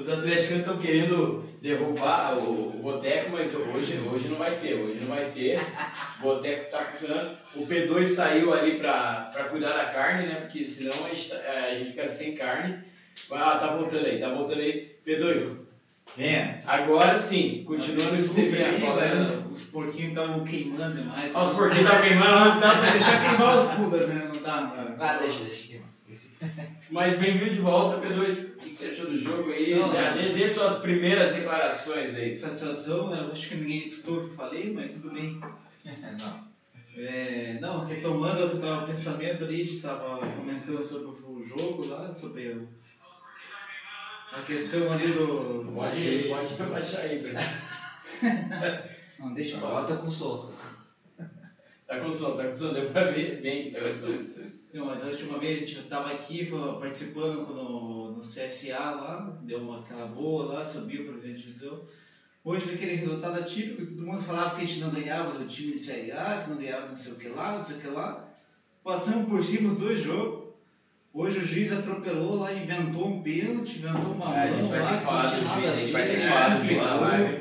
Os atleticanos estão querendo derrubar o, o Boteco, mas hoje, hoje não vai ter. Hoje não vai ter. O Boteco está funcionando. O P2 saiu ali para cuidar da carne, né? Porque senão a gente, tá, a gente fica sem carne. Ah, tá voltando aí, tá voltando aí. P2. É. Agora sim, continuando o que você vinha falando. Os porquinhos estavam queimando demais. Olha os porquinhos estavam queimando. Não dá pra deixar queimar os pudas, né? Não dá, dá. Ah, deixa, deixa queimar. Mas bem-vindo de volta, P2. Que você achou do jogo aí? Não. Dê, dê suas primeiras declarações aí. Satisfação, eu acho que ninguém escutou o que falei, mas tudo bem. Não. É, não, retomando o pensamento ali, a gente estava comentando sobre o jogo lá, sobre o- a questão ali do. Pode, pode abaixar aí, Pedro. Não, deixa eu Agora tá com som. Tá com som, tá com som, deu pra ver bem que tá com som. Não, mas a última vez a gente estava aqui participando no, no CSA lá, deu uma, aquela boa lá, subiu para a divisão. Hoje veio aquele resultado atípico, todo mundo falava que a gente não ganhava do time de Série A, que não ganhava não sei o que lá, não sei o que lá. Passamos por cima os dois jogos. Hoje o juiz atropelou lá, inventou um pênalti, inventou uma É, a gente mão vai lá, ter que falar do juiz, a gente vai ter que falar do juiz porque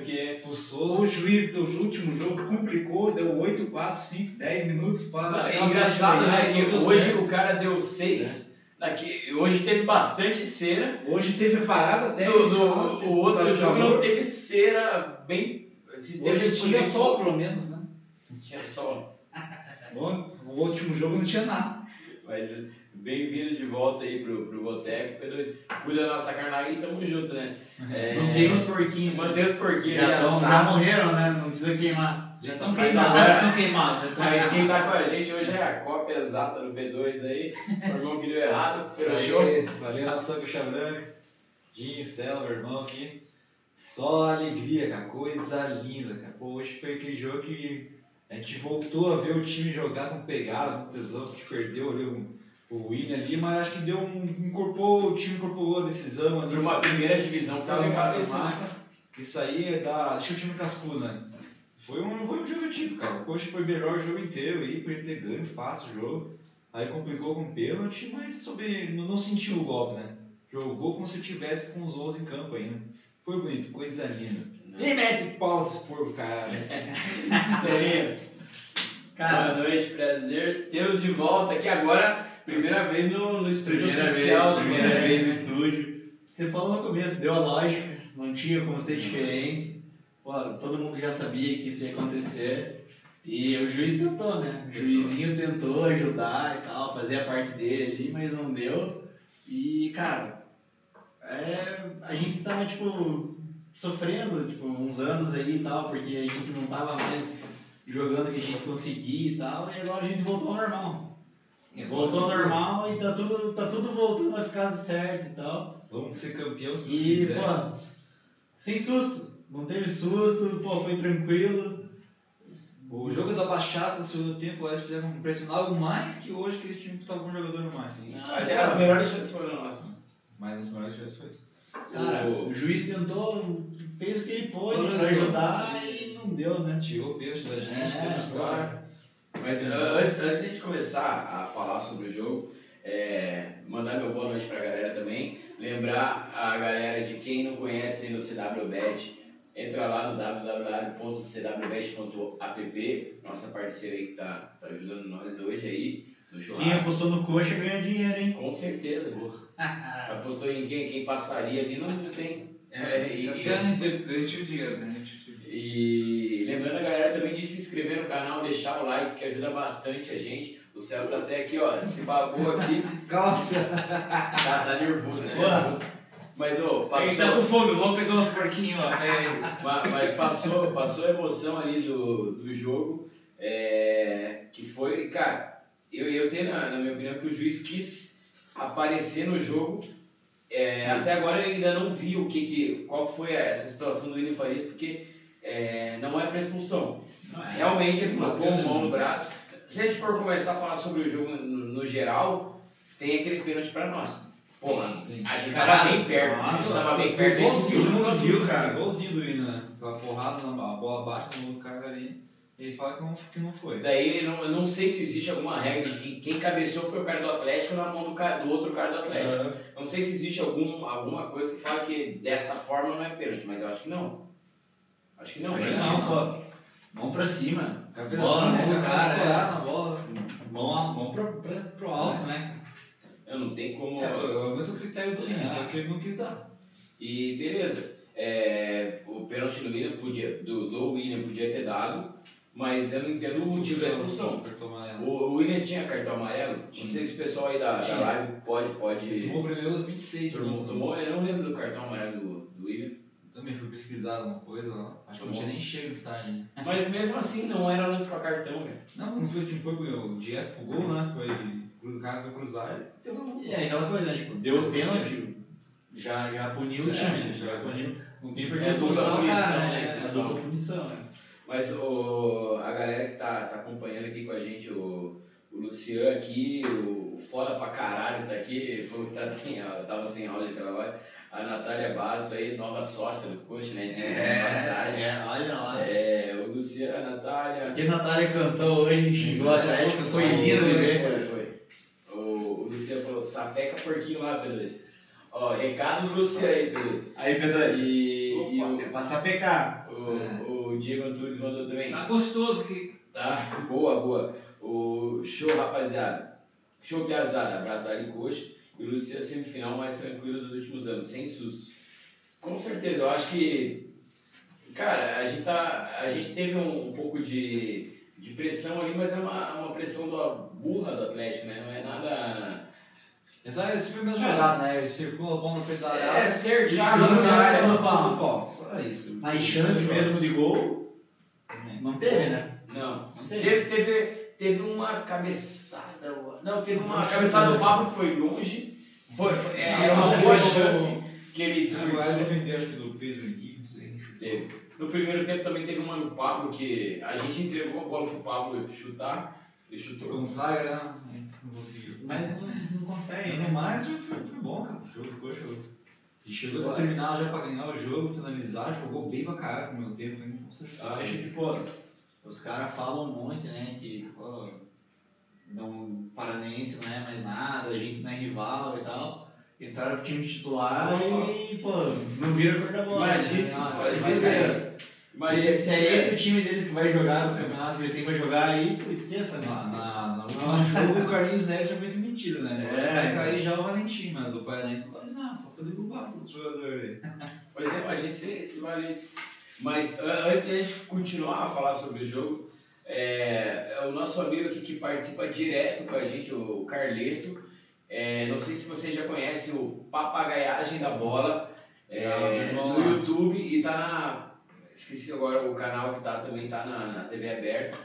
Expulsou. O juiz do último jogo complicou, deu 8, 4, 5, 10 minutos para. Não, é engraçado, né? Que hoje certo. o cara deu 6. Daqui, hoje teve bastante cera. Hoje teve parada até. No, no- o outro jogo não teve cera bem. Se Hoje tinha sol, pelo menos, né? Tinha sol. Bom, o último jogo não tinha nada. Mas bem-vindo de volta aí pro, pro Boteco. P2. Cuida da nossa carne aí, tamo junto, né? É, Não tem os porquinhos. Mantém os porquinhos aí Já, tão, já morreram, né? Não precisa queimar. Já estão queimados, já estão queimados, já Mas quem tá com a gente hoje é a cópia exata do P2 aí. O irmão que deu errado, fechou. Valeu, nação Coxa Branca. Dinho, Celo, meu irmão aqui. Só alegria, cara. Coisa linda, cara. Pô, hoje foi aquele jogo que a gente voltou a ver o time jogar com pegada, com tesão. A gente perdeu ali o, o William ali, mas acho que deu um. Incorporou, o time incorporou a decisão ali. Por uma primeira divisão que legal legal isso, aí é da. Deixa o time cascudo, né? Foi um, foi um jogo tipo, cara. O Coxa foi melhor o jogo inteiro aí, podia ter ganho fácil o jogo. Aí complicou com pênalti, mas soube, não, não sentiu o golpe, né? Jogou como se tivesse com os 11 em campo ainda. Foi bonito, coisa linda. E mete pau esses porcos, cara. Seria. Cara, Boa noite, prazer. Temos de volta aqui agora, primeira vez no, no estúdio primeira vez, oficial. do primeira vez no estúdio. Você falou no começo, deu a lógica, não tinha como ser diferente. Pô, todo mundo já sabia que isso ia acontecer. E o juiz tentou, né? O juizinho tentou ajudar e tal, fazer a parte dele ali, mas não deu. E, cara, é, a gente tava, tipo, sofrendo, tipo, uns anos aí e tal, porque a gente não tava mais jogando o que a gente conseguia e tal, e agora a gente voltou ao normal. Voltou ao normal e tá tudo, tá tudo voltando a ficar certo e tal. Vamos ser campeão se Deus E, quiser. pô, sem susto. Não teve susto, pô, foi tranquilo. O jogo da Baixada no segundo tempo, eles fizeram pressionavam mais que hoje que esse time tava com um jogador a mais. Sim. Mas As melhores chances foram nossas. Mas nas melhores vezes foi isso. Cara, O- o juiz tentou, fez o que ele pôde pra ajudar e não deu, né? Tirou o peixe da gente, É, Claro. Mas uh, antes, antes de a gente começar a falar sobre o jogo, é, mandar meu boa noite pra galera também. Lembrar a galera de quem não conhece ainda o CWBet, entra lá no www.cwbet.app, nossa parceira aí que tá, tá ajudando nós hoje aí, no Quem apostou no coxa ganha dinheiro, hein? Com certeza, apostou em quem, quem passaria ali, não, não tem. É, e- esse ano a gente garantiu o dinheiro, né? E lembrando a galera de se inscrever no canal, deixar o like, que ajuda bastante a gente. O Céu tá até aqui, ó, se babou aqui, Calça! tá, tá nervoso, né? Nervoso. Mas, ô, Ele tá com passou, fome, vamos pegar uns porquinhos, ó. É, ma- mas passou, passou a emoção ali do, do jogo, é, que foi, cara, eu, eu tenho na, na minha opinião que o juiz quis aparecer no jogo, é, até agora eu ainda não vi o que, que qual foi essa situação do William Farias, porque é, não é para expulsão. Realmente ele colocou a mão no braço. Se a gente for começar a falar sobre o jogo no, no geral, tem aquele pênalti pra nós. Porra, Sim. acho que tava bem perto. Nossa, tava bem perto. todo jogo mundo viu, cara. Igualzinho do Ina, né? Aquela porrada, na- a bola baixa no cara ali. Ele fala que não, que não foi. Daí eu não, eu não sei se existe alguma regra de que quem cabeceou foi o cara do Atlético na mão do, cara, do outro cara do Atlético. Aham. Não sei se existe algum, alguma coisa que fala que dessa forma não é pênalti, mas eu acho que não. Acho que não. Acho que pênalti não, pô. Mão pra cima. Cabeça, Bola na né? cara. é. na bola. Mão, mão pro, pra, pro alto, né? Eu não tem como. É, foi o mesmo critério do É. só que ele não quis dar. E beleza. É, o pênalti do William podia, do, do William podia ter dado, mas eu não entendo o motivo da expulsão. O, o William tinha cartão amarelo? Não sei se o pessoal aí da, da live pode. Ele pode tomou primeiro aos 26 tomou, minutos. tomou, eu não lembro do cartão amarelo do. Também fui pesquisar uma coisa lá. Acho que não Tomou. tinha nem chego no estádio. né? Mas mesmo assim não era lance pra cartão, velho. Não, não foi, tipo, foi pro- direto pro gol, né? Foi. O cara foi cruzar e deu uma. E é aquela coisa, né? Tipo, deu o pênalti, já, já puniu o É, time, já. já puniu. Não tem por É que dupla punição, né? É dupla punição, né? Mas o, a galera que tá, tá acompanhando aqui com a gente, o, o Luciano aqui, o foda pra caralho tá aqui, falou que tá sem, ó, tava sem áudio aquela live. A Natália Basso aí, nova sócia do coach, né? De passagem. é, olha lá. É, o Luciano, a Natália. Que a Natália cantou hoje, xingou o Atlético, foi lindo ver, Foi, foi. O, o Luciano falou, sapeca porquinho lá, P2. Ó, recado do Luciano aí, P2. Aí, Pedro, e, e o, passar pecar. O, o Diego Antunes mandou também. Tá gostoso que. Tá? Boa, boa. O show, rapaziada. Show piazada. Abraço da Ali Coxa. E o Luciano semifinal mais tranquilo dos últimos anos, sem sustos. Com certeza, eu acho que. Cara, a gente, tá, a gente teve um, um pouco de, de pressão ali, mas é uma, uma pressão do, burra do Atlético, né? Não é nada. Essa, esse foi a mesma jogada, né? Ele circula a bola no da É e a bola pau. no pau. Só isso. Mas chance mesmo de gol, não teve, né? Não. Não teve. Teve, teve, teve uma cabeçada. Não, teve uma cabeçada do? Pablo que foi longe. Foi, foi- é, era uma boa chance que ele Agora desperdiçou. defender, acho que do Pedro Henrique, não sei. Teve. No primeiro tempo também teve uma no Pablo que a gente entregou a bola pro Pablo chutar. Ele Se chutou. consagra, né? não conseguiu. Mas não, não consegue, No né? mais, foi, foi bom, cara. O jogo ficou show. E chegou a terminar já pra ganhar o jogo, finalizar, jogou bem pra caralho no meu tempo. hein? Não sei se Eu acho que, pô, os caras falam um monte, né? Que, pô, não, Paranense não é mais nada, a gente não é rival e tal. Entraram pro time titular e, pô, não viram cor da bola. Imagina né? se Ah, mas é- Imagina se, se é esse o time deles que vai jogar os campeonatos que eles têm pra jogar aí, pô, esqueça, né? Na, na, na última jogo, o Carlinhos Neves já foi demitido, né? É. Vai cair já o Valentim, mas o Paranense não pode nada, só pra derrubar esse outro jogador aí. Pois é, imagina se, se valesse. Mas a- antes de a gente continuar a falar sobre o jogo, é, é o nosso amigo aqui que participa direto com a gente, o Carleto. É, não sei se você já conhece o Papagaiagem da Bola é, no. YouTube e tá na. Esqueci agora o canal que tá também tá na, na TV aberta.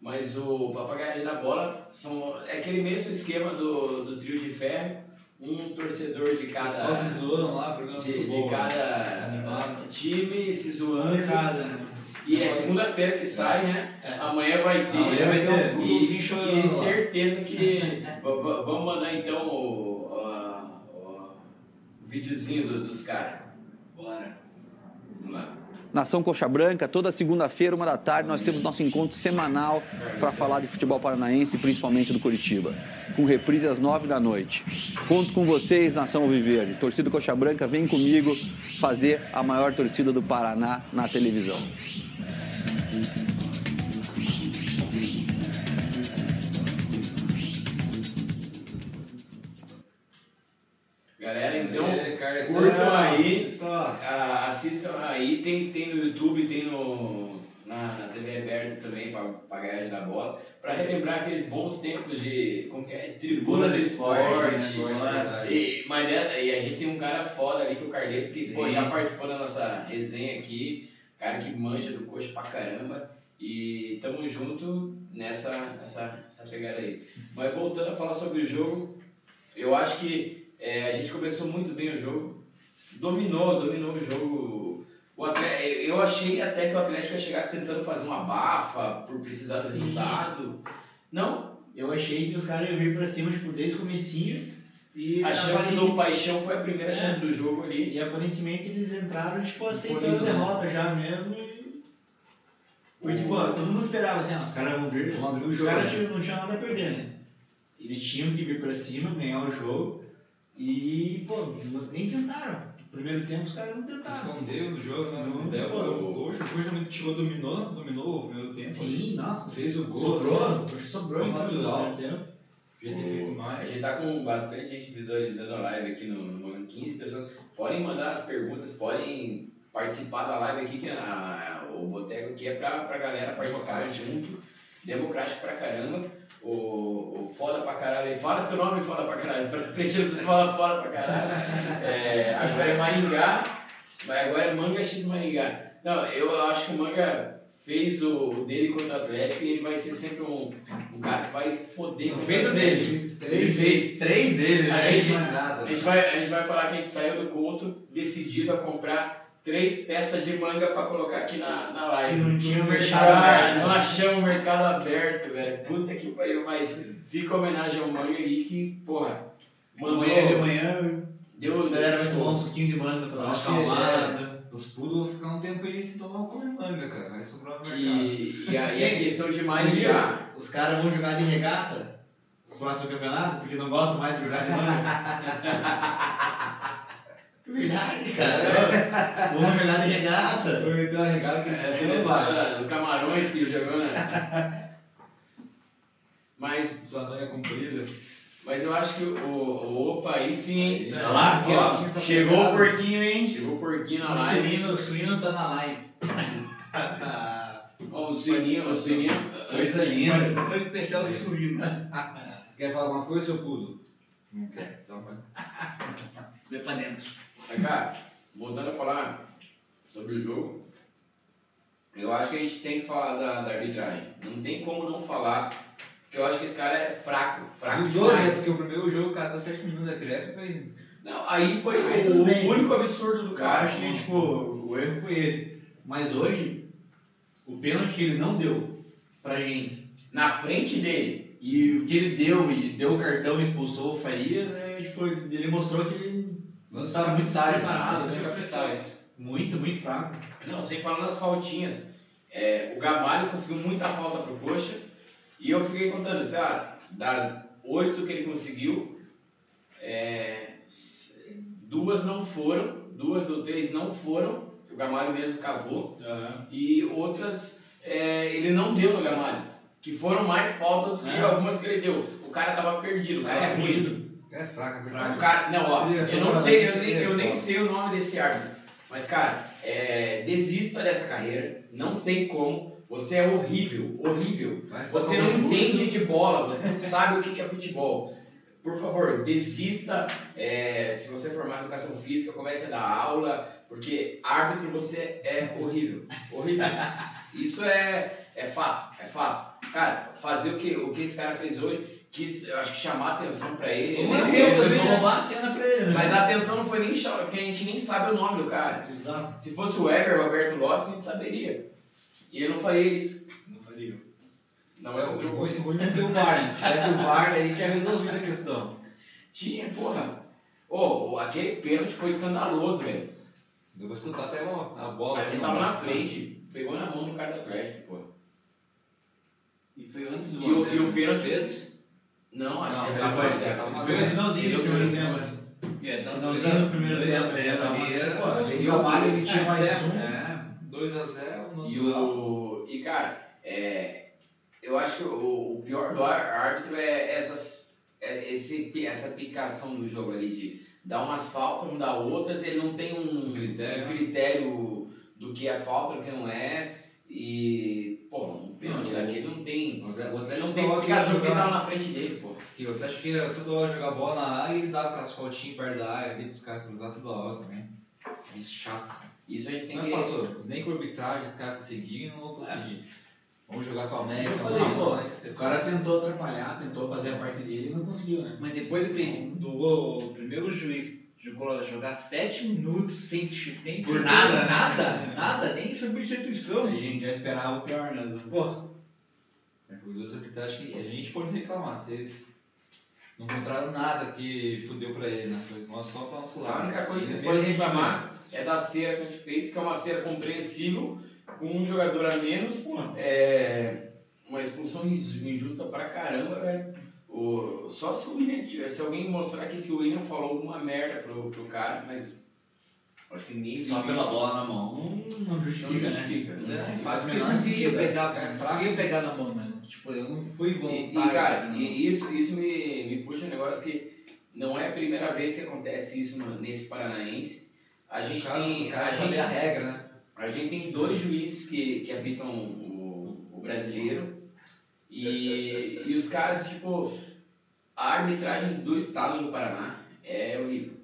Mas o Papagaiagem da Bola são, é aquele mesmo esquema do, do trio de ferro, um torcedor de cada. Só se zoando lá, programa de, de cada Animado. time se zoando. Molecada, né? E é segunda-feira que sai, né? É. Amanhã vai ter. Amanhã vai ter. E, Golzinho chorando e lá. certeza que. vamos mandar então o, o, o videozinho do- dos caras. Bora. Vamos lá. Nação Coxa Branca, toda segunda-feira, uma da tarde, nós temos nosso encontro semanal para falar de futebol paranaense, principalmente do Curitiba, com reprise às nove da noite. Conto com vocês, Nação Alviverde. Torcida Coxa Branca, vem comigo fazer a maior torcida do Paraná na televisão. Só. ah, assistam aí, tem, tem no YouTube, tem no, na, na TV aberta também, para Pagaiagem da Bola, para relembrar aqueles bons tempos de. Como é? Tribuna do Esporte. né? E, mas né, e a gente tem um cara foda ali, que é o Carleto, que pô, já participou da nossa resenha aqui, cara que manja do coxa pra caramba. E tamo junto nessa, nessa, nessa pegada aí. Mas voltando a falar sobre o jogo, eu acho que é, a gente começou muito bem o jogo, dominou, dominou o jogo. O Atle- eu achei até que o Atlético ia chegar tentando fazer uma bafa por precisar do resultado. Não, Eu achei que os caras iam vir pra cima, tipo, desde o comecinho. E a chance do Paixão foi a primeira É. chance do jogo ali. E aparentemente eles entraram, tipo, aceitando a derrota já mesmo. E... Porque, pô, todo mundo esperava assim, ah, os caras vão vir. Vão abrir o Os jogo, caras né? tinham- não tinham nada a perder, né? Eles tinham que vir pra cima, ganhar o jogo. E, pô, nem tentaram. No primeiro tempo os caras não Se tentaram. escondeu no jogo? Não, Não deu. pô. O Coxa o Coxa também chegou, dominou, dominou o primeiro tempo. Sim, nossa. Fez o gol. Sobrou, assim, sobrou em natural. primeiro tempo. Podia ter feito A mais. gente tá com bastante gente visualizando a live aqui no, no momento, 15 pessoas. Podem mandar as perguntas, podem participar da live aqui, que a- o Boteco aqui é pra, pra galera participar junto. Democrático pra caramba. O, o foda pra caralho aí. Fala teu nome, foda pra caralho. Pra frente tu fala foda pra caralho. É, agora é Maringá, mas agora é Manga X Maringá. Não, eu acho que o Manga fez o, dele contra o Atlético e ele vai ser sempre um, um cara que vai foder Não fez o dele. Ele fez três dele, A né? gente- Fez nada. A gente, vai, a gente vai falar que a gente saiu do culto decidido a comprar três peças de manga pra colocar aqui na, na E live. não tinha o mercado Ah, aberto. não achamos o mercado aberto, velho. Puta que pariu, mas fica homenagem ao manga aí que, porra, mandou. Amanhã de manhã, Deu, a galera vai tomar um suquinho de manga pra dar uma que é. Os puros vão ficar um tempo aí sem tomar um comer manga, cara. Vai sobrar no mercado. E, e, a, e a questão de mais ligar. Os caras vão jogar de regata os próximos campeonatos, porque não gostam mais de jogar de manga. Verdade, cara. Vamos jogar de regata. Foi meter uma regada que É a não vai. do Camarões que jogou, né? Mas, manga comprida. mas eu acho que o, o Opa aí sim, hein? Olha lá, Aqui, ó, ó, chegou o porquinho, hein? Chegou o porquinho na O live. suíno, o suíno tá na live. Ó, o suininho, o suininho. Coisa linda. Participação especial de suíno. Você quer falar alguma coisa, seu pudo? Não quer. Então vai. Vem pra dentro. Mas, cara, voltando a falar sobre o jogo, eu acho que a gente tem que falar da, da arbitragem. Não tem como não falar, porque eu acho que esse cara é fraco, fraco Os dois, né? demais. porque o primeiro jogo, cada 7 minutos acréscimo foi. Não, aí foi o, o único absurdo do Eu cara. acho que, tipo, o erro foi esse. Mas hoje, o pênalti que ele não deu pra gente, Na frente dele, e o que ele deu, e deu o cartão e expulsou o Farias, é, tipo, ele mostrou que estava muito lances né? capitais. muito, muito fraco. não, sem falar nas faltinhas. É, o Gamalho conseguiu muita falta pro Coxa, e eu fiquei contando, sei lá, das oito que ele conseguiu, é, duas não foram, duas ou três não foram, que o Gamalho mesmo cavou, e outras é, ele não deu no Gamalho, que foram mais faltas do que É. algumas que ele deu. O cara tava perdido, o cara é ruim. É fraca, O fraca. cara, não, ó, é eu não sei, pra eu nem, eu nem sei o nome desse árbitro. Mas, cara, é, desista dessa carreira. Não tem como. Você é horrível, horrível. Mas Você tá não entende de bola, você não sabe o que que é futebol. Por favor, desista. é, se você formar em educação física, comece a dar aula, porque árbitro você é horrível. Horrível. Isso é, é fato, é fato. Cara, fazer o que, o que esse cara fez hoje, quis, eu acho que chamar atenção pra ele. Eu nem eu também, vou né? roubar a cena pra ele, né? Mas a atenção não foi nem chamar, porque a gente nem sabe o nome do cara. Exato. Se fosse o Weber Roberto Lopes, a gente saberia. E ele não faria isso. Não faria. Não, Mas mas o o ruim, ruim não ter o VAR? Se tivesse o VAR, aí tinha resolvido a questão. Tinha, porra. Ô, ô, aquele pênalti foi escandaloso, velho. Eu vou escutar até a a bola. No tava na frente, pegou na mão do cara do Atlético, pô. E foi antes do E o, e o pênalti. Não, acho que é, certo. tava mais Foi no finalzinho do primeiro tempo. né? É, tá Finalzinho do primeiro tempo. Né? seria o Mário, ele tinha é, mais um. É. 2x0 no E, o, e cara, é, eu acho que o, o pior do árbitro é essas, é esse, essa picação do jogo ali, de dar umas faltas, não dar outras, ele não tem um Critério. um critério do que é falta, do que não é, e, pô, um pênalti Não, daquele não tem, O Atlético não tem explicação ele tava jogar- na frente dele, que O Atlético ia toda hora jogar bola na área e ele dava aquelas faltinhas perto da área ali pros caras cruzar toda hora também. Isso chato. Isso a gente tem Não que... passou. Nem com arbitragem, os caras conseguiram, não vão conseguir. Vamos jogar com a América. Eu falei, pô, você o cara tentou atrapalhar, tentou fazer a parte dele e não conseguiu, né? Mas depois do gol, o primeiro juiz jogou jogar 7 minutos sem nem Por sem- nada? nada, nada, nem substituição. A gente já esperava o pior, né? Pô, É curioso arbitragem que a gente pode reclamar. Se eles não encontraram nada que fudeu pra ele, né? Foi só pra nosso A lado. única coisa que eles podem a reclamar é da cera que a gente fez, que é uma cera compreensível, com um jogador a menos, é, uma expulsão inju- injusta pra caramba, velho. O- Só se o William tiver, se alguém mostrar aqui que o William falou alguma merda pro, pro cara, mas acho que nem Só pela isso. bola na mão não, não justifica, Não né? justifica, né? Faz o menor sentido, pegar, é fraco. queria pegar na mão. Tipo, eu não fui E, voluntário. e, cara, não. e isso, isso me, me puxa um negócio que não é a primeira vez que acontece isso no- nesse Paranaense. A gente cara, tem. cara a gente, a regra, né? A gente tem dois juízes que, que apitam o, o brasileiro e, e os caras, tipo, a arbitragem do estado do Paraná é horrível.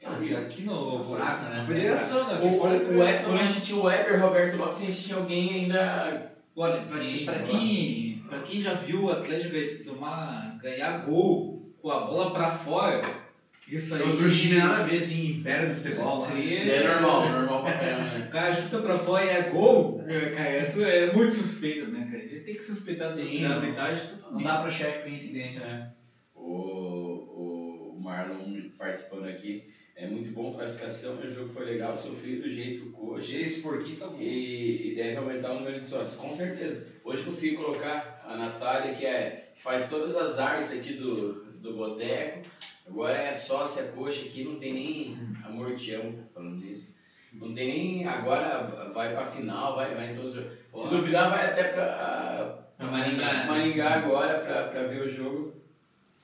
É Aqui, horrível. aqui no Fraca, né? na federação, né? O, fora é o, o, quando a gente tinha o Weber, Roberto Lopes, a gente tinha alguém ainda. Olha, pra, pra quem, pra quem já viu o Atlético tomar, ganhar gol com a bola pra fora, isso aí. Outros times nada a ver, assim, império do futebol. Isso né? aí Isso é normal, normal pra caramba, né? O cara chuta pra fora e é gol, é, cara, isso é muito suspeito, né, cara? A gente tem que suspeitar Sim, da não. arbitragem Não dá pra achar coincidência, né? O, o Marlon participando aqui. É muito bom a classificação, o jogo foi legal, sofrido do jeito do coxa. Hoje esse porquinho tá bom. E, e deve aumentar o número de sócios, com certeza. Hoje consegui colocar a Natália, que é, faz todas as artes aqui do, do boteco. Agora é sócia coxa aqui, não tem nem amor te amo falando isso. Não tem nem. Agora vai pra final, vai, vai em todos os jogos. Se duvidar, vai até pra, Pra Maringá, né? Maringá agora pra, pra ver o jogo.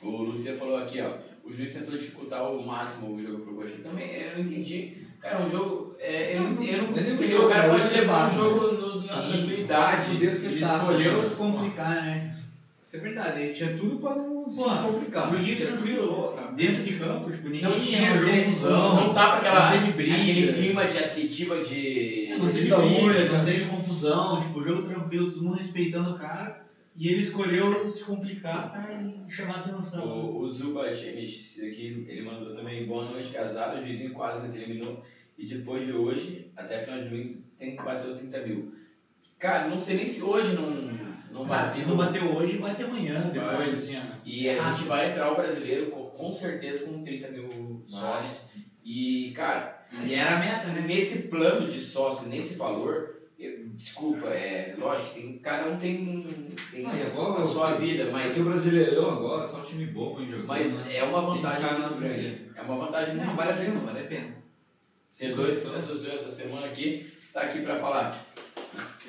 O Lucia falou aqui, ó. O juiz tentou dificultar ao máximo o jogo pro Coxa. Também eu não entendi. Cara, um jogo. É, eu, não, eu não consigo é O cara pode Hoje levar um né? jogo. Tranquilidade. Deus que Ele tá. escolheu se complicar, né? Isso é verdade, ele tinha tudo pra não se complicar. bonito, Tinha tranquilo. Dentro de campo, tipo, ninguém Não tinha confusão. não tava aquela, não teve briga. aquele clima de atletiva de. Não teve Torcida briga, única. não teve confusão, tipo, jogo tranquilo, todo mundo respeitando o cara. E ele escolheu se complicar pra chamar a atenção. O, o Zuba TMX aqui, ele mandou também boa noite, casado, o juizinho quase nos eliminou. E depois de hoje, até final de domingo, tem que bater os 30 mil. Cara, não sei nem se hoje não, não Ah, bate. se não bater hoje, bate amanhã, depois, assim. E a gente vai entrar o brasileiro com, certeza com 30 mil sócios. E, cara, E era a meta, né? nesse plano de sócio, nesse valor, eu- desculpa, é lógico tem, cada um tem, tem Ah, a, agora, a sua vida, Mas mas, o Brasileirão agora, só um time bom pra jogar. mas né? é uma vantagem muito grande. É uma vantagem muito Não, vale a pena, vale a pena. C2 que se associou essa semana aqui, tá aqui pra falar.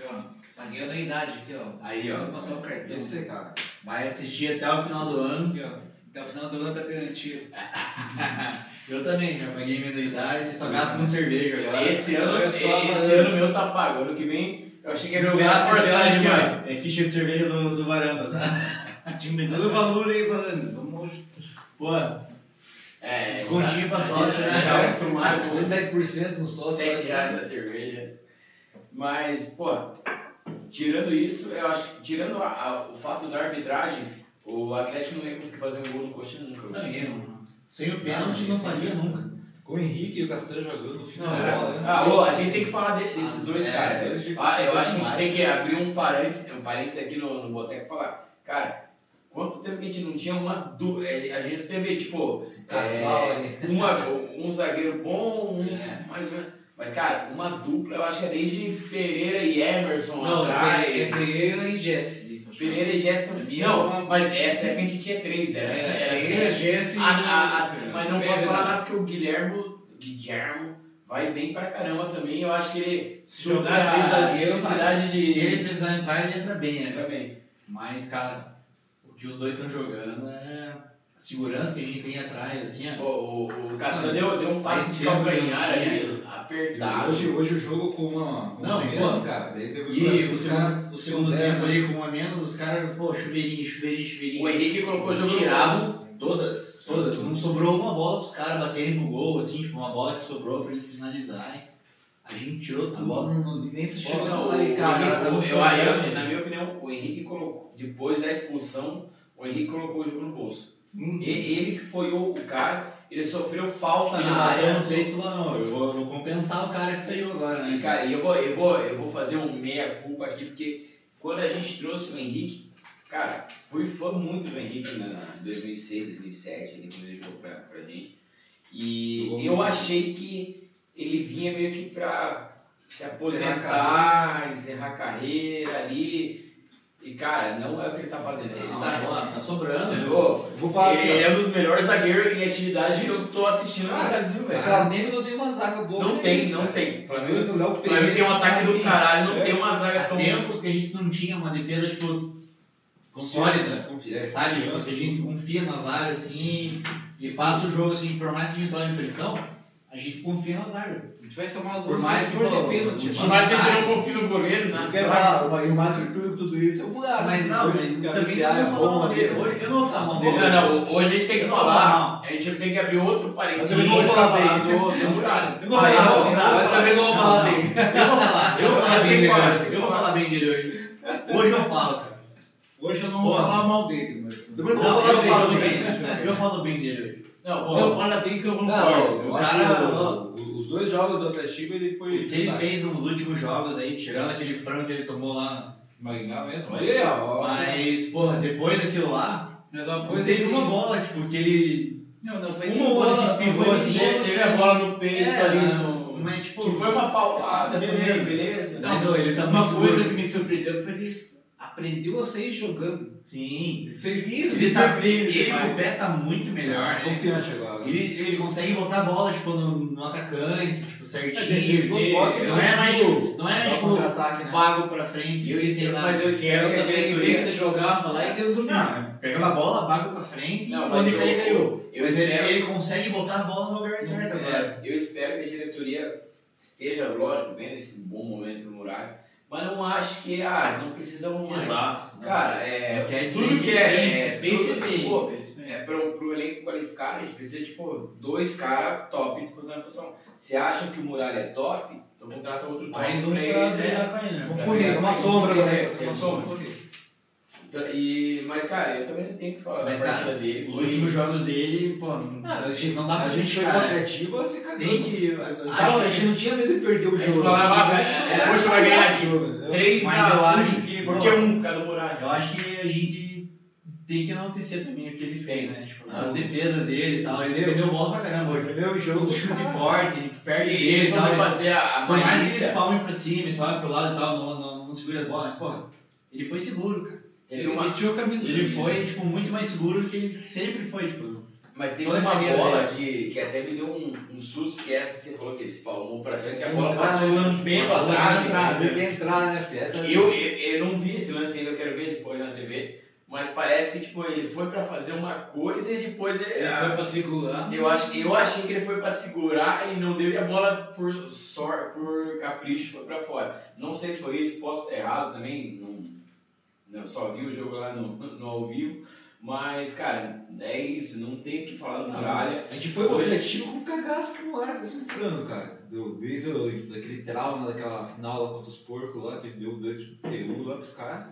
Ó. Tá ganhando a idade aqui, ó. Aí, ó. Vou passar o cartão. Esse, cara. Vai assistir até o final do ano. Aqui, ó. Até o final do ano tá garantido. Eu também, já paguei minha idade, só gato com cerveja agora. Esse ano, olha só, esse ano meu tá pago. Ano que vem, eu achei que ia Meu gato forçado aqui, demais. ó. É ficha de cerveja do, do varanda, tá? Diminuiu o valor aí, falando. Vamos. Pô, É, Descontinho pra sócio, né? Já acostumado com 10% no sócio. 7 reais da cerveja. Mas, pô, tirando isso, eu acho que, tirando a- a- o fato da arbitragem, o Atlético não ia conseguir fazer um gol no coxa nunca. não, velho. não. Sem o pênalti não faria nunca. Com o Henrique e o Castanho jogando no final Não, da bola, né? Ah, ô, a gente tem que falar de- desses Ah, dois é, caras. Ah, eu acho que a gente tem que abrir um parênteses, um parênteses aqui no, no Boteco e falar, cara, quanto tempo que a gente não tinha uma dupla? A gente teve, tipo, é, ali. uma, um zagueiro bom, um É. mais ou menos. Mas, cara, uma dupla, eu acho que é desde Pereira e Emerson Não, atrás. é Pereira e Jesse. Pereira e Jéssica. Minha Não, uma- mas essa época a gente tinha três, era. É, era Pereira, Jesse e- mas não posso falar nada porque o Guilhermo, Guilhermo vai bem pra caramba também. Eu acho que ele supra Jogar três zagueiros, necessidade de. Se ele precisar entrar, ele entra bem, né? Entra bem. Mas, cara, o que os dois estão jogando é a segurança que a gente tem atrás, assim, O, ó. o, o Castanho deu, deu um passe de calcanhar ali, apertado. Hoje, hoje o jogo com uma. Com Não, uma menos, pô. cara. Daí deu E o segundo, o segundo tempo né? ali com um a menos, os caras, pô, chuveirinho, chuveirinho, chuveirinho. O Henrique colocou o jogo. Tiravam todas, todas. Não sobrou uma bola pros caras baterem no gol, assim, tipo, uma bola que sobrou pra eles finalizarem. A gente tirou A tudo. bola não, nem se chegou a sair, cara. Tá na minha opinião, o Henrique colocou, depois da expulsão, o Henrique colocou o jogo no bolso. Hum. E- Ele que foi o, o cara, ele sofreu falta Ele na área. no peito e falou, não, eu vou, eu vou compensar o cara que saiu agora, né? E, cara, eu vou, eu, vou, eu vou fazer um meia-culpa aqui, porque quando a gente trouxe o Henrique, cara, fui fã muito do Henrique na 2006, 2007, ele quando ele jogou pra, pra gente. E eu muito. achei que ele vinha meio que pra se aposentar, encerrar a carreira ali. E, cara, não é o que ele tá fazendo. Ele Não, tá, pô, tá sobrando. Pô, Vou falar aqui, ele é um dos melhores zagueiros em atividade que eu tô assistindo no Cara, Brasil, O velho. Flamengo não tem uma zaga boa. Não tem, isso, não cara. tem. O Flamengo, Flamengo, o Léo Flamengo tem um ataque do caralho, não É. tem uma zaga Há tão. tempos que a gente não tinha uma defesa, tipo, sólida. Confia- é, Sabe? Tipo, que a gente confia nas áreas assim e passa o jogo assim, por mais que a gente tome pressão, a gente confia na zaga. Vai tomar Por mais que for de pênalti. Por mais que a gente não confie no goleiro, na Isso que eu falar, e o mais surpreso de tudo isso é o Muralha. Mas não, mas também não vou falar mal dele. né? Hoje eu não vou falar mal dele. Não, não, hoje a gente tem que Eu falar, vou a gente tem que abrir outro parênteses Mas eu não vou falar do, Muralha. Eu vou Ah, falar, eu eu vou- vou- eu também não vou falar bem. Eu vou falar, eu vou falar Eu bem dele Eu vou falar. bem dele hoje. Hoje eu falo, cara. Hoje eu não vou falar mal dele, mas. Também não vou falar eu bem. né? Eu falo bem dele hoje. Não, Pô. eu falo bem que eu não Não, concordo. O cara- que o- o- os dois jogos do Atlético ele foi. O que ele fez nos últimos jogos aí, tirando aquele frango que ele tomou lá. Maringá mesmo. Aí, ó. ó. Mas, porra, depois daquilo lá, Mas uma não coisa teve que- uma bola, tipo, que ele. Não, não foi Uma bola não pivô, foi assim, Teve, a bola no peito É, ali mas- no. mas, tipo, Que foi uma paulada, Beleza. beleza, beleza. Mas ele tá Uma coisa que me surpreendeu foi que aprendeu a sair jogando. Sim. Ele fez isso, Ele, tá, ele, ele demais. com o pé tá muito melhor, né? Confiante agora. Ele, ele consegue botar a bola, tipo, no, no atacante, tipo, É, certinho. ele- ele- não é mais, não é, Dá tipo, contra-ataque, né? vago pra frente, Eu- sem, sei lá. mas eu espero que a Ele diretoria. ele jogava lá e Deus o livre. Não, pegava a bola, vago pra frente, Não, e mas eu- caiu, eu Mas ele, espero- ele consegue botar a bola no lugar certo agora. É, eu espero que a diretoria esteja, lógico, vendo esse bom momento do Muralha, mas não acho que ah, não precisamos mais. Exato. Cara, é, quer tudo que é, é bem. pô, é pro, pro elenco qualificar, a gente precisa de tipo, dois caras top disputando a posição. Se acham que o Muralha é top, então contrata outro top Mais um pra ele, né? ele, né? Correr, brigar uma sombra, né? Uma sombra. Então, e, mas, cara, eu também tenho que falar Mas, da partida cara, dele. Os últimos jogos dele, pô, não, a gente, não dá pra a gente foi né? a Atiba, você cagou. Tem que- Ah, a gente não tinha medo de perder o A gente jogo. falava, A ah, gente é, depois vai ganhar de jogo, entendeu? 3 Mas a eu 1, acho que, porque pô, um cada Muralha. Eu acho que a gente tem que enaltecer também o que ele fez, né? Tipo, as defesas dele e tal. Ele defendeu bola pra caramba hoje. Perdeu o jogo. O chute forte, ele perde E dele ele e tal. fazer a, a mais que ele malícia. espalme pra cima, espalme pro lado e tal, não, não, não segura as bolas, mas, porra, ele foi seguro, cara. Uma, vestiu a camisa. Ele foi, tipo, muito mais seguro do que ele sempre foi, tipo. mas teve toda uma bola que, que até me deu um, um susto, que é essa que você falou que ele espalmou pra cima, que a bola Entrar, passou né? bem pra trás. entrar, né, filho? Essa Eu, eu, eu não vi esse lance ainda, eu quero ver depois na TV, mas parece que tipo, ele foi pra fazer uma coisa e depois ele. Ele foi pra segurar. Eu, acho, eu achei que ele foi pra segurar e não deu e a bola por sor, por capricho foi pra fora. Não sei se foi isso, posso estar errado também, não, não só vi o jogo lá no, no ao vivo, mas cara, é isso, não tem o que falar do Muralha. A gente foi objetivo com o cagaço que o Muralha tá sofrendo, cara. Deu, desde o, daquele trauma daquela final lá contra os porcos lá, que deu dois peru lá pros caras.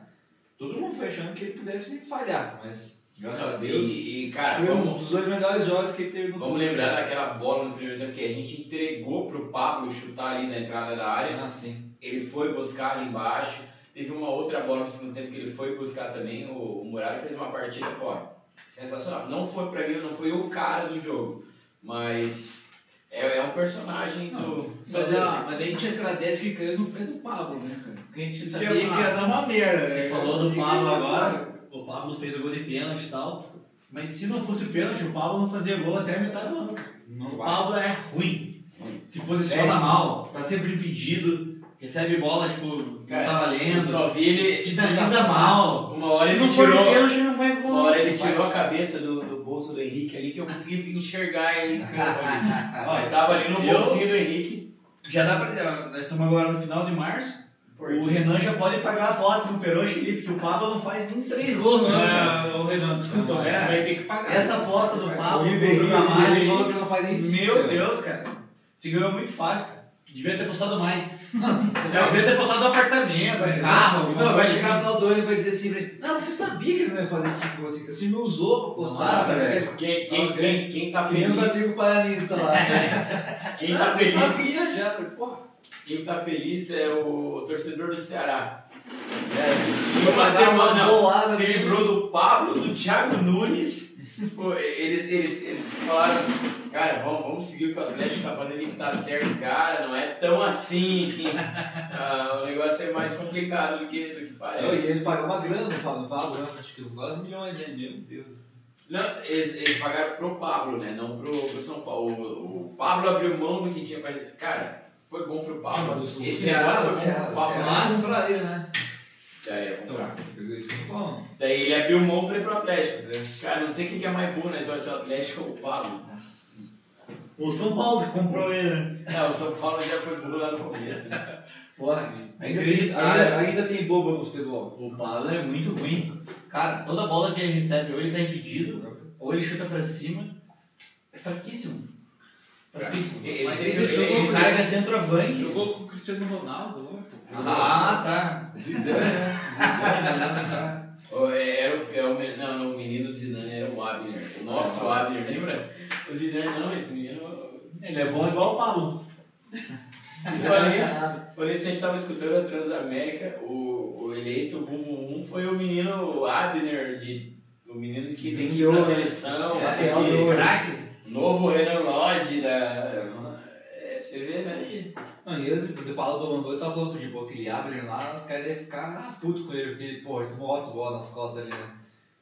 Todo mundo foi achando que ele pudesse falhar, mas graças a Deus E, e, cara, foi um vamos, dos dois melhores jogos que ele teve no vamos lembrar daquela bola no primeiro tempo que a gente entregou pro Pablo chutar ali na entrada da área. Ah, sim. ele foi buscar ali embaixo. Teve uma outra bola no segundo tempo que ele foi buscar também. O, o Muralha fez uma partida, pô, sensacional. Não foi pra mim, não foi o cara do jogo, mas é, é um personagem do. Mas, ah, mas a gente agradece que caiu no pé do Pablo, né, cara? Porque a gente sabia ia que ia dar uma merda. Você né, falou do Pablo agora, o Pablo fez o gol de pênalti e tal. Mas se não fosse o pênalti, o Pablo não fazia gol até a metade do ano. Não O. Pablo é ruim. Se posiciona mal, tá sempre impedido, recebe bola, tipo, Cara, não tá Eu valendo. só vi ele. Finaliza mal. Uma hora Se ele não for tirou. pênalti, não faz gol. Uma hora ele tirou a cabeça do, do bolso do Henrique ali que eu consegui enxergar ele. Ó, ele tava ali no Eu- bolsinho do Henrique. Já dá pra. Nós estamos agora no final de março. Por O? Renan já pode pagar a aposta pro Peroxa ali, porque o Pablo não faz nem três gols, não. Ah, o Renan, desculpa, Não, é. você vai ter que pagar. Essa aposta do Pablo O Ribeirinho o Gamalho que não faz nem. Meu Deus, cara. Se ganhou muito fácil, cara. Devia ter postado mais. Você devia ter postado um apartamento, um carro, Não, vai chegar no assim. final do ano e vai dizer assim não, você sabia que ele não ia fazer cinco gols assim, você me usou pra postar, Nossa, cara." velho. Quem, quem, quem, quem tá feliz. amigos paranistas lá. Quem Não, tá feliz. sabia já, porra. Quem tá feliz é o torcedor do Ceará. É, Uma semana se livrou do Pablo, do Thiago Nunes Pô, eles, eles, eles falaram, cara, vamos, vamos seguir o que o Atlético tá fazendo que tá certo, cara, não é tão assim. Ah, o negócio é mais complicado do que, do que Não, e parece. eles pagaram uma grana no Pablo, Pablo, acho que uns 9 milhões, hein? Meu Deus. Não, eles, eles pagaram pro Pablo, né? Não pro, pro São Paulo. O, o Pablo abriu mão do que tinha pra. Cara, foi bom pro Pablo. Mas o Esse negócio o foi bom pro o Pablo. Ceará Mas, comprar ele, né? já ia Então, comprar. entendeu isso que eu tô falando. Daí ele abriu mão pra ir pro Atlético. Cara, não sei quem que é mais burro, né? Se vai ser o Atlético ou o Pablo. O São Paulo que comprou ele, né? Não, o São Paulo já foi burro lá no começo. né? Porra, Ainda, ainda, ainda tem bobo no futebol. O Pablo é muito ruim. Cara, toda bola que ele recebe, ou ele tá impedido, ou ele chuta pra cima. É fraquíssimo. Fraquíssimo. Ele, Mas ele jogou ele- O cara que é centroavante. Jogou com o Cristiano Ronaldo, ó. Ah, tá. Zidane, né? Zidane, né? Oh, é, Era o, é não, não, o menino do Zidane era o Abner. O nosso Abner, lembra? O Zidane não, esse menino. Ele é bom igual o Pablo. E falei isso, falei isso, a gente tava escutando a Transamérica, o, o eleito Bumbo 1 foi o menino Abner, de, o menino que tem que ir pra seleção, É, tem é do- Craque. novo Renan Lodge da. É, você ver, né? Não, e antes de falar do Bambu, eu tava falando de boa que ele abre lá, os caras devem ficar puto com ele, porque, pô, ele tomou altas bolas nas costas ali, né?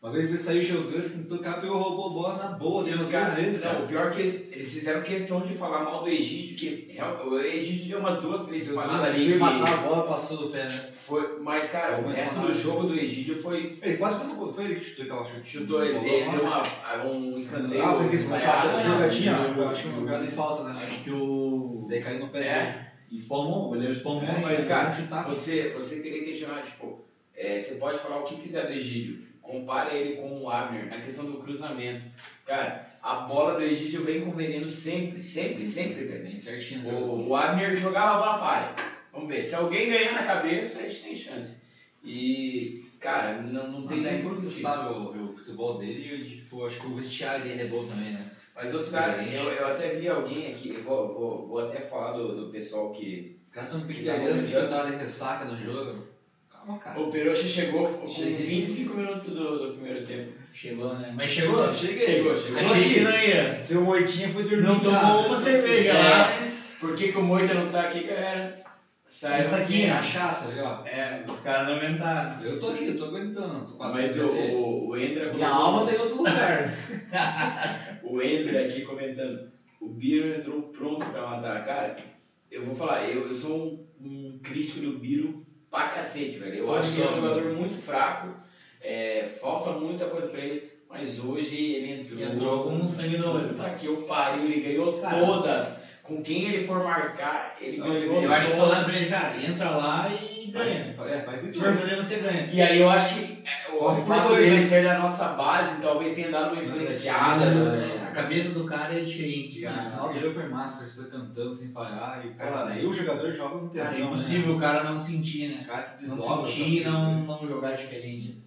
Uma vez ele foi sair jogando, tentou cabelo, roubou a bola na boa, deu duas vezes, não, cara. o pior é que eles, eles fizeram questão de falar mal do Egídio, que real- o Egídio deu umas duas, três empanadas ali. Ele matar a bola, passou do pé, né? foi, mas, cara, o resto do jogo do Egídio foi. Ele quase um gol, foi ele que chutou aquela chute. Chutou, ele, ele deu uma, um escanteio. Ah, foi que esse né? jogadinha, eu acho que foi jogada de falta, né? Acho que o. Daí caiu no pé dele. É, Espalmou, o goleiro espalmou. É, mas, cara. Você, você queria questionar, tipo, é, você pode falar o que quiser do Egídio, compara ele com o Abner na questão do cruzamento. Cara, a bola do Egídio vem com veneno sempre, sempre, sempre, velho. Bem certinho? O, o Abner jogava a bola para área. Vamos ver, se alguém ganhar na cabeça, a gente tem chance. E, cara, não, não tem como você sabe o, o futebol dele, e, tipo, acho que o vestiário dele é bom também, né? Mas outros caras, eu, eu até vi alguém aqui, vou, vou, vou até falar do, do pessoal que. Os caras estão tá que eu comentando. tava de ressaca no jogo. Calma, cara. O Peroxa chegou com Cheguei. 25 minutos do, do primeiro tempo. Chegou, né? Mas chegou? Cheguei. Chegou, chegou. Achei que não ia. Seu Moitinha foi dormir Não tomou uma cerveja lá, mas. Por que, que o Moita não tá aqui, galera? Saiu. Essa aqui, né? Cachaça, viu? É, os caras não aguentaram. Eu tô aqui, eu tô aguentando. Tô Mas o, pensando. o, o Endra Minha alma tá em outro lugar. O Endra aqui comentando. O Biro entrou pronto pra matar. Cara, eu vou falar, eu, eu sou um, um crítico do Biro pra cacete, velho. Eu acho que ele é um jogador muito fraco. é, falta muita coisa pra ele. Mas hoje ele entrou. Entrou com um sangue no olho. Puta que eu pariu, ele ganhou Cara. todas. Com quem ele for marcar, ele ganhou Eu acho que falando pra ele, cara, entra lá e ganha. É, faz Se isso. for fazer, você ganha. E aí eu acho que é, o, fato dele né? ser da nossa base talvez tenha dado uma influenciada. É, né? A cabeça do cara é diferente No final já. do jogo foi massa, você cantando sem parar e o cara. O jogador joga com tesão. Cara, é né? impossível o cara não sentir, né? O cara se Não sentir e tá? não, não jogar diferente.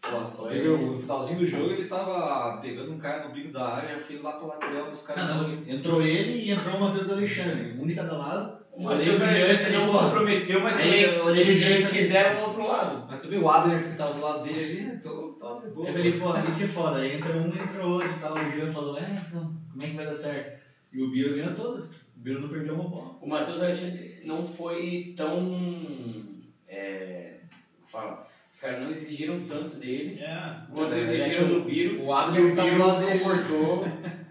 Pô, foi. Ele, no finalzinho do jogo ele tava pegando um cara no bico da área, fui lá pra lateral dos caras. Ah, não, entrou ele e entrou o Matheus Alexandre, um de cada lado. O Matheus pro Alexandre não porra. comprometeu, mas Aí, pro eles quiseram o outro lado. Mas tu viu o Abner que tava do lado dele ali, né? Boa. Eu falei, pô, isso é foda. Aí entra um, entra outro e tal. O Jean falou, é, então, como é que vai dar certo? E o Biro ganhou todas. O Biro não perdeu uma bola. O Matheus não foi tão. É, fala, os caras não exigiram tanto dele É. quanto É, exigiram é que do Biro. O E Abner o que tava do Biro lado se dele. comportou.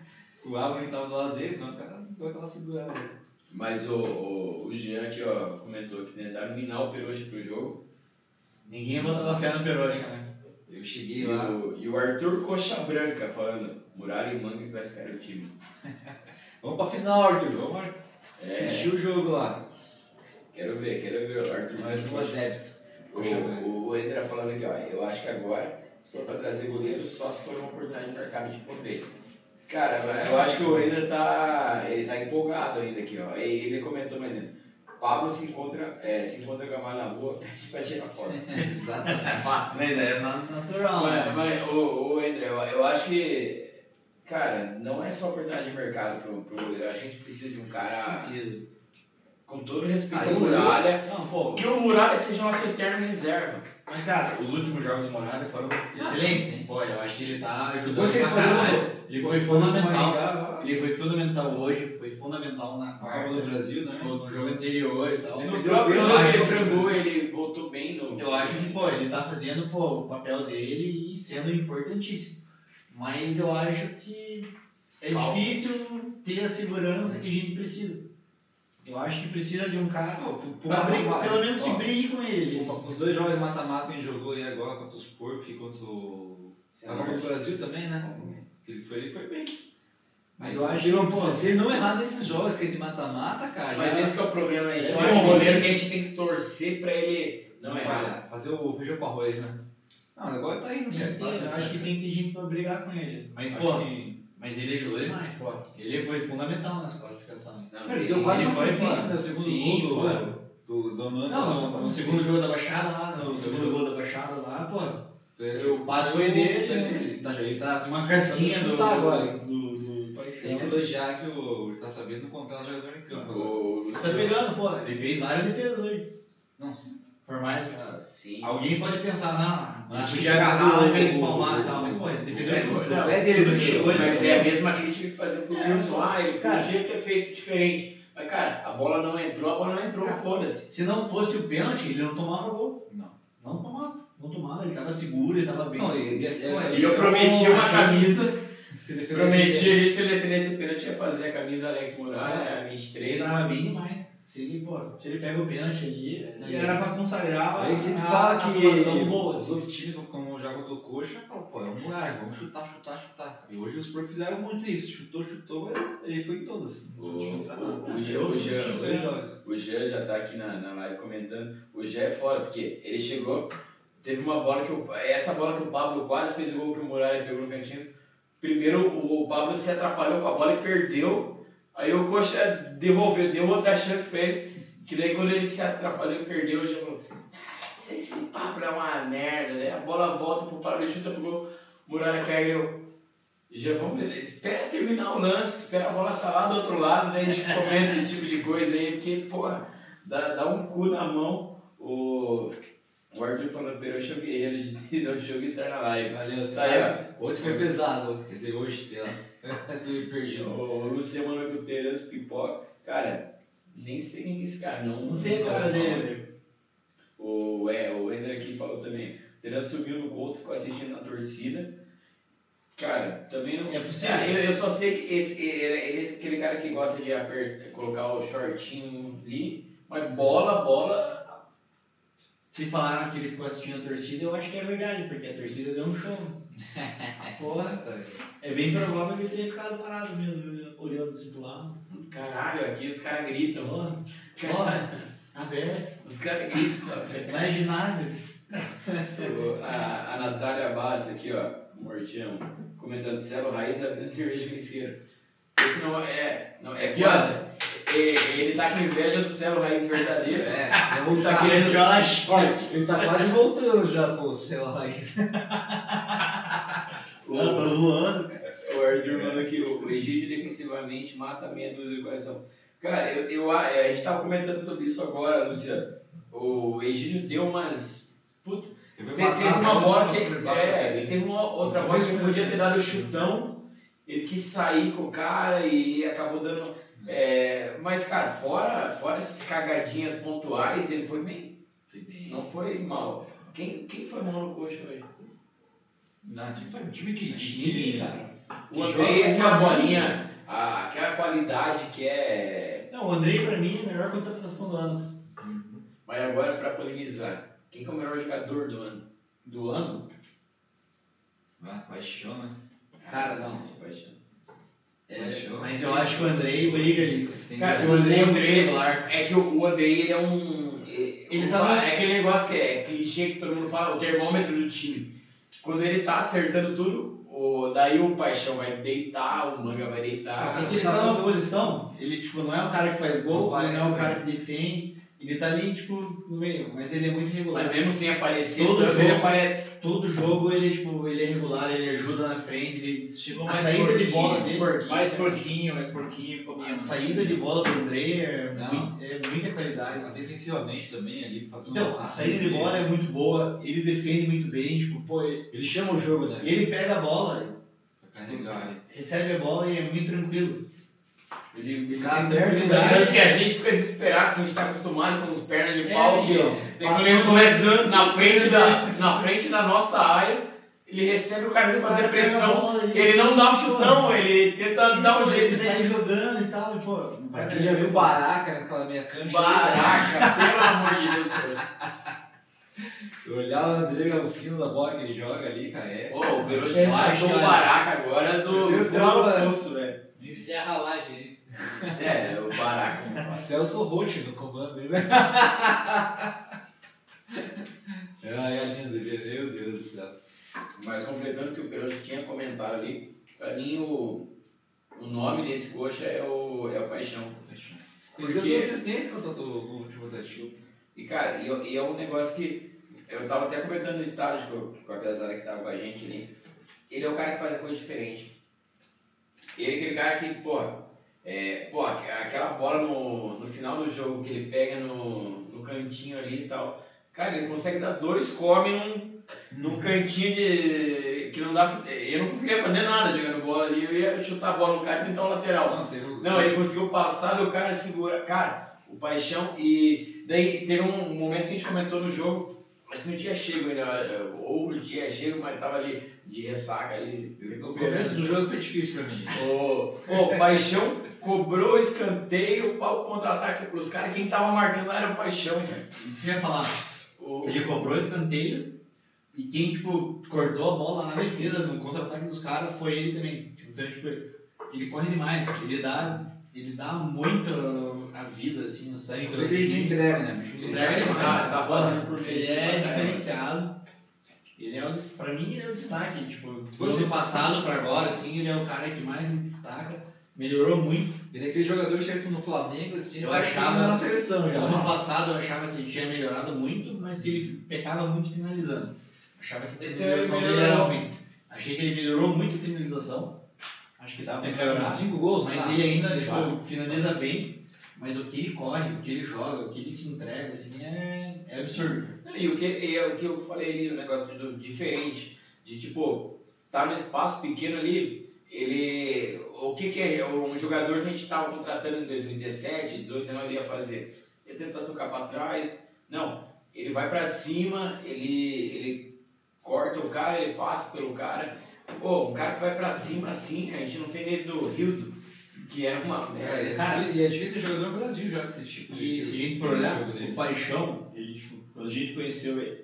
O Abner que tava do lado dele, então o cara deu aquela segurada. né? Mas o, o, o Jean aqui, ó, comentou que tentaram minar o Peruche pro jogo. Ninguém botava fé no Peroxa, né? Eu cheguei E lá. o, e o Arthur Coxa Branca falando, Muralha e Manga ficar o time. Vamos pra final, Arthur. Vamos É, assistir o jogo lá. quero ver, quero ver o Arthur. Mais um adepto. O, o Endra falando aqui, ó, eu acho que agora, se for pra trazer goleiro, só se for uma oportunidade de mercado de poder. Cara, eu acho que o Endra tá, ele tá empolgado ainda aqui, ó. Ele comentou mais ainda. Pablo se encontra, é, se encontra com a mãe na rua, pede pra tirar foto. Exatamente. Fato. Mas é na- natural, Mas, né? mas o, o André, eu, eu acho que, cara, não é só oportunidade de mercado pro, pro goleiro. Eu acho que a gente precisa de um cara, Precisa. com todo respeito Ah, ao Muralha, Não, pô. que o Muralha seja nosso eterno reserva. Mas, cara, os últimos jogos do Morada foram excelentes. hein? Pô, eu acho que ele tá ajudando ele pra foi caralho. Ele foi fundamental. Ele foi fundamental hoje, fundamental na Copa quarta, do Brasil, né? no, no jogo anterior e tal. No Ele próprio jogo ele acho- frangou, ele voltou bem no. Eu acho que, pô, ele tá fazendo pô, o papel dele e sendo importantíssimo. Mas eu acho que é Falta. difícil ter a segurança que a gente precisa. Eu acho que precisa de um cara Pô, pra brigar, pelo menos que brigue com ele. assim. Os dois jogos de mata-mata que a gente jogou aí agora contra os porcos e contra o. Copa do Brasil também, né? Ele foi, ele foi bem. Mas eu acho não que, pô, precisa- se ele não errar nesses jogos que é de mata-mata, cara. Mas já esse que é o problema, a gente Eu tem acho um que- goleiro que a gente tem que torcer pra ele não errar. fazer o feijão com arroz, né? Não, agora tá indo, tem cara. que ter, Tá eu acho que tem que ter gente pra brigar com ele. Mas, pô, que- mas ele ajudou demais, pô. Ele foi fundamental nas classificações. Não, ele deu quase uma assistência no segundo Sim, gol pô. do, do, do Amanda. Não, no, no segundo jogo da Baixada lá, no segundo gol da Baixada lá, pô. O passe foi dele, né? Ele tá, ele tá Uma casquinha Tá agora. do Tem que elogiar que o, ele tá sabendo contar os jogadores em campo. O Tá pegando, pô. Ele fez várias defesas hoje. Não, sim. Por mais. Ah, sim. Alguém pode pensar, não, Ele ele tinha podia que agarrar fazer ao invés de o- palmar e o- tal, mas, pô, ele É, defendeu tudo. não, o pé dele não chegou, ele Mas é a mesma crítica que fazer pro É, Wilson. Ah, ele podia ter feito diferente. Mas, cara, a bola não entrou, a bola não entrou, foda-se. Se não fosse o pênalti, ele não tomava gol. Não. Não tomava. Não tomava, ele tava seguro, ele tava bem. Não, e- e- Pô, é- E eu prometi uma achei- camisa. Se defender Prometi ali, se ele defendesse o pênalti, ia fazer a camisa Alex Moraes, a Ele 23. tava bem demais. Se ele, pô, se ele pega o pênalti ali, ele era pra consagrar A gente sempre a- fala a que os assim. outros times, como já contra o Coxa, falam, pô, é um lugar, vamos chutar, chutar, chutar. E hoje os Spurs fizeram muito isso. Chutou, chutou, mas ele foi em todas. O, nada. o, o, Jean- já tá aqui na, na live comentando. O Jean é foda, porque ele chegou, teve uma bola que o, essa bola que o Pablo quase fez o gol que o Muralha pegou no cantinho. Primeiro o, Pablo se atrapalhou com a bola e perdeu. Aí o Coxa devolveu, deu outra chance pra ele. Que daí quando ele se atrapalhou e perdeu, já falou: "Ah, esse, Pablo é uma merda, né? A bola volta pro Pablo, ele chuta pro gol, Muralha e eu. Já vamos, espera terminar o lance, espera a bola estar lá do outro lado, daí a gente comenta esse tipo de coisa aí, porque, porra, dá, dá um cu na mão. O, o Arthur falando, Peru, choquei ele de não jogo estar na live. Valeu, Tá ó. Hoje foi pesado, quer dizer, hoje, sei lá. Tô perdido. O Luciano mandou Guteiras, pipoca. Cara, nem sei quem é esse cara, não. Não sei a cara dele. O, é, o Ender aqui falou também. O Teran subiu no gol, ficou assistindo na torcida. Cara, também não. É possível. Ah, eu, eu só sei que esse, ele, ele é aquele cara que gosta de aper, colocar o shortinho ali. Mas bola, bola. Se falaram que ele ficou assistindo a torcida, eu acho que é verdade, porque a torcida deu um show. Porra, é bem provável que ele tenha ficado parado mesmo, olhando assim pro lado. Caralho, aqui os caras gritam. Porra, porra, aberto. os caras gritam. Lá é ginásio. A, a Natália Bassi aqui, ó, Mortião, comentando Celo Raiz abrindo cerveja com isqueiro. Esse não é. Não, é aqui, ó. é- Ele tá com inveja do Celo Raiz verdadeiro. É, Ele tá querendo. Josh. Olha, ele tá quase voltando já, sei lá. isso. O, tô voando. o Arthur mandou aqui, o, Egídio defensivamente mata meia dúzia de coração. Cara, eu, eu, a a gente tava comentando sobre isso agora, Luciano. O Egídio deu umas. Puta, Ele Teve, uma bola que. É, dele. e teve uma outra bola que ele podia ter dado o chutão, ele quis sair com o cara e acabou dando. É, mas, cara, fora, fora essas cagadinhas pontuais, ele foi bem. Foi bem. Não foi mal. Quem, quem foi mal no coxa hoje? Não, time foi um time que tinha. cara. O Andrei, joga aquela bolinha, a- aquela qualidade que é. Não, o Andrei pra mim é a melhor contratação do ano. Mas agora, pra polemizar, quem que é o melhor jogador do ano? Do ano? Ah, paixão, né? Cara, não. Esse paixão. É, mas eu acho que o Andrei briga ali. Cara, o Andrei é Andrei- regular. É que o, o Andrei, ele é um. Ele, Ele tá tá- É aquele negócio que é clichê que todo mundo fala, o termômetro do time. Quando ele tá acertando tudo, o, daí o Paixão vai deitar, o Manga vai deitar. É que ele tá numa posição, ele tipo, não é um cara que faz gol, Não ele não é um cara né? que defende, Ele tá ali, tipo, no meio, mas ele é muito regular. Mas mesmo sem aparecer, Todo tanto, ele jogo- aparece. Todo jogo ele, tipo, ele é regular, ele ajuda na frente, ele... Chegou A saída de porquinho, bola dele- mais porquinho, mais porquinho, A saída de bola do André é, muito- é muita qualidade. Defensivamente também ali, fazendo Então, a saída de bola é muito boa, ele defende muito bem, tipo, pô, ele, Ele chama o jogo, né? ele pega a bola, Pra carregar ali. recebe a bola e é muito tranquilo. Ele, ele Os tem caras apertam, tranquilidade. Que a gente fica desesperado, que a gente tá acostumado com os pernas de pau, É, que tem ele começa anos, na frente, da, na frente da nossa área, ele recebe o cara fazer pressão, bola, ele não dá o pô, chutão, ele tenta dar um ele jeito. sai jogando e tal, pô. Aqui já viu Baraca naquela meia cancha. Baraca, pelo amor de Deus, poxa. Eu olhava o André Galfino da bola que ele joga ali, cara. É. Pô, o Peru já Eu acho resgatou que, o Baraca agora do, eu trauma, né? pulso, velho. Encerra lá, gente. É, o Baraca. Celso Rotti no comando aí, né? Ai, é lindo, meu Deus do céu. Mas completando o que o Peroso tinha comentado ali, pra mim o, o nome desse coxa é o, é o Paixão. Ele deu duas assistências contra o último tativo. E cara, e, e é um negócio que eu tava até comentando no estádio com, com a pesada que tava com a gente ali. Ele é o cara que faz a coisa diferente. Ele é aquele cara que, porra, é, porra, aquela bola no, no final do jogo que ele pega no, no cantinho ali e tal. Cara, ele consegue dar dois come num, num cantinho de. que não dá. pra- Eu não conseguiria fazer nada jogando bola ali. Eu ia chutar a bola no cara e tentar o lateral. Não, teve o- Não, ele conseguiu passar do cara segura. Cara, o paixão. E daí teve um momento que a gente comentou no jogo, mas não tinha chego ainda. Ou tinha chego, mas tava ali de ressaca ali. O começo do jogo foi difícil pra mim. O, o Paixão cobrou o escanteio, pau contra-ataque pros caras. Quem tava marcando lá era o Paixão, cara. Isso que eu ia falar. O, Ele cobrou o escanteio e quem, tipo, cortou a bola na defesa, no contra-ataque dos caras, foi ele também. Tipo, então, tipo, ele corre demais, ele dá, ele dá muito a vida, assim, o sangue. Só que ele se entrega, né? Se entrega demais. Tá- tá por Ele é né? diferenciado. Ele é o, pra mim, ele é o destaque. Tipo, Se do fosse- passado pra agora, assim, ele é o cara que mais se destaca. Melhorou muito. Ele é aquele jogador que chega no Flamengo, assim, Eu que achava- tá na seleção já. ano passado eu achava que ele tinha melhorado muito, mas que ele pecava muito finalizando. Achava que a Esse finalização ele dele melhorou. era ruim. Achei que ele melhorou muito a finalização. Acho que dá pra melhorar. tá cinco gols, Mas tá? ele ainda tipo, finaliza bem. Mas o que ele corre, o que ele joga, o que ele se entrega, assim, é, é absurdo. E o que, e é o que eu falei ali, o negócio do diferente, de tipo, tá no espaço pequeno ali, ele. O que, que é um jogador que a gente estava contratando em 2017, 18, 19 ia fazer? Ele tenta tocar para trás. Não, ele vai para cima, ele, ele corta o cara, ele passa pelo cara. Pô, um cara que vai para cima assim, a gente não tem desde o Rildo, que era uma. É, Cara, e é difícil jogador no Brasil já com esse tipo de E se a gente for olhar, o Paixão, ele, tipo, quando a gente conheceu ele,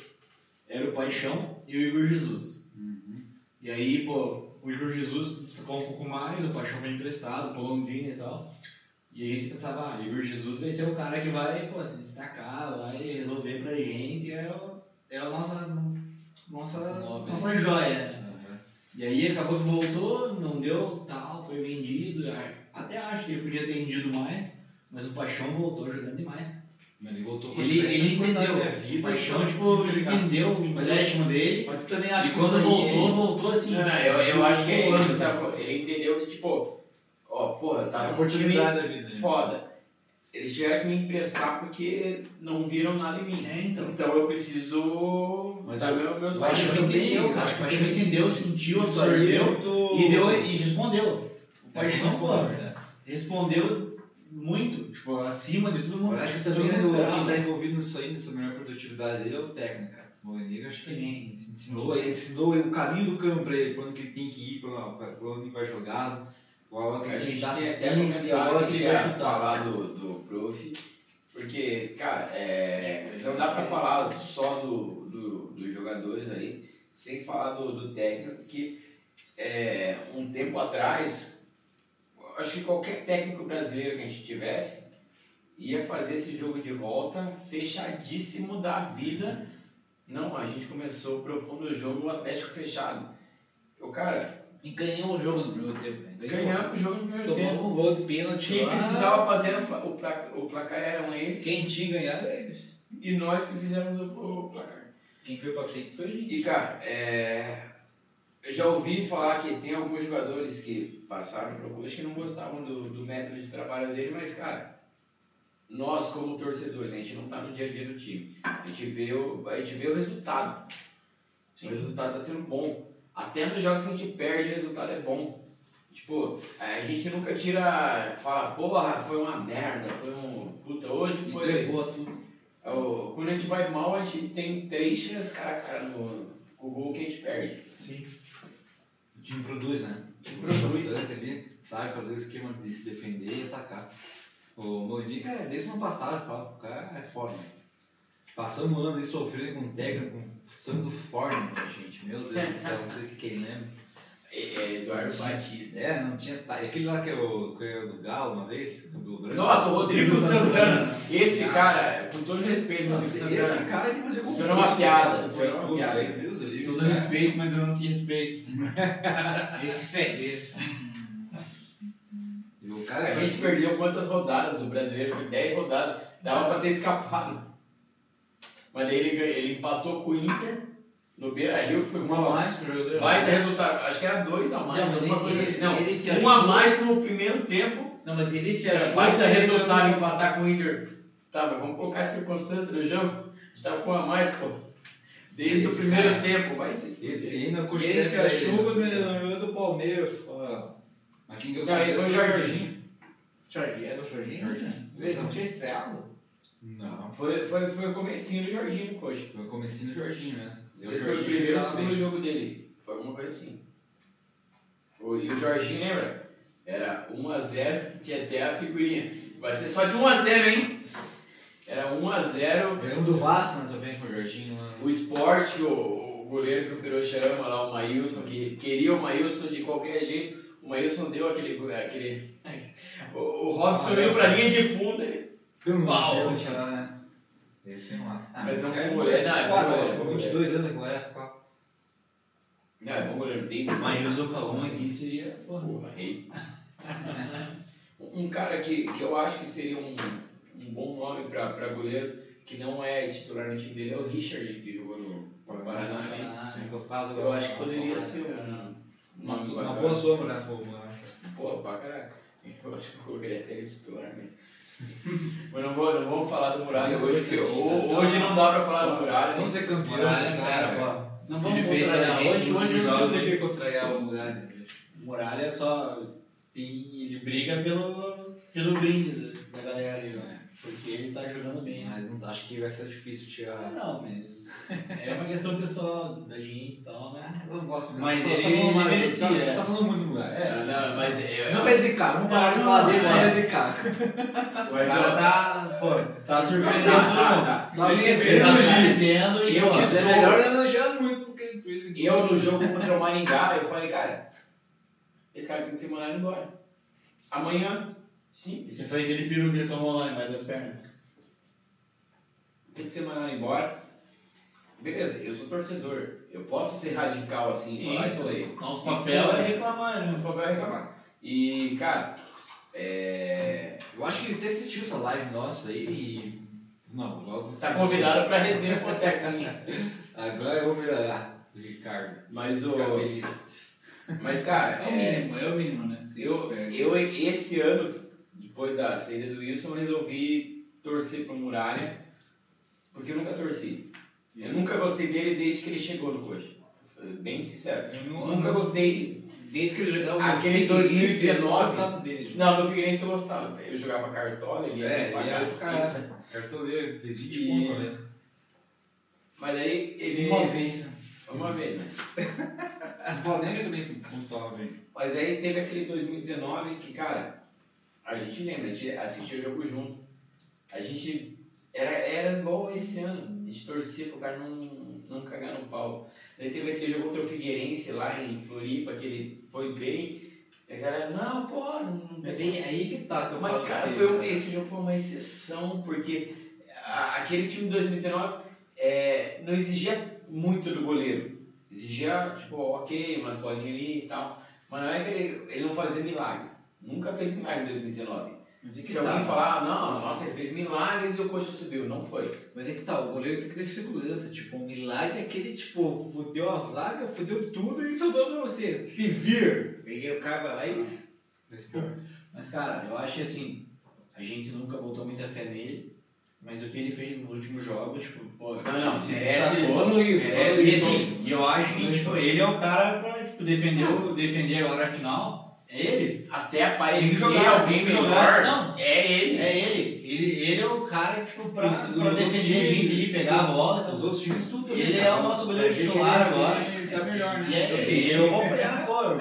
era o Paixão e o Igor Jesus. Uhum. E aí, pô, o Igor Jesus destacou um pouco mais, o Paixão foi emprestado, pro Londrina e tal. E a gente pensava, ah, Igor Jesus vai ser o cara que vai pô, se destacar, vai resolver pra gente, é, o, é a nossa, nossa, nossa joia. Uhum. E aí acabou que voltou, não deu tal, foi vendido. Até acho que ele podia ter rendido mais, mas o Paixão voltou jogando demais. Mas ele voltou com Ele, ele entendeu. vida, o Paixão, então, tipo, ele ligado. entendeu o empréstimo dele. Mas eu também acho E que quando isso aí- voltou, voltou assim. Não, não, eu, eu acho que é isso, sabe? Ele entendeu que, tipo, ó, porra, É tá a um oportunidade time da vida. foda. Eles tiveram que me emprestar porque não viram nada em mim. É, então. Então eu preciso Mas dar eu- meu, meus O acho Paixão entendeu, eu cara. acho O que Paixão entendeu, sentiu, é absorveu muito- e, deu, e respondeu. O É, Paixão, pô, né? respondeu muito, tipo, acima de todo mundo. Eu acho que todo também mundo o, esperava. está envolvido nisso aí, nessa melhor produtividade dele, é o técnico, cara. O Morenego acho que Também. ensinou, ele ensinou o caminho do campo pra ele, onde que ele tem que ir, pra onde vai jogar, a hora que A ele gente que até assistência, a hora que que ele vai chutar. falar do, do prof, porque, cara, é, não dá pra falar só do, do, dos jogadores aí, sem falar do, do técnico, que é, um tempo atrás, acho que qualquer técnico brasileiro que a gente tivesse, ia fazer esse jogo de volta fechadíssimo da vida. Não, a gente começou propondo o jogo o Atlético fechado. O cara, E ganhou o jogo no primeiro tempo. né? Ganhou. ganhamos o jogo no primeiro tempo. Tomamos um gol de pênalti Quem lá, precisava fazer o o placar, eram eles Quem tinha ganhado eles. e nós que fizemos o, o placar. Quem foi pra frente foi a gente. E cara, é, eu já ouvi falar que tem alguns jogadores que passaram pelo clube que não gostavam do, do método de trabalho dele, mas cara, nós como torcedores, a gente não tá no dia a dia do time. A gente vê o, a gente vê o resultado. O resultado tá sendo bom. Até nos jogos que a gente perde, o resultado é bom. Tipo, a gente nunca tira, fala, porra, foi uma merda, foi um. Puta, hoje foi. Entregou tudo. É Quando a gente vai mal, a gente tem três chances cara a cara no com o gol que a gente perde. O time produz, né? O time Produz. bastante ali, sabe fazer o esquema de se defender e atacar. O Moinique é desde o ano passado, fala, o cara é né? Passamos anos aí sofrendo com um técnico, com Sandro Forne, gente. Meu Deus do céu, vocês que lembram. É, é Eduardo Batista. É, não tinha. tá- Aquele lá que é o, que é o do Galo uma vez, cabelo branco. Nossa, o Rodrigo Santana. Nossa. Esse cara, com todo respeito, Rodrigo Nossa, Santana. esse cara que fazia Isso era uma piada, isso era uma Pô, piada. Deus, ali. Todo respeito, mas eu não te respeito. Esse fez. E o cara A gente perdeu quantas rodadas do brasileiro? Foi 10 rodadas. Dava pra ter escapado. Mas daí ele, ele empatou com o Inter no Beira Rio, que foi uma uma mais que o jogador. baita resultado. Acho que era dois a mais, Não, alguma ele- coisa ele- assim. Não, ele um a mais no primeiro tempo. Não, mas ele se achou. baita que ele resultado empatar com o Inter. Tá, mas vamos colocar as circunstâncias do jogo. A gente tava com um a mais, pô. Desde Esse o primeiro cara- tempo, vai se Esse Ele se deve achou dar ele, né? ganhou do Palmeiras. Mas quem ganhou esse foi o Jorginho. Jorginho, é do Jorginho? Jorginho. Ele não tinha estreado? Não, Foi, foi, foi o comecinho do Jorginho, coxa. foi o comecinho do Jorginho mesmo. Não sei se foi o primeiro ou o segundo jogo dele. Foi alguma coisa assim. E o Jorginho, lembra? Era 1x0, tinha até a figurinha. Vai ser só de 1x0, hein? Era 1x0. Ganhamos do Vasco né, também com o Jorginho lá. O Sport, o, o goleiro que o Pirocha ama lá, o Maílson, que queria o Maílson de qualquer jeito. O Maílson deu aquele. aquele o, o Robson Ah, veio pra linha de fundo. Ele, Foi um Pau. né? Esse foi massa. Mas é um bom goleiro, não, é tipo, bom agora, goleiro, com bom 22 anos naquela época. não, é bom goleiro, tem. Mas o Calum aqui seria. Porra, rei. um cara que, que eu acho que seria um, um bom nome para goleiro, que não é titular no time dele, é o Richard, que jogou no Paraná. né? Encostado. Eu acho que poderia ser um Uma, nome uma bacana. boa sombra, né? Pô, acho. Pô, pra caraca. Eu acho que eu colocaria até ele titular mesmo. Mas não, vou, não vamos falar do Muralha Eu hoje, vou né? hoje não dá pra falar do Muralha. né? Vamos ser campeão, Muralha, né, cara. Não vamos contrariar. Hoje, hoje não Tem que contrariar o lugar, né? Muralha só tem, ele briga pelo, pelo brinde da galera aí, ó. Porque ele tá jogando bem. Mas não- acho que vai ser difícil Ah, tirar. não, mas é uma questão pessoal da gente e tal, né? Eu não gosto muito. Mas Só ele- ele merecia, Você tá, é. falando muito do lugar. É, não, mas é, Não vai zicar, vamos parar de Não, falar dele, não, vai é. zicar. O mas cara eu- tá, pô, tá surpreendendo Tá, tá, tá. Tá tá surpreendendo e, Eu que Mas é sou- melhor elogiar muito, porque E eu no jogo contra o Maringá, eu falei, cara, esse cara tem que ser mandado embora. Amanhã, sim, Você foi aquele peru que ele tomou lá embaixo das pernas. tem que ser mandado embora. Beleza, eu sou torcedor. Eu posso ser radical assim e falar isso aí. Nosso papel é reclamar, né? Nosso papel é reclamar. E, cara, é... Eu acho que ele até assistiu essa live nossa aí e. Não, logo. Tá convidado pra resenha minha. Agora eu vou melhorar. Ricardo. Mas o. Mas, cara, É o é, mínimo, é o mínimo, né? eu, eu esse ano, depois da saída do Wilson, eu resolvi torcer pro Muralha, porque eu nunca torci. Eu nunca gostei dele desde que ele chegou no coxa. Bem sincero. Eu não- nunca gostei. Desde que ele jogava Aquele no Figueirense, 2019. eu gostava dele. Não, no Figueirense eu gostava. Eu jogava cartola, ele ia É, pra ele era o cara. Cartoleiro, fez 20 E- pontos, né? Mas aí ele. Uma vez. Uma vez, né? O Flamengo também pontuava bem. Mas aí teve aquele 2019 que, cara, a gente lembra, a gente assistia o jogo junto. A gente era, era igual esse ano. A gente torcia pro cara não, não cagar no pau. Daí teve aquele jogo contra o Figueirense lá em Floripa, que ele foi bem. E a galera, não, pô, não. Mas aí, aí que tá que eu Mas, cara, pra foi um- você. esse jogo foi uma exceção, porque a- aquele time de 2019 é, não exigia muito do goleiro. Exigia, tipo, ok, umas bolinhas ali e tal. Mas não é que ele, ele não fazia milagre. Nunca fez milagre em 2019. Mas é que Se tá. alguém falar, não, nossa, ele fez milagres e o coxa subiu. Não foi. Mas é que tá, o goleiro tem que ter segurança. Tipo, um milagre é aquele, tipo, fudeu a zaga, fudeu tudo e sobrou pra você. Se vir. Peguei o cara vai lá e. Esse pior. Mas, cara, eu acho que assim, a gente nunca botou muita fé nele, mas o que ele fez nos últimos jogos, tipo, pô, Não, não, se merece todo isso. Merece, e assim, e eu acho que tipo, ele é o cara pra tipo, defender, o- defender agora a final. É ele. Até aparecer jogar, alguém melhor. Não. é ele. É ele. Ele, ele é o cara, tipo, pra, Os- pra os defender gente ali, pegar a bola. Os Então, outros times tudo também, Ele cara. é o nosso goleiro titular ele- agora. ele Tá melhor, né? e é, eu vou apoiar, pô.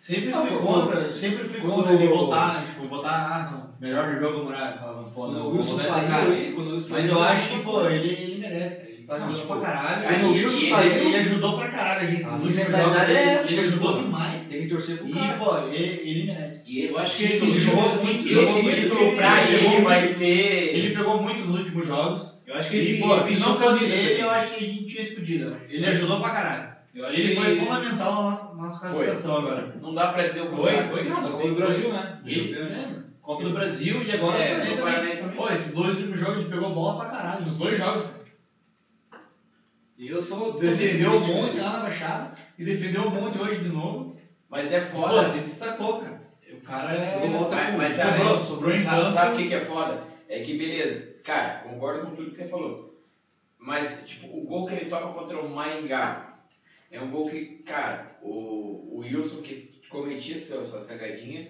Sempre fui contra, sempre fui contra ele votar, tipo, votar, ah, não, melhor do jogo, Muralha. Pô, não, o Wilson saiu cara. aí, quando Wilson Mas eu ele acho que, pô, ele, ele merece, cara. Ele tá Não, jogando tipo, pra caralho. Aí Quando o ele- Wilson ele- saiu, Ele ajudou pra caralho a gente a mentalidade é Ele, essa, ele ajudou demais. Tem que torcer pro E, cara. pô, ele, ele merece. E esse Eu acho que título, esse jogo, esse jogou muito, título ele- pra ele ele, jogou vai muito. ser. Ele pegou muito nos últimos jogos. Eu acho que E, ele. pô, ele se não fosse ele, eu acho que a gente tinha explodido. Ele ajudou pra caralho. Eu acho Ele que foi fundamental na nossa, nossa Foi. classificação agora. Não dá pra dizer o Foi, contrário. foi. Não, da Copa do Brasil, né? Ele, né? né? Copa do Brasil e agora É, o Paranaense do também. Pô, esses dois últimos jogos ele pegou bola pra caralho. Nos dois jogos. E eu tô. Defendeu um monte né? lá na Baixada e defendeu um monte hoje de novo. Mas é Pô, foda. se destacou, cara. O cara é. Mas, sobrou, sobrou em sabe, sabe o que, que é foda? É que beleza, cara, concordo com tudo que você falou. Mas, tipo, o gol que ele toca contra o Maringá é um gol que, cara, o, o Wilson que cometia suas, suas cagadinhas,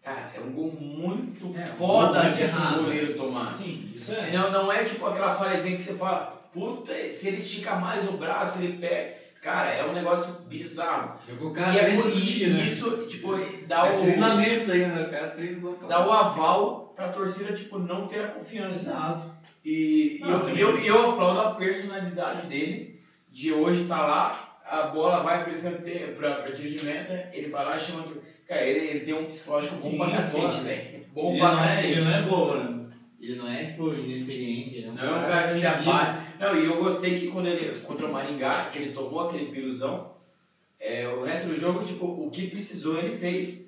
cara, é um gol muito É, um foda muito de errado. goleiro tomar. Sim, isso é. Não, não é tipo aquela falhazinha que você fala, puta, se ele estica mais o braço, ele pega. Cara, é um negócio bizarro. Jogou o E, cara é por dia, né? isso, tipo, dá É o treinamentos aí, né? Cara pra- dá o aval pra torcida, tipo, não ter a confiança. Exato. E, e Não, eu, eu, eu aplaudo a personalidade dele, de hoje estar lá, a bola vai pro escanteio, pra, pra tiro de meta, ele vai lá chamando. Cara, ele, ele tem um psicológico bom Sim, pra é cacete, velho. Bom Ele pra não, é, cacete. ele não é bobo, né? Ele não é, tipo, inexperiente. Ele é um Não é um cara que se abate. Não, e eu gostei que quando ele, contra o Maringá, que ele tomou aquele piruzão, é, o resto do jogo, tipo, o que precisou ele fez.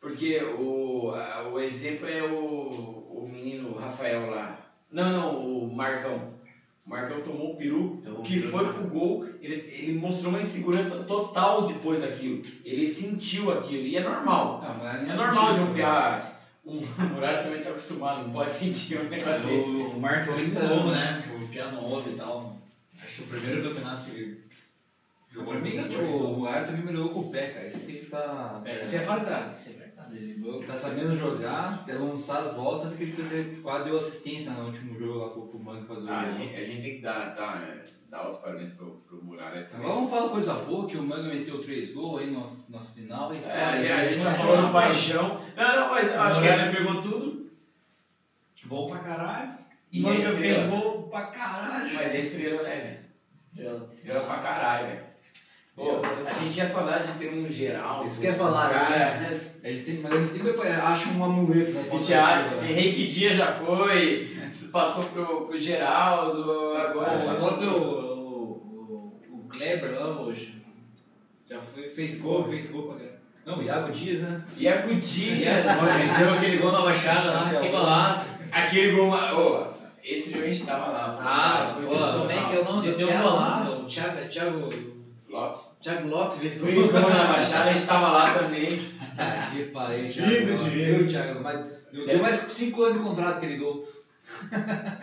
Porque o, a- o exemplo é o, o menino Rafael lá. Não, não, o Marcão. O Marcão tomou o peru, Tomou o o que foi né? pro gol, ele, ele mostrou uma insegurança total depois daquilo. Ele sentiu aquilo, e é normal. Ah, mas É normal de um piá. Um Muralha também tá acostumado, não pode sentir um negócio desse. O, o Marco é muito novo, né? Piano novo e tal. Acho que o primeiro campeonato que ele jogou Pra mim, tipo, o Muralha também melhorou com o pé, cara. Isso tem que tá. Isso é verdade, isso é verdade. Ele tá sabendo jogar, até lançar as voltas, tanto que ele quase deu assistência no último jogo lá pro, pro Mano fazer o Ah, a gol. gente, a gente tem que dar, é, dar os parabéns pro, pro Muralha também. Agora vamos falar coisa boa, que o Mano meteu três gols aí no, na final. E É, sabe, a gente né? já falou do paixão. Não, não, mas O acho que Muralha pegou tudo. Bom pra caralho. E Manga fez gol pra caralho. Mas é estrela, né, velho? Estrela. Estrela pra caralho, velho. Pô, a gente tinha saudade de ter um geral. Isso que é falar, cara. né? Eles têm, mas eles sempre acham um amuleto, né? torcida, né? Henrique Dias já foi, passou pro, pro Geraldo, agora Pô, passou pro... o, o, o Kleber lá hoje já foi, fez gol, fez gol pra caralho. Não, o Iago Dias, né? Iago Dias. Meteu aquele gol na baixada lá, que golaço. Aquele gol. Ô, esse jogo a gente tava lá. Ah, foi sensacional. Como é que é o nome Ele do deu um Thiago? golaço. Thiago, é Thiago, Lopes. Thiago Lopes. Fez gol na Baixada, a gente tava lá também. Ah, que pai, Lindo Thiago. de ver. Viu, Thiago? Mas deu mais 5 anos de contrato aquele gol.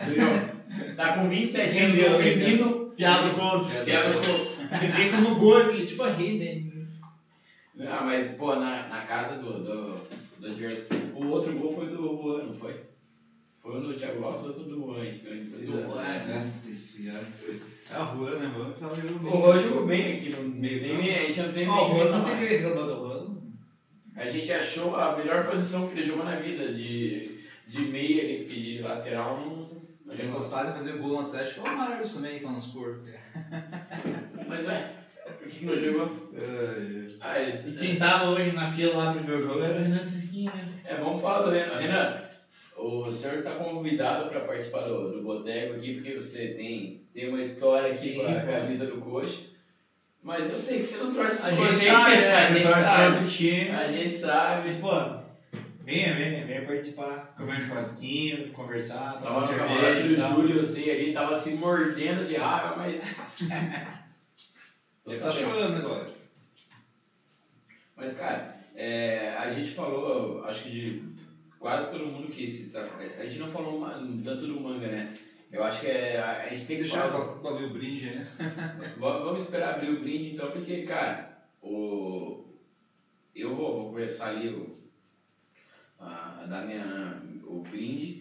Entendeu? Tá com 27 anos, Rendeu, o menino. Piada gol. Piada com- Você deita no gol, aquele tipo a rede. Não, mas, pô, na, na casa do, do, do Jersey. O outro gol foi do Juan, não foi? Foi um do Thiago Lopes, outro do Juan. dois a zero. Ah, Nossa senhora. É a Juan, né, Juan? Jogando O Juan jogou bem aqui no meio. Tem, nem- a gente não tem Ó, o nem Juan não tem que reclamar do Juan. A gente achou a melhor posição que ele jogou na vida, de, de meia ali, porque de lateral não. não Quem gostava de fazer gol no Atlético é o Marius também, que tá nos cor. Mas, ué, por que, que não jogou? Ah, E ele, quem tava hoje na fila lá pro meu jogo era o Renan Sisquinha, né? é, vamos falar do Renan. Renan, o senhor está convidado para participar do, do Boteco aqui, porque você tem, tem uma história aqui com a camisa do coxa. Mas eu sei que você não torce pro A gente sabe, né? a gente sabe. outro time. A gente sabe. Pô, venha, venha, venha participar, comer um churrasquinho, conversar, Tava no camarote do. Júlio, eu sei ali, tava se mordendo de raiva, mas. Ele tá chorando agora. Mas, cara, é, a gente falou, acho que de quase todo mundo que se destacou. A gente não falou ma- tanto do manga, né? Eu acho que é, a, gente tem que Deixa falar. eu pra abrir o brinde né? Va- Vamos esperar abrir o brinde então, porque, cara, o... eu vou, vou começar ali o... a, a dar minha... o brinde.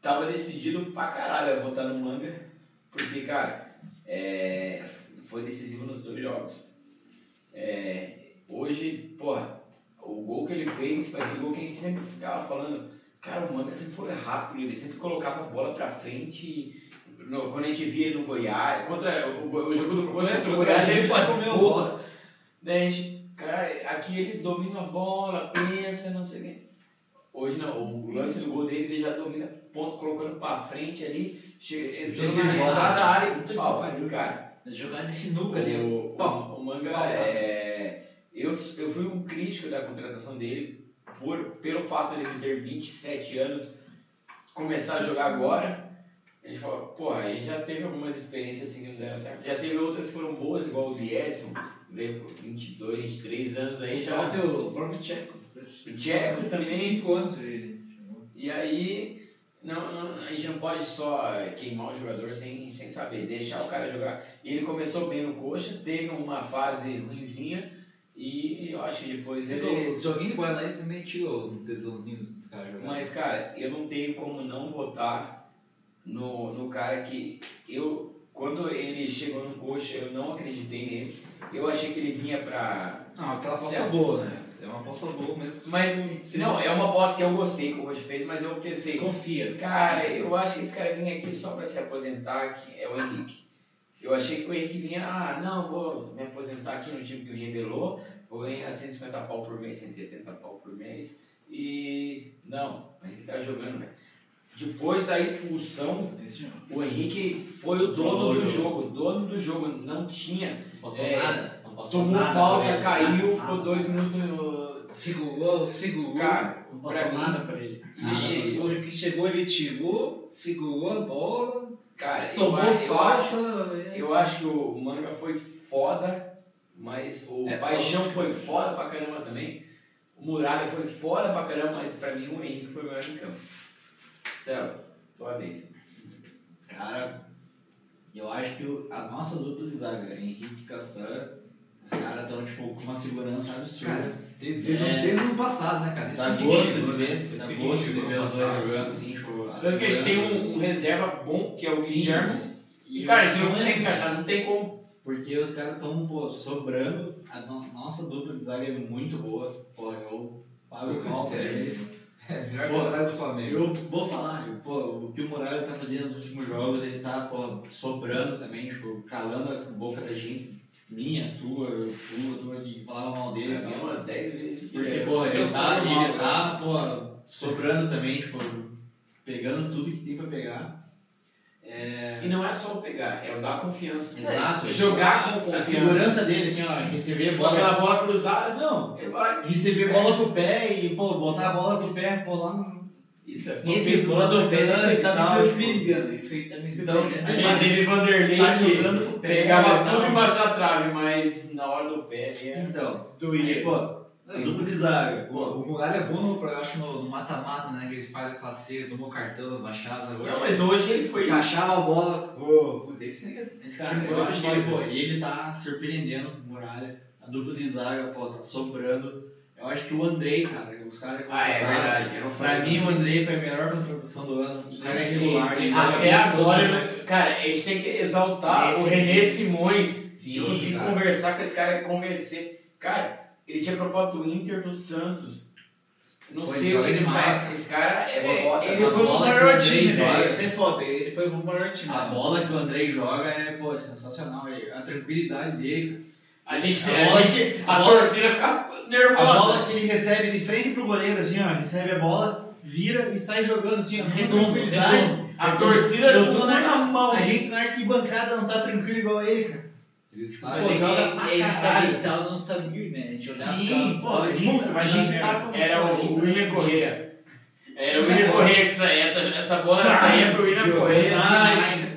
Tava decidido pra caralho eu votar no manga, porque, cara, é, foi decisivo nos dois jogos. É, hoje, porra, o gol que ele fez foi aquele gol que a gente sempre ficava falando. Cara, o Manga sempre foi rápido, ele sempre colocava a bola pra frente. No- quando a gente via ele no Goiás, contra o, o jogo do Coxa contra o Goiás, ele passou comeu a bola. Né, gente, cara, aqui ele domina a bola, pensa, não sei o quê. Hoje não, o lance do gol dele ele já domina ponto, colocando pra frente ali, Jesus, na área e pau, cara. Jogar de sinuca ali. O, Pau. o, o Manga é. Eu, eu fui um crítico da contratação dele por, pelo fato de ele ter 27 anos, começar a jogar agora. A gente falou, porra, a gente já teve algumas experiências assim que não deram certo. Já teve outras que foram boas, igual o de Edson, veio com 22, 23 anos aí já. Já o próprio Tcheco. O Tcheco também. 5 anos ele. E aí, não, não- a gente não pode só queimar o jogador sem, sem saber, deixar o cara jogar. E ele começou bem no coxa, teve uma fase ruimzinha e eu acho que depois ele. Os joguinhos de Guaranaense também tirou um tesãozinho dos caras jogando. Mas, cara, eu não tenho como não votar no, no cara que eu. Quando ele chegou no coxa, eu não acreditei nele. Eu achei que ele vinha pra. Não, aquela aposta Certo. boa, né? É uma aposta boa, mas. Mas, não, é uma aposta que eu gostei que o Roger fez, mas eu pensei. Confia. Cara, eu acho que esse cara vinha aqui só pra se aposentar, que é o Henrique. Eu achei que o Henrique vinha, ah, não, vou me aposentar aqui no time que me revelou, vou ganhar 150 pau por mês, 170 pau por mês. E não, o Henrique tá jogando, velho. Depois da expulsão, o Henrique foi o dono do jogo, dono do jogo, não tinha. Não passou É, nada. Não passou Tomou nada falta, pra ele. caiu, Nada, ficou nada. dois minutos. Segurou, segurou. Cara, Não passou nada pra ele. Nada, che- o que chegou ele tirou, segurou a bola, cara, eu, tomou eu acho. falta. Eu acho que o manga foi foda, mas o É Paixão foi foda pra caramba também. O Muralha foi foda pra caramba, mas pra mim o Henrique foi o melhor em campo. Céu, tua vez. Cara, eu acho que o- a nossa dupla de zaga, Henrique e Castan, os caras estão tipo, com uma segurança absurda. Cara, desde, desde, É. desde o ano passado, né, cara? Desde que gosto de ver, dá Desde que gosto de ver ano os dois passado. jogando assim, tipo, a Tanto que a gente tem um, um reserva bom, que é o Sim. Guilherme. E cara, a gente não consegue é- encaixar, não tem como. Porque os caras estão, sobrando. A no- nossa dupla de zaga é muito boa. Pô, eu pago Eu mal pra sério. eles. É, melhor Pô, que o do Flamengo. Eu vou falar, eu, pô, o que o Muralha tá fazendo nos últimos jogos, ele tá, pô, sobrando também, tipo, calando a boca da gente. Minha, tua, tua, tua, que falava mal dele. Mim, tal. umas 10 vezes. Porque, É, pô, ele eu tá, ele tá, pô, sobrando também, tipo, pegando tudo que tem pra pegar. É... E não é só o pegar, é o dar confiança. Exato. Jogar com A confiança. segurança dele, assim, ó, receber Com bola. aquela bola cruzada, Não, ele vai. receber bola com o pé e, pô, botar a bola com o pé, pô, lá no. Isso é Esse Bola do pé, isso aí tá me tipo, surpreendendo. Isso aí tá me Então, surpreendendo. A gente teve Vanderlei Tá jogando com o pé. pegava né, tudo embaixo da trave, mas na hora do pé é Então, doía. aí, pô, dupla de zaga, o Muralha é bom, no, eu acho, no mata-mata, né? Que eles fazem aquela ceia, tomou cartão, baixada. Agora Não, mas hoje ele foi. encaixava a bola. Pô, puta, esse é. Cara, eu acho que ele, pô, ele tá surpreendendo o Muralha. A dupla de zaga, pô, tá sobrando. Eu acho que o Andrei, cara, os caras que Ah, é verdade. eu não Pra mim, o Andrei foi a melhor contratação do ano. O cara é regular. ele joga Até agora, né, cara, a gente tem que exaltar Esse- o René Simões. Sim, de conseguir conversar com esse cara, convencer. Cara, ele tinha proposto do Inter do Santos. Não Pô, sei ele o que que demais, mais. cara. Esse cara é É, ele a foi o maior time, né? joga. Isso é foda. Ele foi pro maior time. A né? bola que o Andrei joga é, pô, sensacional. É A tranquilidade dele. A gente, A a, bola- gente, a, a bola- torcida fica A nervosa. bola que ele recebe de frente pro goleiro, assim, ó, recebe a bola, vira e sai jogando, assim, ó, Redondo, tranquilidade. A torcida Eu tô tudo na mão. A gente na arquibancada não tá tranquilo igual ele, cara. Ele sai. Pô, joga pra ele tá caralho. cristal não sabia, né? A gente olhava Sim, pô, a gente, muito a gente tá com. Era a o William Correia. Era o William Correia que saía. Essa, essa bola saía pro William Correia. Demais,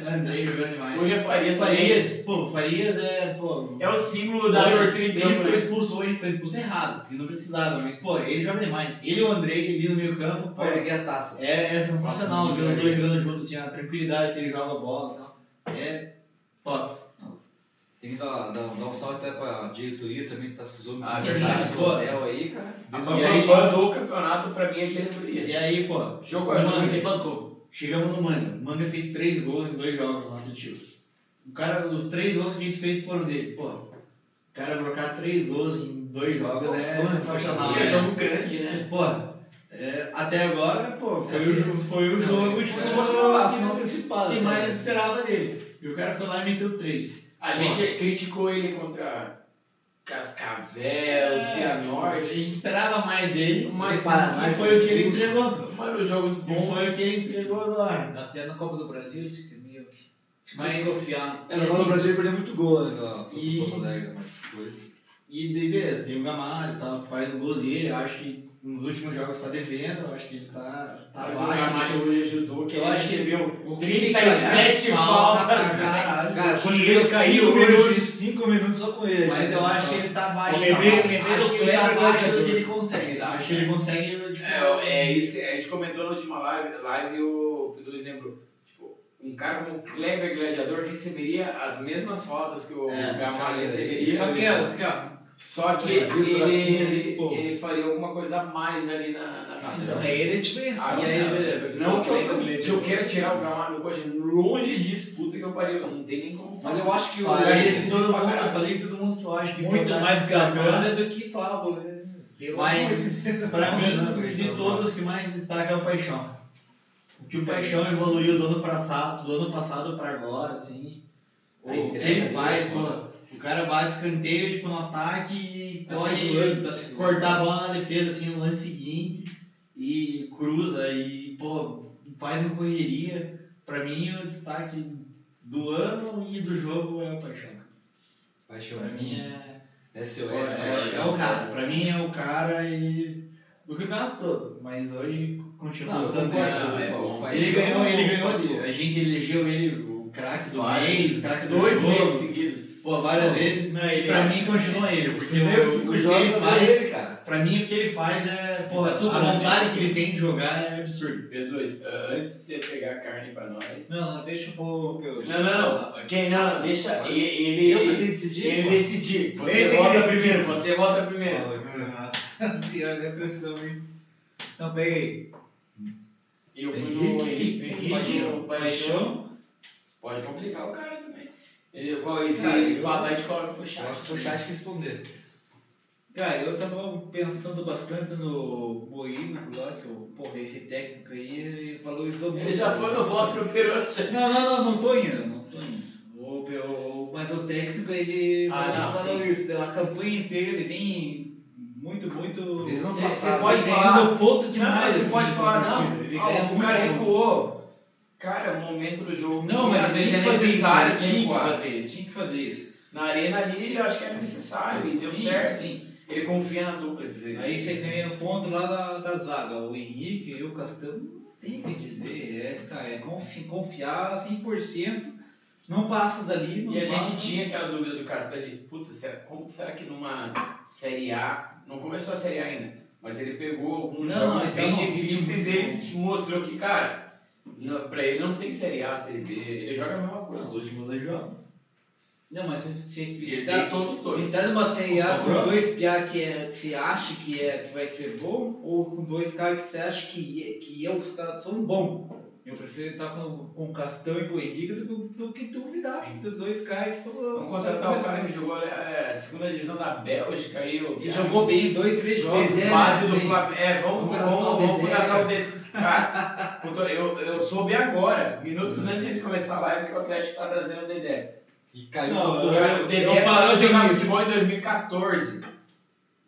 William Farias também. Farias, pô, Farias é, pô. É o símbolo da torcida em Ele foi né? expulso hoje, foi expulso errado, porque não precisava, mas, pô, ele joga demais. Ele e o Andrei ali no meio campo, pô, pegar a taça. é, é sensacional ver os dois jogando juntos, assim, a tranquilidade que ele joga a bola e tal. É top. Tem que dar, dar, dar um salve até pra diretoria também que tá se zoando. Ah, verdade, pô. hotel aí, cara. E o- aí- Pampam do campeonato pra mim é diretoria. E aí, pô, Jogo a jogo, a gente bancou. chegamos no Manga. O Manga fez três gols em dois jogos no Atlético. O cara, os três gols que a gente fez foram dele. Pô, o cara colocar três gols em dois jogos é Nossa, sensacional. E é né? jogo grande, né? Pô, é, até agora, pô, foi, o, jo- foi o jogo tipo, que, final antecipada. que né? mais esperava dele. E o cara foi lá e meteu três. A gente criticou ele contra Cascavel, A Cianorte. gente esperava mais dele, Mas e foi o que ele entregou. Os jogos E bons. foi o que ele entregou agora. Até na Copa do Brasil, acho que é meio que. Mas- confiar. É, Copa do Brasil perdeu muito gol né, naquela E- Alegre, mas depois. E daí, beleza, tem o Gamalho e tal, que faz o golzinho acho que nos últimos jogos tá devendo, eu acho que ele tá, tá Mas o baixo. Gamalho hoje ajudou, que Eu ele recebeu o 37 Falta pra faltas. caralho. Cara, quando ele caiu cinco hoje- minutos, cinco minutos só com ele. Mas eu acho que ele tá abaixo. O tá? Ribeiro acho que ele tá abaixo do que ele consegue. assim, Acho que ele consegue. É, é isso que a gente comentou na última live, live e o P2 lembrou. Um cara como o Kleber Gladiador receberia as mesmas faltas que o É, Gamalho receberia. Só aquela, aquela. Só que É, viu, assim, ele, ele, ele faria alguma coisa a mais ali na, na Ah, vida. Então, é ele é diferencial. Ah, né? Não que eu, que eu queira tirar o Gamalho do coxa, longe disso, puta que eu pariu, não tem nem como Mas eu acho que o. Falei esse de todo mundo, eu falei todo mundo que eu acho que Muito pode mais. Gabana do que Pablo, né? Mas, pra mim, de todos que mais destaca é o Paixão. O que o Paixão evoluiu do ano passado, do ano passado pra agora, assim. O que ele faz, mano. O cara bate escanteio tipo, no ataque e Tá pode segurando, tá segurando. cortar a bola na defesa assim, no lance seguinte e cruza e, pô, faz uma correria. Pra mim, o destaque do ano e do jogo é o Paixão. Paixão, Pra mim assim. é, SOS. é, é o cara. Pra mim é o cara e. do campeonato todo. Mas hoje continua Não, eu. Não, é o Ele ganhou, ele ganhou, passou. a gente elegeu ele o craque do mês, o craque do Dois meses seguidos. Pô, várias Pô, vezes. não, ele- pra mim continua ele. Porque o, o cinco que jogos ele faz, foi ele, cara. pra mim o que ele faz é. Pô, Tá a vontade bem. que ele tem de jogar é absurdo. P2, ah, antes de você pegar a carne pra nós. Não, não, deixa o povo. Não, não, não. Quem não, deixa Mas ele. eu que ele que decidir, Ele decidir. Você Ele que vota primeiro, você vota primeiro. Nossa senhora, depressão, hein? Não, peguei. Eu fui Henrique, no Henrique, Henrique, Paixão, Paixão. Pode complicar o cara também. Ele, qual, esse Cara, eu- empatar de coloca pro Eu chat. acho que o chat que responder. Cara, eu tava pensando bastante no Moíno lá, que o, porra, esse técnico aí, ele valorizou muito. Ele já foi no voto pro Perucha. Não, não, não, não tô indo, não tô indo. O, o, mas o técnico, ele Ah, não, valoriza a campanha inteira, ele vem muito, muito. O Você- você pode falar no ponto Não, você assim, pode falar, não. Ele Ah, o cara recuou. Cara, o momento do jogo. Não, mas às vezes é fazer isso, necessário tinha que fazer isso, tinha que fazer isso. Na arena ali, eu acho que era necessário e deu Sim, certo. sim. Ele confia na dupla. dizer. Aí você ganha ponto lá da, das vagas. O Henrique e o Castelo não tem o que dizer. É, cara, é confi- confiar 100%, não passa dali. Não E a gente passa. tinha aquela dúvida do Castanho de, puta, será, como será que numa Série A, não começou a Série A ainda, mas ele pegou alguns Não, jogos ele tá bem difíceis e ele mostrou que, cara, não, pra ele não tem Série A, Série B, ele joga a mesma Os coisa. últimos dois jogos. Não, mas você, ele tá, tem todos os dois. você tá numa Série A com dois piá que, é, que você acha que, é, que vai ser bom, ou com dois caras que você acha que, que é, os caras são bons. Eu prefiro estar com, com o Castão e com o Henrique do, que- do que duvidar dos dois caras que estão. Vamos contratar o cara que jogou é, a segunda divisão da Bélgica aí, o E jogou bem em dois, três jogos. Teve né? fase do Bem. Flamengo. É, vamos, Vamos contratar o Dedé. Dedé. Cara, eu, eu soube agora, minutos antes de começar a live, que o Atlético tá trazendo o Dedé. E caiu Não, o Dedé parou de jogar futebol em 2014.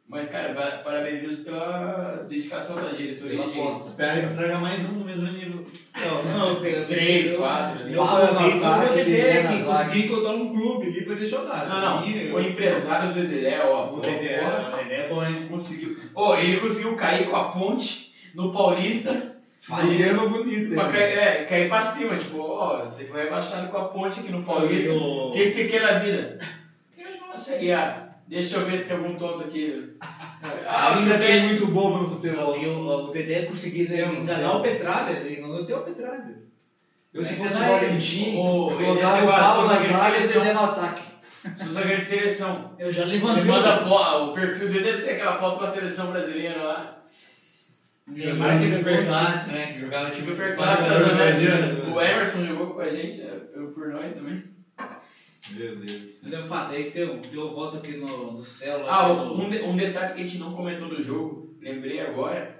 Mas, cara, pa- parabéns pela dedicação da diretoria. Pela de- aposta. Espero que traga mais um no mesmo nível. Não, não, eu Três, quatro? Eu ataque, pro ele Dedé é que consegui encontrar um clube ali pra ele jogar. Não, não. E eu- O empresário do Dedé, ó. O Dedé, o Dedé é bom, hein? conseguiu. Ó, ele conseguiu cair com a ponte no Paulista. Faria bonito, Pra hein? cair, é, cair pra cima, tipo, ó, você foi rebaixado com a ponte aqui no Paulista. Eu- O que você quer na vida? Quero jogar uma Série A. Deixa eu ver se tem algum tonto aqui. Ah, Ainda tem muito bobo no futebol. E o, o Dedé conseguiu né, enganar o Petralha, ele enganou até o Petralha. Eu, se É, fosse o Valentim, é o Paulo na zaga e. Dedé no ataque. Sou zagueiro de seleção. Eu já levantei. manda foto, o perfil dele deve ser aquela foto com a seleção brasileira lá. Jogava no Super Clássico, né? Que jogava time Super clássico né? O Emerson jogou com a gente, é, eu por nós também. Meu Deus. Eu falei, tem um, tem um voto aqui no, no céu. lá, Ah, no- um, de- um detalhe que a gente não comentou do jogo, lembrei agora.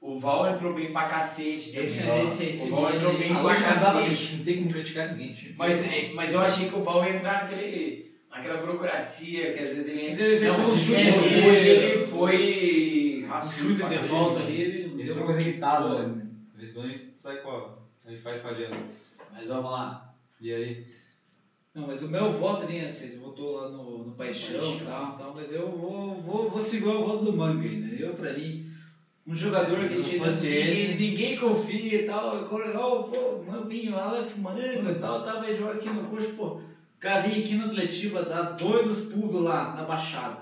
O Val entrou bem pra cacete. Esse- Ó, esse- esse o Val entrou bem Agora pra cacete. não tem como criticar ninguém, tipo. Mas, é, mas eu achei que o Val ia entrar naquele, naquela burocracia, que às vezes ele entra. Ele Não, um chute ali. hoje ele foi raçudo chute de volta ali, ele entrou né? De vez ele sai a. Aí vai falhando. Mas vamos lá. E aí? Não, mas o meu voto né, vocês votou lá no, no Paixão e tal, tal, mas eu vou, vou, vou seguir o voto do Manga ainda. Eu, pra mim, um jogador que fosse ele- ninguém confia e tal, agora, ó, pô, Mambinho, Aleph Manga e tal, tal, vai jogar aqui no curso, pô, o cara vem aqui no Atletiba, dá dois os pulos lá na Baixada.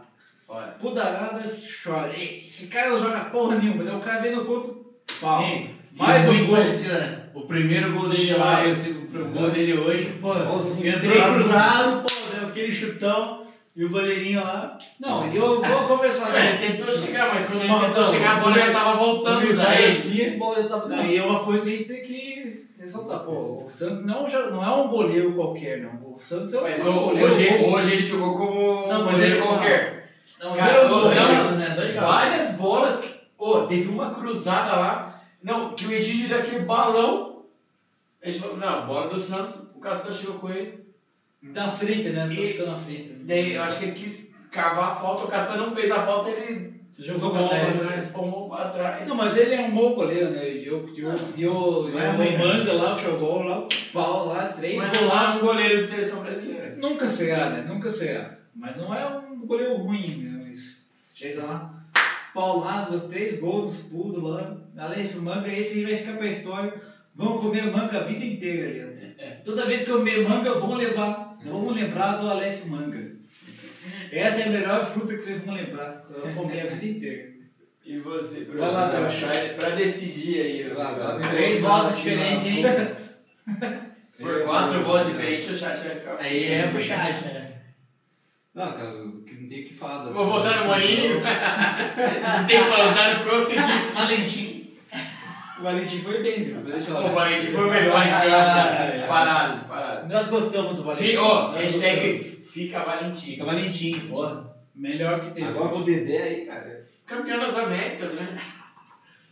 Fora. Pudarada, chora. Esse cara não joga porra nenhuma, daí o cara vem no conto, pau. Mais e um gol. né? O primeiro gol dele lá, esse, o gol dele hoje, pô, Igualzinho. entrei cruzado, pô, deu aquele chutão e o goleirinho lá. Não, eu vou conversar. É, ele tentou chegar, mas quando ele tentou não, chegar, a bola já tava voltando já. ele Ele- assim, a bola já tava. E é uma coisa que a gente tem que ressaltar. Pô, o Santos não, é um jo- não é um goleiro qualquer, não. O Santos é um Mas é um goleiro hoje, bom. hoje ele jogou como Não, mas goleiro ele- qualquer. Não, Cara, é um não, né? Várias bolas. Que, Ô, teve uma cruzada lá. Não, que o Egídio deu aquele balão. A gente falou, não, bola do Santos. O Castan chegou com ele. Na frente, né? E- ficou na frente. Daí eu acho que ele quis cavar a falta. O Castan não fez a falta, ele Jogou pra trás. trás. Tomou pra trás. Não, mas ele é um bom goleiro, né? E eu, eu, eu, é eu, ruim, né? manga lá, jogou lá, pau lá, três Mas não é golaços. um goleiro de seleção brasileira. Nunca será, né? Nunca será. Mas não é um goleiro ruim, né? Mas chega lá, paulado, três gols, nos pulos lá. Além de manga, esse aí vai ficar pra história. Vão comer manga a vida inteira ó. Toda vez que eu comer manga, vão levar, vão lembrar do Aleph Manga. Essa é a melhor fruta que vocês vão lembrar. Eu vou comer a vida inteira. E você, pra, Vai lá, pra, Deus. pra decidir aí. Lá. Três votos diferentes, hein? Se for quatro votos diferentes, o chat vai ficar. Aí é pro chat, né? Não, cara, o que não tem o que falar. Vou votar no. Não tem que votar no prof aqui. Valentim. O Valentim foi bem, eu O Valentim foi o melhor. Ah, Disparado, disparado. Nós gostamos do Valentim. Fi- Ó, hashtag fica Valentim. Fica Valentim, porra. Melhor que teve. Agora com o Dedé aí, cara. Campeão das Américas, né?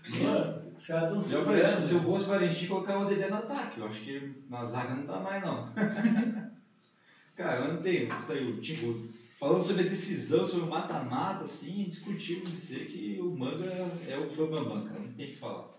Pô, Os caras tão Se eu, falei, se eu fosse o Valentim, colocava o Dedé no ataque. Eu acho que na zaga não dá mais, não. cara, não tem. Saiu, tipo, falando sobre a decisão, sobre o mata-mata, assim, é discutível dizer que o Manga é o Bambam, cara. Não tem o que falar.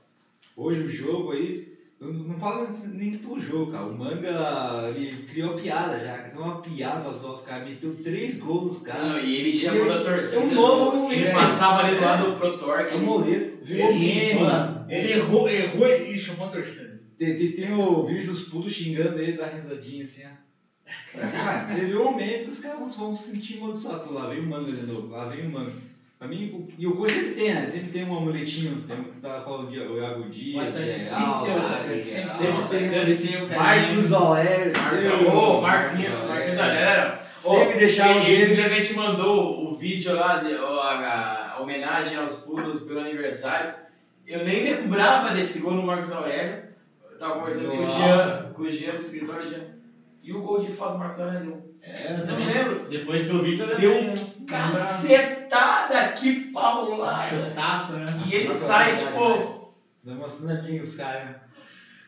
Hoje o jogo aí. eu Não falo nem do jogo, cara. O Manga ele criou piada já. Criou uma piada só. Os caras meteu três gols nos caras. Não, e ele chamou da torcida. é um novo Ele passava ali do lado do Pro Torque. É um moleiro. Virou Ele, meme. mano. Ele errou, errou e chamou a torcida. Tem, tem, tem o vídeo dos pulos xingando ele, dá risadinha assim, ó. Cara, ele virou um meme que os caras vão se sentir amaldiçoados. Lá vem o manga de novo, lá vem o manga. Pra mim, o- e o coisa sempre tem, né? Sempre tem um amuletinho, tem um que tava falando de o Iago Dias, um, né? de Sempre tem Sempre tem o Marcos ô, Marcinho, Marcos Aurélio. Sempre deixava Esse ele. dia a gente mandou o vídeo lá, de, ó, a, a homenagem aos pulos pelo aniversário. Eu nem lembrava desse gol no Marcos Aurélio. Eu tava conversando com o Jean, com o Jean do escritório Jean. E o gol de fato do Marcos Aurélio? É, eu Não também lembro. Depois que eu vi eu Deu lembrei, um né? Cacetada, que paulada. Chutaço, né? E ele sai, tipo. Dá uma assinadinha os caras?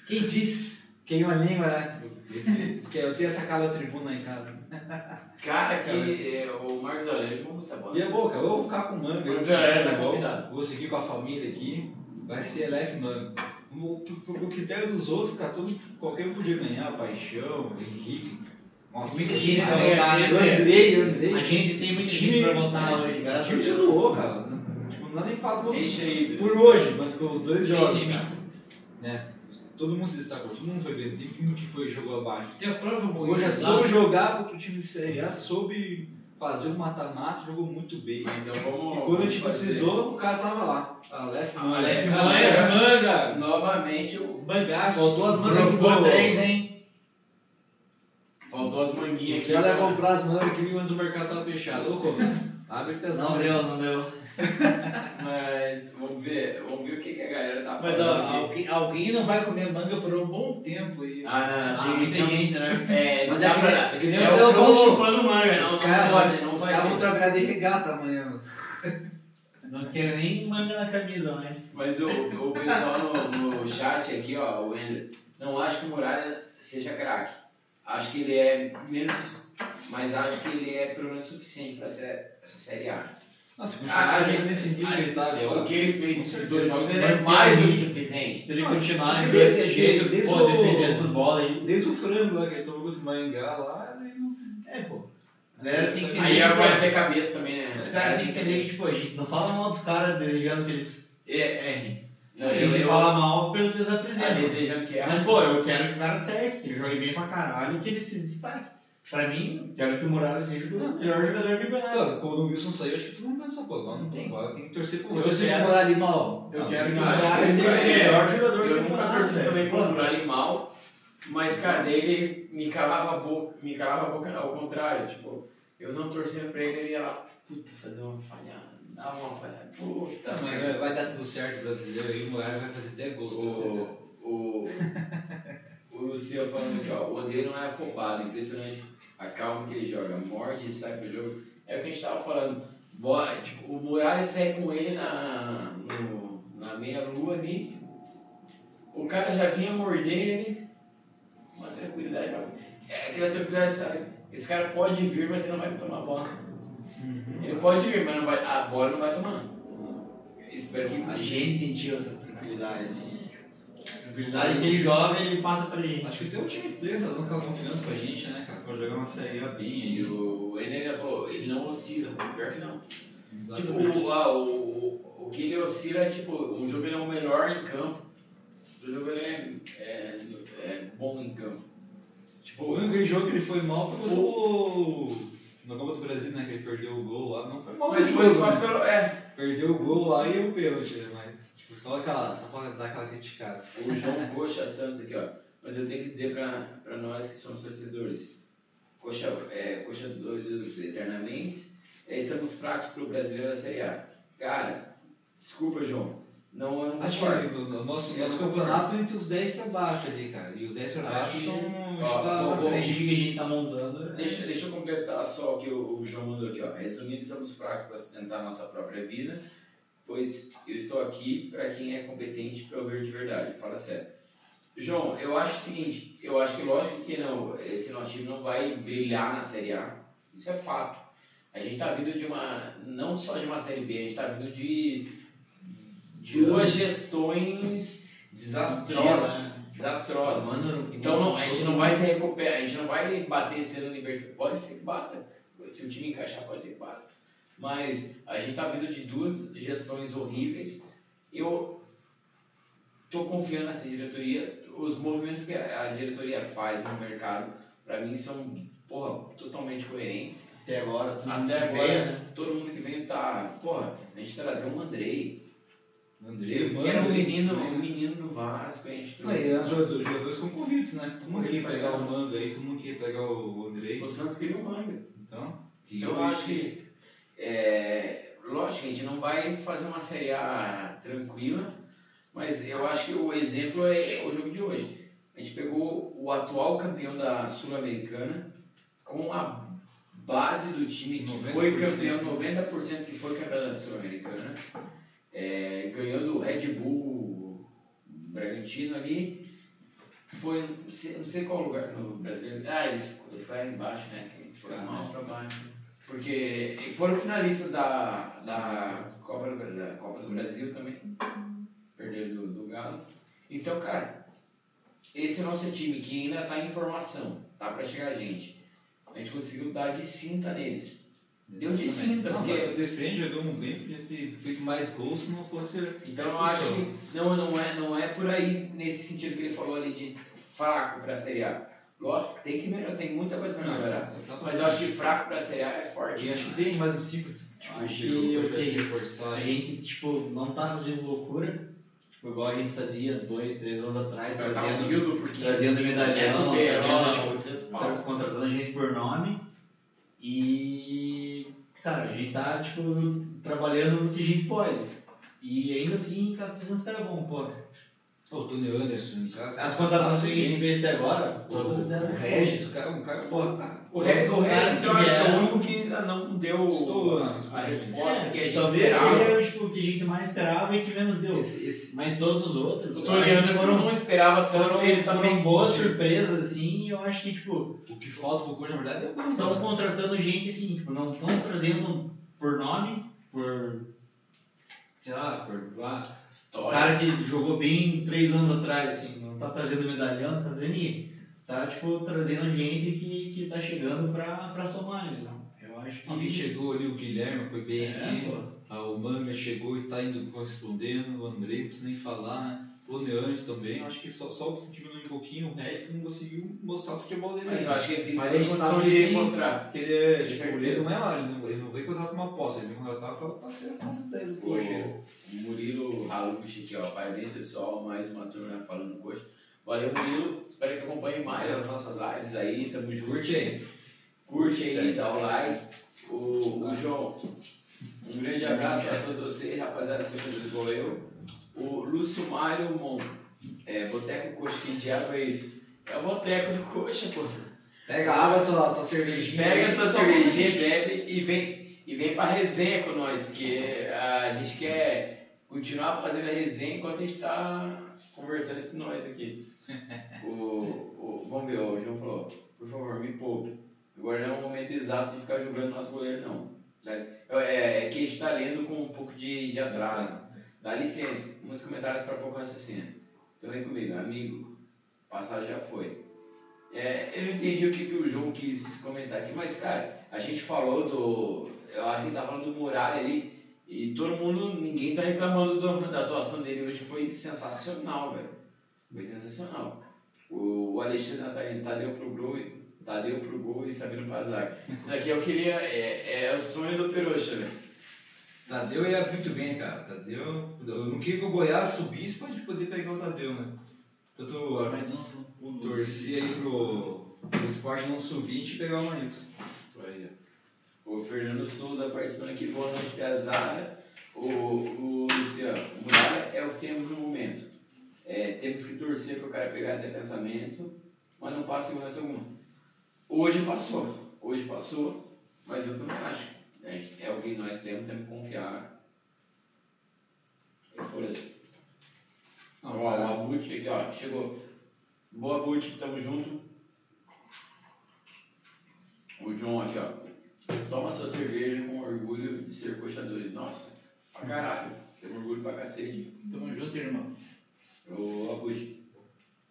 Quem disse? Queima a língua, né? Esse, que eu tenho essa cara da tribuna aí, cara. Cara, que é, o Marcos Aurélio jogou muita bola. E é bom, cara. Eu vou ficar com manga. eu Mas vou é, seguir tá o convidado. Vou seguir com a família aqui. Vai ser LF manga. O, o, o critério dos outros, cara, todo, qualquer um podia ganhar. Paixão, Henrique. Nossa, gente é, pra votar, né? é. Andrei, Andrei. A gente tem muita Time- pra votar hoje, O graças a time se doou, cara. Tipo, não dá nem pra falar aí. por hoje, mas pelos dois jogos. Enche, Né? Todo mundo se destacou, todo mundo foi bem. Tem time que foi e jogou abaixo. Tem a própria Hoje Moinha. é soube jogar contra o time de Série A, soube fazer o mata-mata, jogou muito bem. Então vamos. E quando a gente fazer. precisou, o cara tava lá. Aleph Manga. Aleph Manga. Novamente o. Bangaço. Faltou as mangas do... três, hein? Você ia aqui. comprar as mangas aqui, mas o mercado tava fechado. Ô, abre que as Não deu, não deu. Mas vamos ver, vamos ver o que, que a galera tá falando. Mas ó, aqui. alguém, alguém não vai comer manga por um bom tempo. E... Ah, não, Ah, tem muita gente, né? É, Mas não é dá que- pra. é que nem é o seu falou. chupando manga, Os não, os vai caras vão trabalhar de regata amanhã. Não quero nem manga na camisa, né? Mas o, o pessoal no, no chat aqui, ó, o Ender, não acho que o Muralha seja craque. Acho que ele é menos. Mas acho que ele é pelo menos suficiente pra ser essa Série A. Nossa, Ah, continuar gente, nesse nível que ele tá O que ele fez nesses dois jogos ele é mais do que suficiente. Se ele continuar que desse jeito, desde pô, o- defender essas bolas aí. Desde o frango lá que ele tomou contra o Maringá lá, ele não. É, pô. A galera tem que entender. Aí agora tem cabeça também, né? Os caras têm que entender que, tipo, a gente não fala mal dos caras desejando que eles é- errem. Não, eu, gente eu, fala mal pelo que eles tá apresentam. desejando que Mas, erra. pô, eu quero que o cara acerte, que ele jogue bem pra caralho e que ele se destaque. Pra mim, quero que o Morales seja o melhor jogador do campeonato. Quando o Wilson saiu, acho que todo mundo pensou, pô, agora não tem, agora tem que torcer pro Eu Wilson. quero- morar ali mal. Eu Não, quero que o Morales seja o é, melhor jogador do Eu nunca campeonato. torci também Pô, por Muralha mal, mas, cara, ele me calava a boca, me calava a boca, não, ao contrário, tipo, eu não torcendo pra ele, ele ia lá, puta, fazer uma falhada, uma falhada, puta, mas vai, vai dar tudo certo brasileiro aí, o Moraes vai fazer 10 gols. se Deus quiser. O, o, o Luciano falando aqui, ó, o André não é afobado, impressionante a calma que ele joga, morde e sai pro jogo. É o que a gente tava falando, tipo, o Morales sai com ele na, no- na meia-lua ali, o cara já vinha morder ele, uma tranquilidade, é aquela tranquilidade, sabe? Esse cara pode vir, mas ele não vai tomar a bola. Ele pode vir, mas não vai, a bola não vai tomar. Espero que A gente sentiu essa tranquilidade, assim. A tranquilidade que ele joga, ele passa pra gente. Acho que tem um time inteiro tá dando aquela confiança pra gente, né, cara, pra jogar uma série A bem E o Ener já falou, ele não oscila, pior que não. Tipo, Exatamente. o, ah, o, o, o que ele oscila é tipo, o jogo ele é o melhor em campo. O jogo ele é, é, é bom em campo. O Tipo, único jogo que ele foi mal foi o. Na Copa do Brasil, né? Que ele perdeu o gol lá. Não foi mal mas foi só né? pelo. É, Perdeu o gol lá e o pênalti, né? Mas, tipo, só aquela. Só pra dar aquela criticada. o João Coxa Santos aqui, ó. Mas eu tenho que dizer pra, pra nós que somos torcedores, Coxa, é, Coxa doidos eternamente, é, estamos fracos pro brasileiro da Série A. Cara, desculpa, João. Não, eu não Acho que o nosso, nosso campeonato entre os 10 pra baixo ali, cara. E os 10 pra baixo estão. Ó, está na A frente. gente que a gente tá montando. Deixa, deixa eu completar só o que o, o João mandou aqui. Ó. Resumindo, estamos fracos para sustentar nossa própria vida, pois eu estou aqui para quem é competente para ouvir de verdade. Fala sério. João, eu acho o seguinte, eu acho que lógico que não, esse nosso time não vai brilhar na Série A. Isso é fato. A gente está vindo de uma, não só de uma Série B, a gente está vindo de duas gestões desastrosas. Desastrosas. Então não, a gente não vai se recuperar, a gente não vai bater sendo Libertadores. Pode ser que bata. Se o time encaixar, pode ser que bata. Mas a gente tá vindo de duas gestões horríveis. Eu tô confiando nessa diretoria. Os movimentos que a diretoria faz no mercado, para mim, são porra, totalmente coerentes. Até agora, tudo Até fora, veio, né? todo mundo que veio tá. Porra, a gente trazer um Andrei, Andrei, que era um menino, né? um menino do Vasco, a gente trouxe. e os jogadores, jogadores concorridos, né? Todo mundo queria pegar o Manga aí, todo mundo queria pegar o Andrei. O Santos queria um manga. Então, e Eu acho que, é, lógico, a gente não vai fazer uma Série A tranquila, mas eu acho que o exemplo é o jogo de hoje. A gente pegou o atual campeão da Sul-Americana com a base do time que 90%. foi campeão, 90% que foi campeão da Sul-Americana, é, ganhando o Red Bull Bragantino ali, foi, não sei, não sei qual lugar no brasileiro, ah, eles, foi lá embaixo, né, Foi mal o trabalho. Porque foram finalistas da, da, Copa, do- da Copa do Brasil também. Perderam do, do Galo. Então, cara, esse é o nosso time que ainda está em formação. Tá para chegar a gente. A gente conseguiu dar de cinta neles. Deu de cinta, Não, porque mas o defende jogamos bem, podia ter feito mais gols se não fosse. Então eu acho que não, não, é, não é por aí nesse sentido que ele falou ali de fraco para a Série A. Lógico que tem que melhorar, tem muita coisa para melhorar. Tá Mas eu acho que fraco para a Série A é forte. E acho que tem mais um ciclo. Tipo, Acho que eu tenho. reforçar. A gente, tipo, não tá fazendo loucura, tipo, igual a gente fazia dois, três anos atrás, Vai estar trazendo, humildo porque trazendo medalhão, é trazendo, Beiró, tipo, tá contratando gente por nome. E, cara, a gente tá, tipo, trabalhando no que a gente pode. E ainda assim tá trazendo os caras bons, pô. Pô, o Tony Anderson, cara. As contratações que a gente fez até agora, todas deram o Regis, o cara, um cara, pô, tá. O Regis, o Regis eu acho que é o vieram- único que ainda não deu Estou, a resposta que a gente talvez esperava. seja tipo, o que a gente mais esperava e que menos deu. Esse, esse, Mas todos os outros, O Tony Anderson foram, não esperava tanto, foram, ele foram também boas surpresas, assim, e eu acho que, tipo, o que falta pro Coxa, na verdade, é o estão contratando gente, assim, tipo, não estão trazendo por nome, por, sei lá, por, ah, o História. cara que jogou bem três anos atrás, assim, não tá trazendo medalhão, não tá trazendo ninguém. Tá, tipo, trazendo gente que, que tá chegando pra, pra somar, né? Eu acho que... Alguém chegou ali, o Guilherme foi bem É, aqui. pô. O Manga chegou e tá indo correspondendo. O Andrei, não precisa nem falar, né? O Neanes também. Eu acho que só, só diminuiu um pouquinho o Red não conseguiu mostrar o futebol dele. Mas eu acho que ele tem Mas sabe de mostrar. Porque ele é, Com tipo, ele não é lá, ele não, ele não veio contratar com uma aposta, ele veio contratar pra, pra ser a aposta 10 do Coxa. O Murilo Haluch aqui, ó. Parabéns, pessoal. Mais uma turma falando do coxa. Valeu, Murilo. Espero que acompanhe mais as nossas lives aí. Tamo junto. Curte aí. Curte aí, Segue. dá o like. O, o João, um grande abraço a todos vocês, rapaziada, torcedor igual eu. O Lúcio Mário Mon, é, Boteco Coxa, que diabo é isso? É o Boteco do Coxa, pô. Pega a água, tua, tua cervejinha. Pega a tua cervejinha, bebe e vem, e vem pra resenha com nós, porque a gente quer continuar fazendo a resenha enquanto a gente tá conversando entre nós aqui. O, o, vamos ver, o João falou, por favor, me poupe. Agora não é o momento exato de ficar julgando nosso goleiro, não. Né? É, é que a gente está lendo com um pouco de, de atraso. Dá licença, uns comentários para pouco raciocínio. Então vem comigo, amigo, passado já foi. É, eu não entendi o que, que o João quis comentar aqui, mas cara, a gente falou do. Eu acho que ele tá falando do Muralha ali, e todo mundo, ninguém tá reclamando do- da atuação dele hoje, foi sensacional, velho. Foi sensacional. O, Alexandre Natalino Tadeu pro gol, e- Tadeu pro gol e Sabino Pazar. Isso daqui eu queria. É, é o sonho do Peroxa, velho. Tadeu ia muito bem, cara. Tadeu. Eu não queria que o Goiás subisse pra gente poder pegar o Tadeu, né? Tanto eu torci aí pro, pro esporte não subir e a gente pegar o. Aí, ó. O Fernando Souza participando aqui, boa noite, Piazada. O, o Luciano, o Muralha é o temos no momento. É, temos que torcer para o cara pegar até pensamento, mas não passa segurança alguma. Hoje passou, hoje passou, mas eu também acho. né, É o que nós temos, temos que confiar. E foi assim. Não, Ó, o Abut aqui, ó, chegou. Boa, Abut, tamo junto. O João aqui, ó. Toma sua cerveja com orgulho de ser coxa doido. Nossa, pra caralho. Tenho orgulho pra cacete. Tamo junto, irmão. O Abut,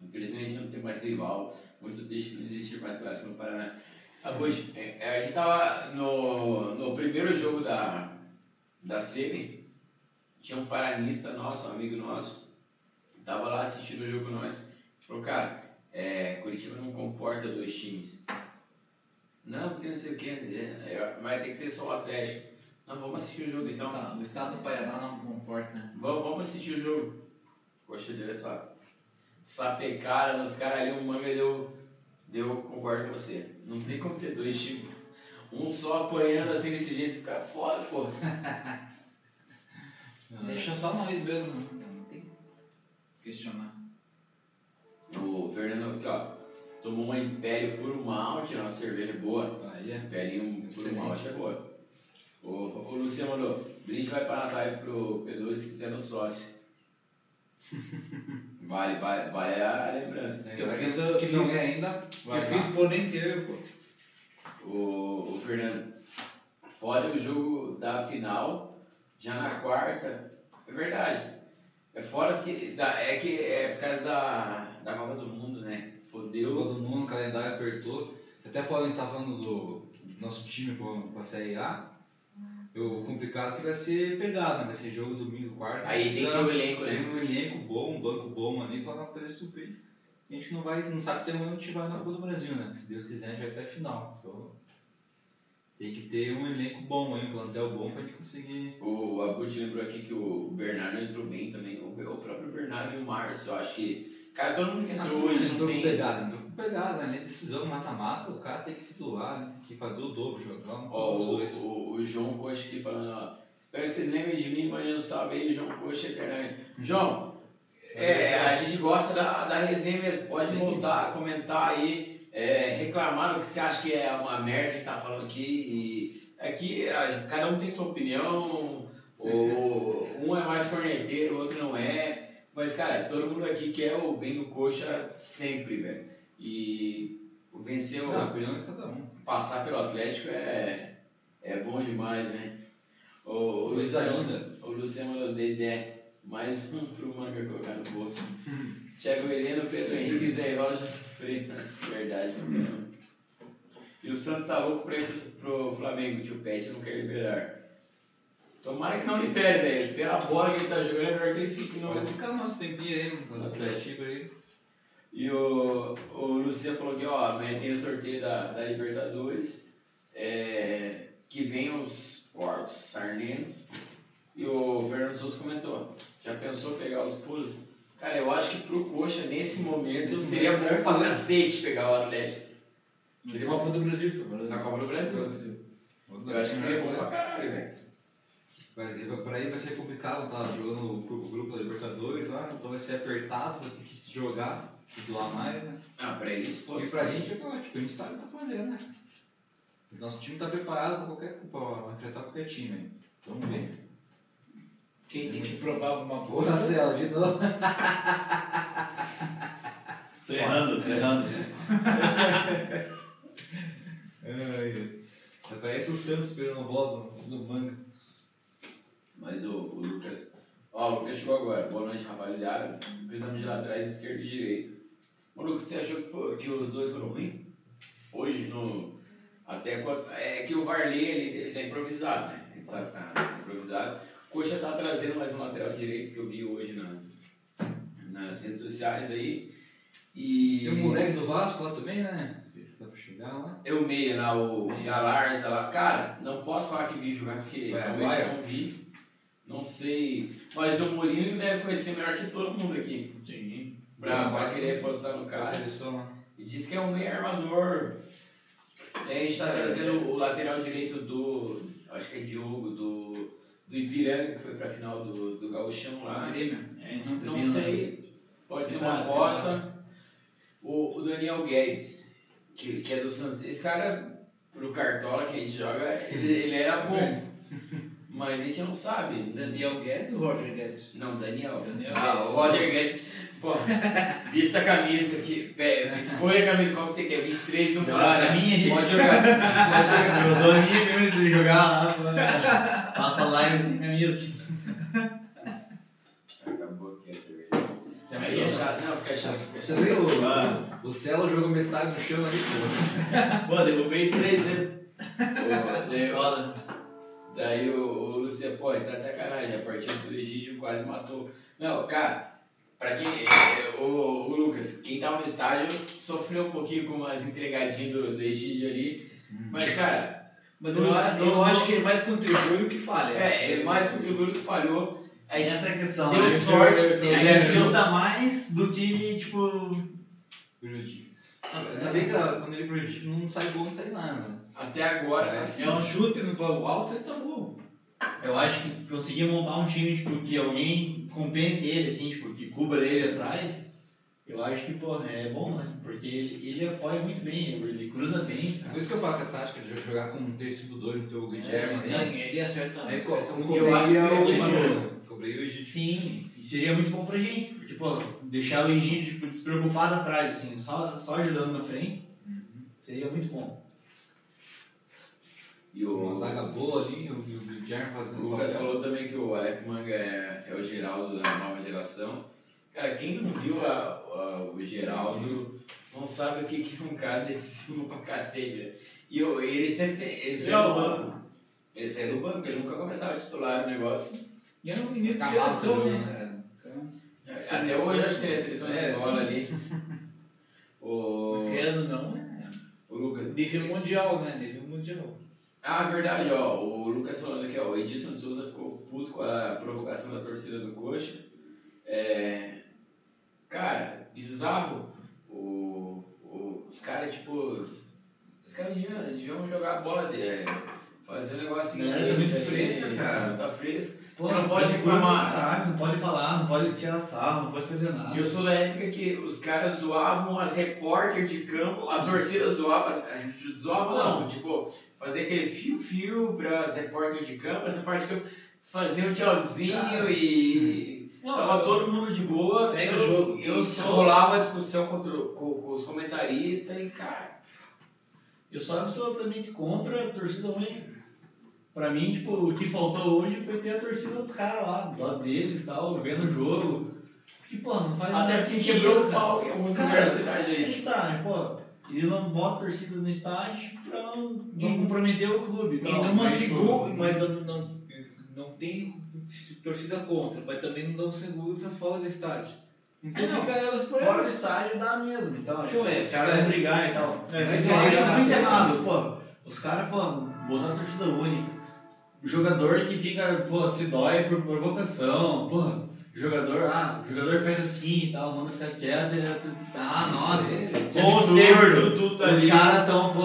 infelizmente não tem mais rival. Muito triste que não existe mais clássico no Paraná. Abut, é, é, a gente tava no, no primeiro jogo da, da SEMI. Tinha um paranista nosso, um amigo nosso, tava lá assistindo o jogo com nós. Falou, cara, é, Curitiba não comporta dois times. Não, porque não sei o que, vai ter que ser só o Atlético. Não, vamos assistir o jogo então. Tá, o estado do Paraná não comporta, né? Vamos, vamos assistir o jogo. Poxa, deu essa sapecada nos caras ali, o manga deu, deu, concordo com você. Não tem como ter dois times. Um só apanhando assim desse jeito ficar foda, pô. Deixa só nós mesmo, não tem que questionar. O Fernando aqui, ó, tomou uma Império Puro Malte, uma cerveja boa. Aí é. Império Puro. Malte é boa. O, o Luciano mandou, brinde vai para Natal pro P2 se quiser no sócio. Vale, vale, vale a lembrança. Eu fiz, eu que fiz, não é ainda. eu fiz por nem ter, pô. O Fernando. Fora o jogo da final, já na quarta, é verdade. É fora que. da- É que é por causa da, da Copa do Mundo, né? Fodeu. Todo mundo, o calendário apertou. Até falando, a gente tá falando do nosso time pra, pra Série A. O complicado é que vai ser pegado, né? Vai ser jogo domingo, quarta. Aí tem que ter o elenco, Tem né? um elenco bom, um banco bom ali pra poder suprir. A gente não, vai, não sabe até onde a gente vai na Copa do Brasil, né? Se Deus quiser, a gente vai até a final. Então, tem que ter um elenco bom aí, um plantel bom pra gente conseguir. O Abud lembrou aqui que o Bernardo entrou bem também. O, próprio Bernardo e o Márcio, eu acho que. Cara, todo mundo que entrou hoje não tem. com pegada, né? Decisão mata-mata, o cara tem que se doar, né? tem que fazer o dobro, jogar um Ó, o, dois. o, o João Coxa aqui falando, ó. Espero que vocês lembrem de mim, amanhã um salve aí, João Coxa Eternamente. João, é, a gente gosta da, da resenha mesmo. Pode voltar, comentar aí, é, reclamar do que você acha que é uma merda que tá falando aqui. E aqui a- cada um tem sua opinião, o, um é mais corneteiro, o outro não é. Mas, cara, todo mundo aqui quer o bem do coxa sempre, velho. E vencer o Não, cada um. passar pelo Atlético é, é bom demais, né? O, o Luciano, linda. o Luciano Dedé, mais um pro manga colocar no bolso. Thiago Heleno, Pedro Henrique e Zé Rola já sofreram. Verdade? E o Santos tá louco pra ir pro, pro Flamengo, tio Pet não quer liberar. Tomara que não libere, velho. Pela bola que ele tá jogando, é melhor que ele fique no, Vai ficar nosso tempinho aí, no Atlético aí. E o, o Luciano falou que ó, amanhã tem o sorteio da, da Libertadores, é, que vem os porcos sarnenos. E o Fernando Souza comentou, já pensou pegar os pulos? Cara, eu acho que pro Coxa, nesse momento, Nesse seria bom pra é. cacete pegar o Atlético. Seria Copa do Brasil, Na Copa do Brasil. Eu acho que seria bom pra caralho, velho. Mas pra aí vai ser complicado, tá jogando o grupo da Libertadores lá, então vai ser apertado, vai ter que se jogar, se doar mais, né? Ah, pra isso, pô. E pra gente é ótimo, a gente sabe o que tá fazendo, né? O nosso time tá preparado pra, qualquer, pra enfrentar qualquer time aí. Vamos ver. Quem tem que provar alguma coisa. Céu, de novo. Tô errando, tô errando. Ai. Parece o Santos pegando bola no, no manga. Mas o, o Lucas. Ó, o Lucas chegou agora. Boa noite, rapaziada. Precisamos de laterais esquerdo e direito. Ô, Lucas, você achou que, foi- que os dois foram ruins? Hoje, no. Até. É que o Varley ele, ele tá improvisado, né? A gente sabe que tá improvisado. O Coxa tá trazendo mais um lateral direito que eu vi hoje na, nas redes sociais aí. E. Tem um moleque do Vasco lá também, né? Dá pra chegar lá. Eu meia lá, o Galarza lá. Cara, não posso falar que vi jogar porque Vai, eu não vi. Não sei. Mas o Mourinho deve conhecer melhor que todo mundo aqui. Sim. Pra, pra querer postar no cara. lá. E diz que é um meio armador. E a gente tá trazendo o lateral direito do. Acho que é Diogo, do, do Ipiranga, que foi pra final do, do Gauchão lá. É, Não, não sei. Pode ser uma aposta. O, o Daniel Guedes, que, que é do Santos. Esse cara, pro Cartola que a gente joga, ele, ele era bom. Mas a gente não sabe. Daniel Guedes ou Roger Guedes? Não, Daniel. Daniel ah, Guedes. o Roger Guedes. Pô, vista a camisa aqui. Escolha a camisa qual que você quer. 23 no Não, Prado. a minha aqui. Pode jogar. Pode jogar. Eu dou a minha mesmo de jogar lá. Passa live sem camisa. Acabou aqui a cerveja. Aí é chato. Não, fica chato. Fica Você chato. viu? O, Ah. o Celo jogou metade do chão ali, pô. Pô, derrubei três vezes. Pô, Dei roda. Daí o, o Luciano, pô, você tá de sacanagem, a partida do Egídio quase matou. Não, cara, pra quem. é, O, o Lucas, quem tava no estádio sofreu um pouquinho com as entregadinhas do, do Egídio ali. Mas, cara, Mas Eu eu, eu, acho que ele mais contribui do que falha. é, ele mais contribuiu do que falhou. Aí, Essa é a questão. Deu né? sorte, Ele ele ajuda mais do que ele, tipo. Prejudica. Ainda bem que quando ele prejudica não sai gol, não sai nada. né? até agora, tá assim. É um chute no alto e tomou. Eu acho que conseguir montar um time, tipo, que alguém compense ele, assim, tipo, que cubra ele atrás, eu acho que, pô, é bom, né? Porque ele, apoia muito bem, ele cruza bem. Por isso que eu falo que a tática de jogar com um 3-5-2 no teu Guilherme Ele, ali. ele acerta. Aí co- como Eu acho que é o seria. Cobrei o Egídio. Sim, e seria muito bom pra gente, porque, pô, deixar o Egídio, tipo, despreocupado atrás, assim, só, só ajudando na frente, seria muito bom. E o, Uma zaga boa ali, eu o Guilherme o fazendo Lucas papel. falou também que o Alec Manga é, é o Geraldo da nova geração. Cara, quem não viu a- a- o Geraldo não sabe o que, que é um cara decisivo pra cacete. né? E eu- ele sempre ele saiu do banco. Ele saiu do banco, ele nunca começava a titular no negócio. E era um menino de Cavalo, seleção, né? né? Então, Até hoje acho que ele é seleção É, de bola ali. O, querendo ou não, é o Lucas. nível mundial, né? Ah, verdade, ó. O Lucas falando aqui, ó. O Edilson de Souza ficou puto com a provocação da torcida do Coxa. É, cara, bizarro. O, o, os caras, tipo. Os caras deviam, deviam jogar a bola dele. Fazer um negócio Galera tá muito fresca, cara. Tá fresco. Pô, Você não pode reclamar. Caralho, não pode falar, não pode tirar sarro, não pode fazer nada. E eu sou da época que os caras zoavam as repórter de campo, a torcida zoava, zoava não, tipo, fazia aquele fio-fio para as repórter de campo, as repórter de campo faziam um tchauzinho Cara, e Não, tava todo mundo de boa. Segue eu, o jogo. Eu só rolava a discussão contra, com, com os comentaristas e, cara, Eu sou absolutamente contra a torcida única. Pra mim, tipo, o que faltou hoje foi ter a torcida dos caras lá, do lado deles e tal, vendo o jogo. Porque, pô, não faz até sentido, quebrou o pau em algum Cara, lugar da cidade aí que tá, né, pô. Eles não botam torcida no estádio pra não, não comprometer o clube e tal. não Mas, seguro, tipo, mas não, não, não tem torcida contra, mas também não dão segurança fora do estádio. Então É, não. fica elas por Fora do estádio dá mesmo, então, Então, tipo, é, os caras vão brigar e tal. É, Mas eu acho muito errado, pô. Os caras, pô, botar a torcida única. O jogador que fica, pô, se dói por provocação, pô. Jogador, ah, o jogador faz assim e tal, manda ficar quieto e tu- ah, nossa, Que pô, absurdo, tu tá Os caras tão, pô,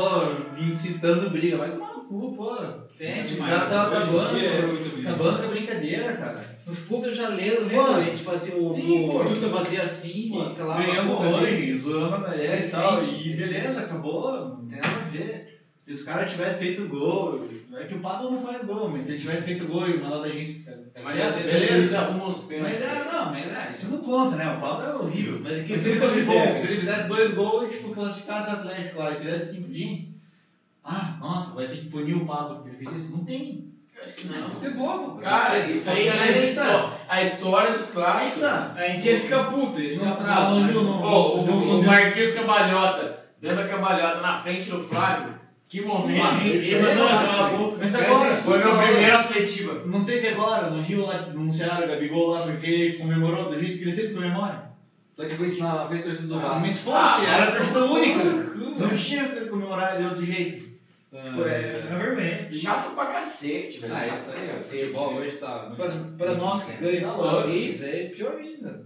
incitando briga, vai tomar no cu, pô. Entende, Os caras em acabando, é muito bem. acabando com a brincadeira, cara. Nos clubes já leram, né? A gente fazia o, sim, o. Duda fazia assim, Pô, e calava a ganhamos boca hoje, deles. zoamos a galera e tal, e beleza, acabou, não tem nada a ver. Se os caras tivessem feito gol, é que o Pablo não faz gol, mas se ele tivesse feito gol e mandado a gente. Mas é, às vezes eles beleza. arrumam os pênaltis. Mas é, não, mas é, isso não conta, né? O Pablo é horrível. Mas aqui Mas se ele fosse bom, se ele fizesse dois gols, tipo, classificasse o Atlético lá e fizesse cinco dias. Ah, nossa, vai ter que punir o Pablo porque ele fez isso. Não tem. Acho que Não, não. futebol. Cara, isso aí Mas não aí existe. tá. A história dos clássicos. tá. A gente ia ficar puto, ia ficar Não, bravo. não, mas- não, não. Pô, Mas o, eu- o Marquinhos Cambalhota, dando a cambalhota na frente do Flávio. Que momento. Ele isso mandou é aquela massa, boca. Mas agora, Foi meu primeiro Atletiba. Não teve agora, no Rio lá anunciaram o Gabigol lá porque comemorou do jeito que ele sempre comemora. Só que foi isso na foi a torcida do Ah, Vasco. mas foda-se, Ah, era a torcida única. Não Não tinha que comemorar de outro jeito. Ah, Pô, é, é vermelho. Chato pra cacete, velho. Ah, isso pra aí, o cacete. futebol hoje tá. para nós que ganhamos Tá é pior ainda.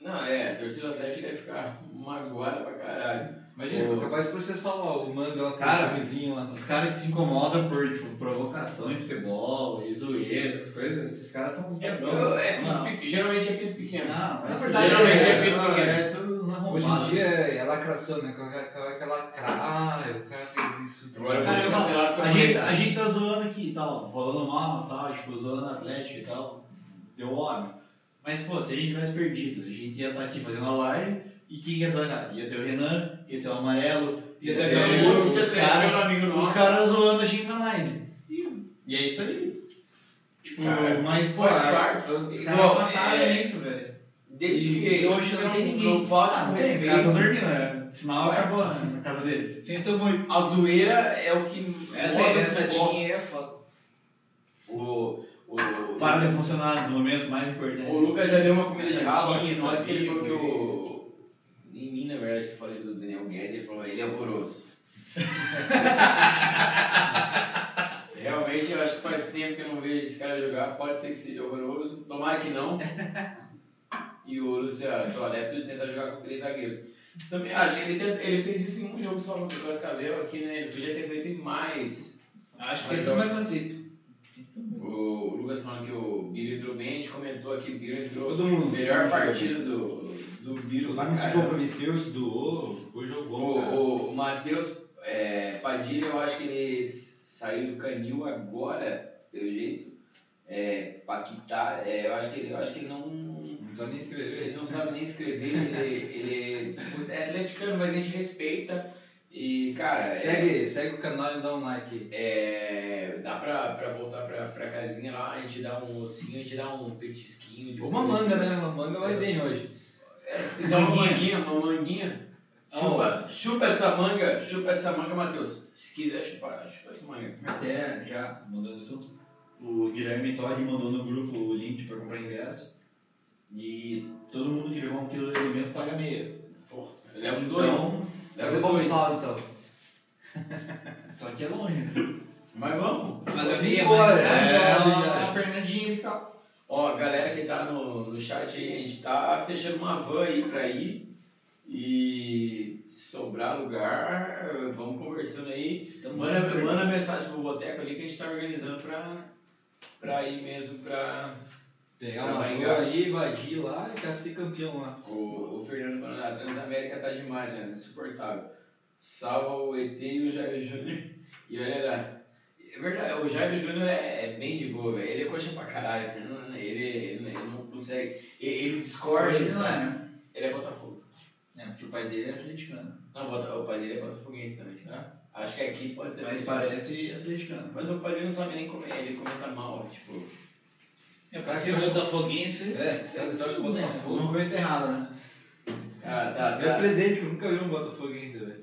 Não, é, a torcida atlética deve ficar magoada pra caralho. Imagina, Ô. capaz de processar lá o manga lá com Cara, o chamizinho lá. Os caras se incomodam por tipo, provocação em futebol, e zoeira, essas coisas, esses caras são uns É, dragão. é pe- geralmente é pinto pequeno. Não, Na mas verdade, geralmente é é, pinto é, pequeno. é tudo Hoje em dia é, é lacração, né? Aquela que lacrar. Ah, o cara fez isso. Agora eu Cara, ser eu cancelado pelo a, gente, a gente tá zoando aqui e tal, rolando mal e tal, tipo, zoando Atlético e tal, deu óbvio. Mas, pô, se a gente tivesse perdido, a gente ia estar aqui fazendo a live e quem ia ganhar? Ia ter o Renan, ia ter o Amarelo, ia ter o o outro, os caras caras zoando a gente na live. E, e é isso aí. Tipo, Cara, mas, pô, parte. os caras mataram é- isso, velho. Desde que hoje não tem ninguém. Não falta Ah, não tem, os caras estão respeito. dormindo, né? Sinal Ué. acabou né, na casa deles. Sinto muito. A zoeira é o que Essa o é foda. O, o, Para de funcionar nos momentos mais importantes. o Lucas já deu uma comida de rabo aqui nós, que ele sabia, que. Em mim, na verdade, que falei do Daniel Guedes, ele falou, ele é horroroso. Realmente, eu acho que faz tempo que eu não vejo esse cara jogar, pode ser que seja horroroso, tomara que não. E o Lúcio, sou adepto de tentar jogar com três zagueiros. Também acho, ele, tenta- ele fez isso em um jogo só contra o Cascavel aqui, né? Ele podia ter feito mais. Acho que ele vai joga- fazer. O Lucas falando que o Biro entrou bem, a gente comentou aqui, o Biro entrou Todo mundo. melhor partida do, do Todo pra mundo se comprometeu, se doou, foi jogou. O, o, o Matheus é, Padilha, eu acho que ele saiu do canil agora, pelo jeito. É, Paquetá, é, eu, acho que ele, eu acho que ele não, Não sabe nem escrever. ele não sabe nem escrever, ele, ele é atleticano, mas a gente respeita. E, cara, é- Segue, segue o canal e dá um like. é, dá pra, pra voltar pra, pra casinha lá, a gente dá um ossinho, a gente dá um petisquinho de Uma manga, né? Uma manga vai bem hoje. É, se quiser uma manguinha, uma manguinha. Chupa, chupa essa manga, chupa essa manga, Matheus. Se quiser chupar, chupa essa manga. Até já mudando de assunto, o Guilherme Todd mandou no grupo o link para comprar ingresso e todo mundo que levar um quilo de alimento paga meia. Porra, leva dois. Então, Vai Leva um dois. saldo então. só que é longe. né? Mas vamos. Mas eu Cinco vi horas, a é, a é. Fernandinha e tal. Ó, a galera que tá no, no chat aí, a gente tá fechando uma van aí pra ir. E se sobrar lugar, vamos conversando aí. Tamo Manda, manda mensagem pro Boteco ali que a gente tá organizando pra, pra ir mesmo pra. Pegar Pra uma van aí, invadir lá e quer ser campeão lá. O, o Fernando falando, a Transamérica tá demais, né? Insuportável. Salva o ET e o Jair Júnior. E olha lá. É verdade, o Jair Júnior é, é bem de boa, velho. Ele é coxa pra caralho. Ele, não- ele, ele, ele não consegue. Ele, ele discorda, Ele não é, né? Ele é Botafogo. É, porque o pai dele é atleticano. Não, o pai dele é botafoguense também. Tá? Acho que aqui pode ser. Mas parece atleticano. Mas o pai dele não sabe nem como ele comenta mal, tipo. É pra ser botafoguense. É, você torce pro Botafogo. Alguma coisa errada, né? Ah, tá, É tá. presente que eu nunca vi um Botafoguense, velho.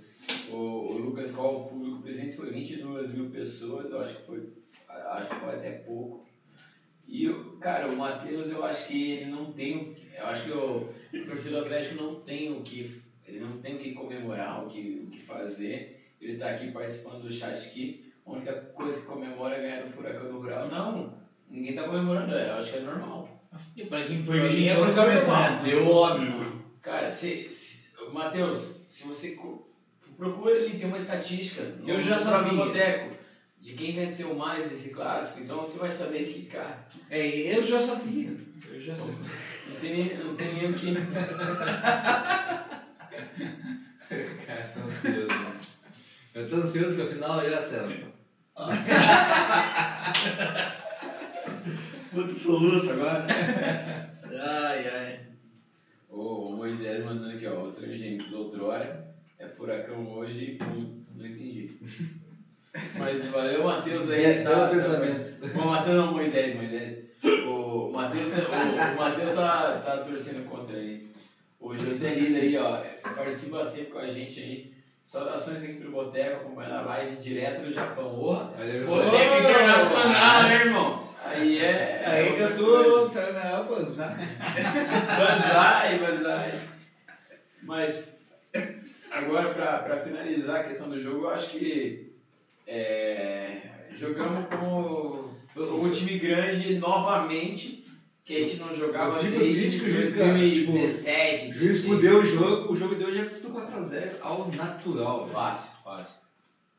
O, o Lucas Col, o presente foi 22 mil pessoas, eu acho que foi, acho que foi até pouco. E, o- cara, o Matheus, eu acho que ele não tem, o que- eu acho que o, o torcedor Atlético não tem o que, ele não tem o que comemorar, o que, o que fazer. Ele tá aqui participando do chat aqui, a única coisa que comemora é ganhar do Furacão do Rural. Não, ninguém tá comemorando, eu acho que é normal. E pra quem Foi mim é começou. começar. Deu óbvio. Cara, se, se, Matheus, se você procura ali, tem uma estatística no, Eu já sabia. boteco de quem venceu mais esse clássico, então você vai saber que, cara, É, eu já sabia. Eu já sabia. não tem nem, não tem nem o que. Cara, tô ansioso, mano. Eu tô ansioso porque afinal já acerta. Puta soluço agora. ai, ai. O Moisés mandando aqui, ó, os transgênicos outrora, é furacão hoje e pum, não entendi. Mas valeu, Matheus aí. É, tá, tá- pensamento. O Matheus não, Moisés, Moisés. O Matheus, o, o Matheus tá, tá torcendo contra aí. O José Lida aí, ó, participa sempre com a gente aí. Saudações aqui pro Boteco, acompanhando a live direto do Japão. Porra, Valeu, Boteco. Internacional, né, irmão? Aí é. Aí que eu tô. Banzai, banzai. Mas, agora pra, pra finalizar a questão do jogo, eu acho que é, jogamos como o, o time grande novamente, que a gente não jogava Eu fico desde que o juiz, cara, 2017. O juiz 16. fudeu o jogo, o jogo de hoje é custou 4x0 ao natural, velho. Fácil, fácil.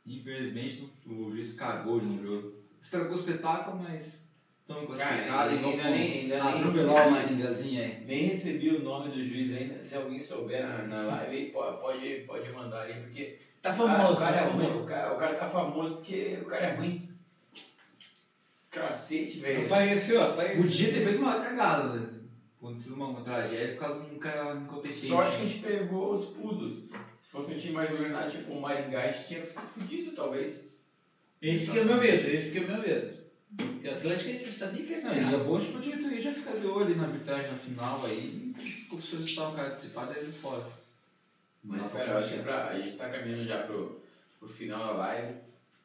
Infelizmente o juiz cagou no jogo. Estragou o espetáculo, mas estamos Cara, classificados. ainda- Então, ainda nem- ainda nem atropelar recebi. o Maringazinha aí. Nem recebi o nome do juiz ainda. Se alguém souber na, na live, pode, pode mandar aí, porque Tá famoso, o cara tá é ruim, famoso. o cara, o cara tá famoso porque o cara é ruim. Cacete, velho. Apareceu, apareceu. Podia ter feito uma cagada, né? Acontecido uma, uma tragédia por causa de um cara incompetente. Sorte que a gente pegou os pudos. Se fosse um time mais organizado, tipo o Maringá, a gente tinha se fudido, talvez. Esse que é o meu medo, esse que é o meu medo. Porque o Atlético a gente sabia que ia Não, e é ganhar. bom tipo, a diretoria já ficar de olho ali na arbitragem na final aí. Como se fosse o cara antecipado aí fora. Mas, cara, eu acho que é pra, a gente tá caminhando já pro, pro final da live.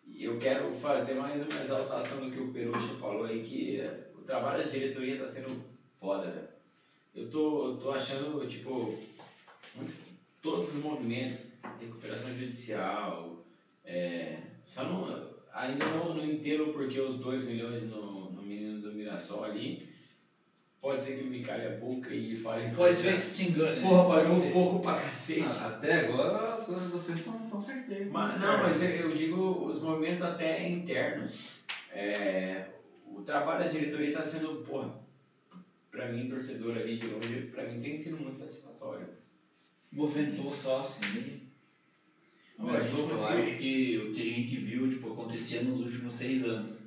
E eu quero fazer mais uma exaltação do que o Perucha falou aí, que eh, o trabalho da diretoria tá sendo foda, velho. Eu tô, tô achando, tipo, todos os movimentos, recuperação judicial, é, só não, ainda não, não entendo porque os 2 milhões no, no menino do Mirassol ali. Pode ser que me calhe a boca e fale. Pode ser que te engane. Porra, pagou Pode um pouco pra cacete. Ah, até agora as coisas de vocês estão certezas. Mas, não, mas eu, digo os movimentos até internos. É, o trabalho da diretoria está sendo, porra, pra mim, torcedor ali de longe, pra mim tem sido muito satisfatório. Movimentou só assim. Não, a gente, eu acho que o que a gente viu tipo, acontecia nos últimos seis anos.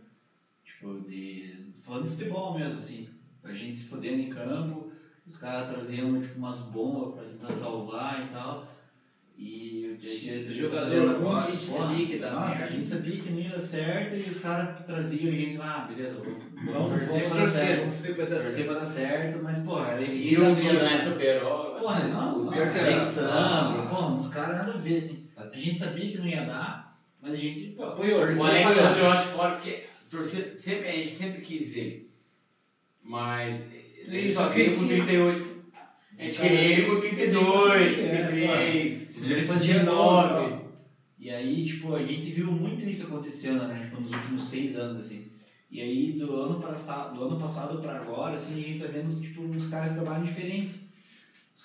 Tipo, de. Falando de futebol mesmo, assim. A gente se fodendo em campo, os caras trazendo tipo, umas bombas pra tentar salvar e tal. E a diretoria Jogador ruim, a gente sabia que merda. A gente sabia que não ia dar certo e os caras traziam a gente lá, ah, beleza, vamos, torcer vamos pra dar certo. torcer pra dar certo. mas porra, era E ele o sabia, né? Neto Berola. Porra, não, O pior que era- Alexandre, Ah. porra, uns caras nada a ver, assim. A gente sabia que não ia dar, mas a gente pô, apoiou. O Alexandre eu acho fora porque torcida, sempre, a gente sempre quis ele. Mas ele só veio com 38. A gente queria ele com 32, 33, Ele fazia 19. nove. E aí, tipo, a gente viu muito isso acontecendo, né? Tipo, nos últimos seis anos, assim. E aí, do ano passado, do ano passado pra agora, assim, a gente tá vendo, tipo, uns caras que trabalham diferente.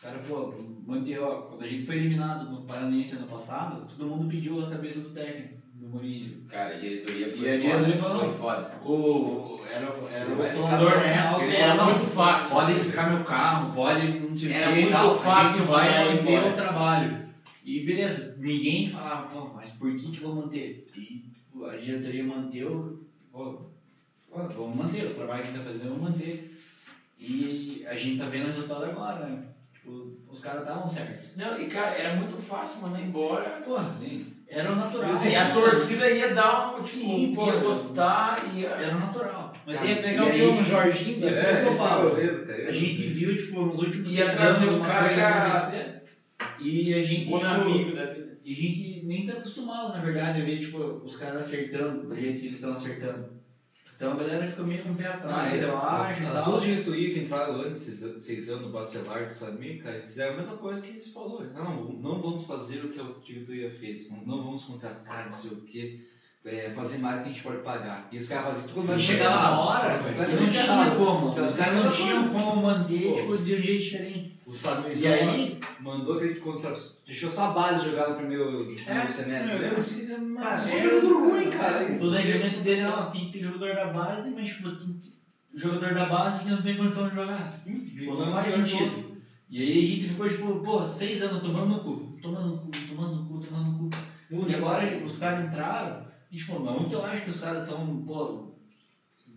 Caras, pô, manteve, ó, quando a gente foi eliminado no Paranense ano passado, todo mundo pediu a cabeça do técnico, do Mourinho. Cara, a diretoria foi E a foda. diretoria falou- Foi foda. O, era, era o no né? Ele era muito fácil. Pode riscar meu carro, pode não sei o Era que muito tal. A fácil vai manter o trabalho. E beleza, ninguém falava, pô, mas por que que vou manter? E pô, a diretoria manteve, pô, pô, vamos manter, o trabalho que a gente tá fazendo, vamos manter. E a gente tá vendo o resultado agora, né? Tipo, os caras estavam certos. Não, e cara, era muito fácil mandar embora. Porra, sim, era o natural. E a torcida ia dar um, tipo, Sim, pô. ia gostar, ia. Era o natural. Mas Cara, ia pegar o aí- João Jorginho, É, depois que eu é o falo. cara. A gente viu, tipo, nos últimos Ia seis trazer anos o uma cara que era- acontecer. E a gente, Bom tipo, amigo da vida. E a gente nem tá acostumado, na verdade, a ver tipo, os caras acertando do jeito que eles estão acertando. Então a galera fica meio com o pé atrás, eu acho. As tal. duas diretorias que entraram antes, seis anos, o Bacelar e o Samir, cara, fizeram a mesma coisa que se falou. Não, não vamos fazer o que a outra diretoria fez. Não, não vamos contratar, não sei o quê. é, fazer mais do que a gente pode pagar. E os caras faziam tudo mais chegava na hora, não tinha como. Os caras não tinham como manter tipo, de um jeito diferente. O E aí, mandou aquele contrato. Deixou só a base jogar no primeiro, no primeiro semestre. Meu, né? cara, Só era- jogador ruim, cara. o planejamento dele é, ó, tem que ter jogador da base, mas tipo, tem que- o jogador da base que não tem condição de jogar. Sim, Tipo, não faz sentido. E aí a gente ficou, tipo, pô, seis anos tomando no cu, tomando no cu, tomando no cu, tomando no cu. E agora os caras entraram, e tipo, não que eu acho que os caras são, pô,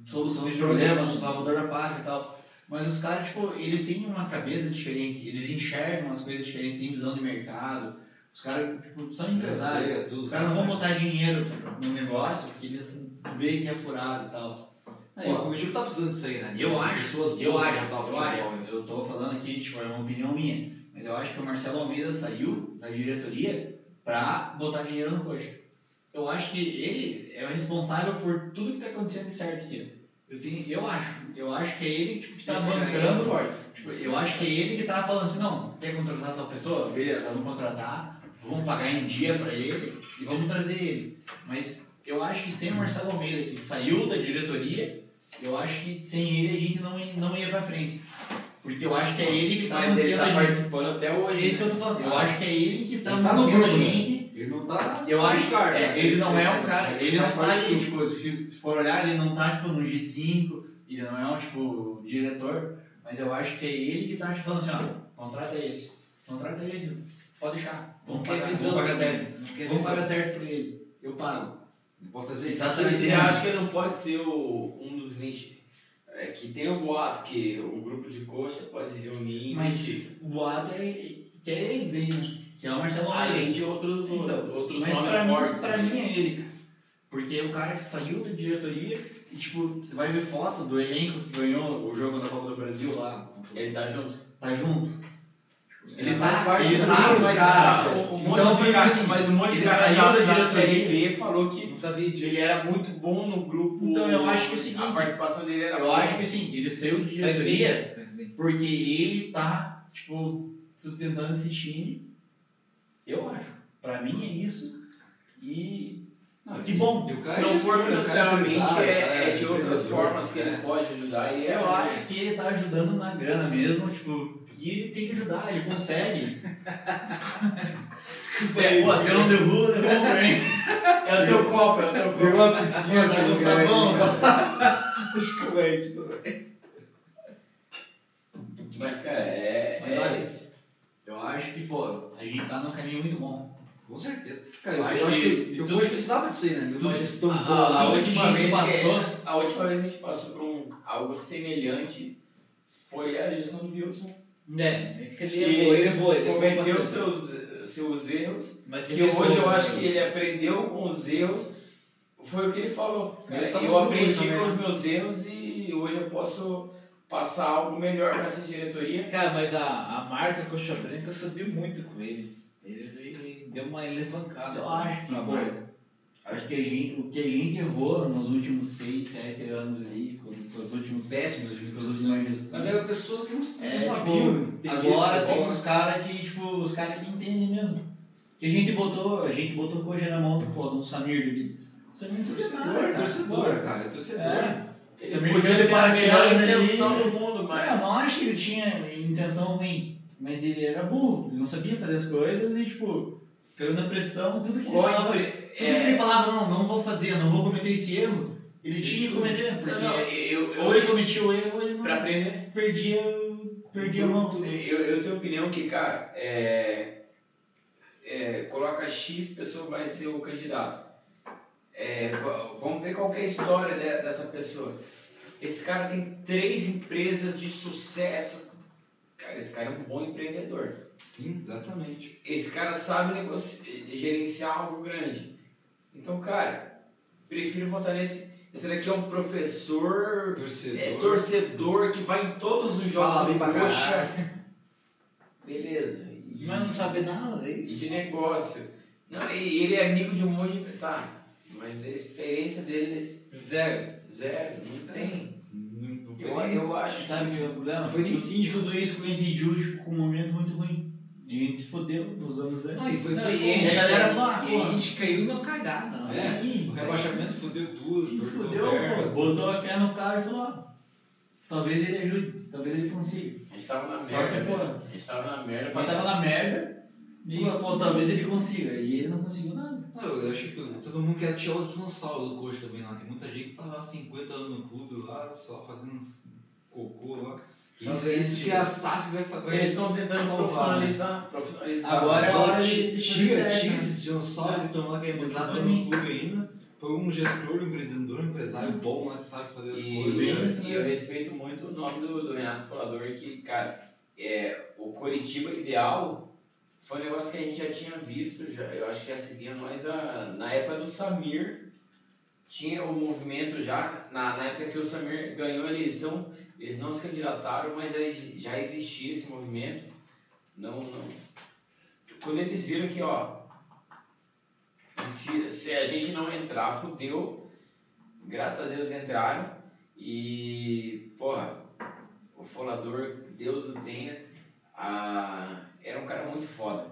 solução de problemas, salvador da pátria e tal. Mas os caras, tipo, eles têm uma cabeça diferente, eles enxergam as coisas diferentes, têm visão de mercado. Os caras, tipo, são empresários. tudo. Os caras não vão botar dinheiro no negócio porque eles veem que é furado e tal. É, o Curitiba tá precisando disso aí, né? Eu acho, eu acho, eu acho. né? Eu tô falando aqui, tipo, é uma opinião minha. Mas eu acho que o Marcelo Almeida saiu da diretoria pra botar dinheiro no coxa. Eu acho que ele é o responsável por tudo que tá acontecendo de certo aqui. Eu, tenho, eu acho. Eu acho que é ele tipo, que tá é bancando. forte. Tipo, eu acho que é ele que tá falando assim, não, quer contratar tal pessoa? Beleza, vamos contratar, vamos pagar em dia pra ele e vamos trazer ele. Mas eu acho que sem o Marcelo Almeida, que saiu da diretoria, eu acho que sem ele a gente não, ia- não ia pra frente. Porque eu acho que é ele que tá Mas ele tá participando até É hoje. isso que eu tô falando. Eu acho que é ele que tá Ele tá no mantendo a né? gente. Ele não tá. Eu acho que cara, é, ele não é um cara, ele não tá ali, tipo, se for olhar, ele não tá tipo no G5, ele não é um tipo diretor, mas eu acho que é ele que tá tipo, falando assim, ó, contrata esse, contrata esse, pode deixar, Não vamos quer pagar, visão. vamos pagar certo, Não quer vamos pagar certo pra ele, eu pago. Não posso fazer isso. Exatamente. Você acha que ele não pode ser o, um dos 20? É que tem o boato que o grupo de coxa pode se reunir. Mas o boato é que é ele né? Que é o Marcelo Além Almeida. de outros, Então, outros Mas nomes pra mim, fortes. pra mim é ele, cara. Porque é o cara que saiu da diretoria e, tipo, você vai ver foto do elenco que ganhou o jogo da Copa do Brasil lá. Ele tá junto. Tá junto. Ele tá, parte ele do tá, mas, cara. um monte então de cara, assim, mas um monte de cara saiu da, da da diretoria. Série B falou que Não sabia disso. ele era muito bom no grupo. Então, eu acho que é o seguinte, A participação dele era Eu boa. acho que assim, ele saiu de bem, diretoria porque ele tá, tipo, sustentando esse time. Eu acho. Pra mim é isso. E Não, que bom. E Se não já for o cara financeiramente, é, é de outras empreendedor, formas que ele é. pode ajudar. E é Eu acho que ele tá ajudando na grana mesmo, tipo, e ele tem que ajudar, ele consegue. Desculpa aí, Pô, se eu não derrubo, derrubo pra mim. É o teu copo, é o teu copo. Virou uma piscina, Tá esse com lugar sabão, aqui. Escovete, escovete. Mas, cara, é. Mas é olha, isso. Eu acho que, pô, a gente tá num caminho muito bom. Com certeza. Cara, Eu eu, acho acho que que tudo- coach precisava disso aí, né? Uma tudo- gestão A, boa. a, a última vez passou- que, a última vez a gente passou por um, algo semelhante foi a gestão do Wilson. É, que ele levou, ele ele Cometeu seus, seus erros, Mas que hoje eu acho que ele aprendeu com os erros, foi o que ele falou. Ele Cara, tá eu aprendi com os né? meus erros e hoje eu posso passar algo melhor para essa diretoria. Cara, mas a, a marca Coxa Branca subiu muito com ele. Ele, ele deu uma elevancada. Eu acho que, na pô. Acho que a gente, o que a gente errou nos últimos 6, 7 anos aí, com, com os últimos. Péssimo com os administração. últimos gestores. Mas eram pessoas que não, não É, sabiam. tipo, agora tem uns né? caras que, tipo, os caras que entendem mesmo. Que a gente botou, a gente botou coxa na mão pô, de um Samir da vida. O Samir não sabia nada, Torcedor, cara. torcedor, cara, é torcedor. É. Ele Samir podia ter a melhor intenção do mundo, Mas... É, Eu não acho que ele tinha intenção ruim, mas ele era burro, ele não sabia fazer as coisas e, tipo, caiu na pressão, tudo que ele falava. Tudo que é- ele falava, não, não vou fazer, não vou cometer esse erro, ele tinha que cometer, porque Não, não, eu, eu, ou ele cometia o erro ou ele não pra aprender, perdia, perdia a mão. eu, eu tenho opinião que, cara, é, é, coloca X, pessoa vai ser o candidato. É, vamos ver qual é a história de- dessa pessoa. Esse cara tem três empresas de sucesso. Cara, esse cara é um bom empreendedor. Sim, exatamente. Esse cara sabe negoci- gerenciar algo grande. Então, cara, prefiro votar nesse. Esse daqui é um professor, Torcedor. é torcedor que vai em todos os jogos Fala do Coxa. Beleza. E, Mas não sabe nada. Ele... e de negócio. Não, e ele é amigo de um monte de. Tá. Mas a experiência dele nesse. Zero. Zero, não tem. Não, não Eu, nem- eu acho. Sabe o que é o problema? Foi nem síndico. Tudo isso coincidiu com um momento muito ruim. E a gente se fodeu nos anos antes. Não, e foi, Não, foi e a gente, galera falou, ah, e a gente caiu na cagada. Não. É, Sim, o rebaixamento fudeu tudo. Fodeu, pô. Botou a fé no cara e falou, ó, talvez ele ajude, talvez ele consiga. A gente tava na Só merda. que, pô, né? A gente tava na merda. Mas tava na merda e falou, pô, talvez ele consiga. E ele não conseguiu nada. Não, eu acho que todo, todo mundo quer tirar os dinossauros do coxa também lá. Tem muita gente que tá lá há 50 anos no clube lá, só fazendo cocô lá. Isso, isso que a SAF vai fazer. Eles estão tentando salvar, né? profissionalizar. profissionalizar. Agora é a hora de- Tira, esses dinossauros que estão lá que é no clube ainda. Põe um gestor, um empreendedor, um empresário bom lá que sabe fazer as E, coisas. e eu respeito muito o nome do, do Renato Falador, que, cara, é, o Coritiba ideal foi um negócio que a gente já tinha visto, já, eu acho que já seguia nós a, na época do Samir. Tinha o movimento já, na, na época que o Samir ganhou a eleição, eles não se candidataram, mas já, já existia esse movimento. Não, não. Quando eles viram que, ó, se, se a gente não entrar, fudeu. Graças a Deus entraram. E, porra, o Folador, Deus o tenha, ah, era um cara muito foda.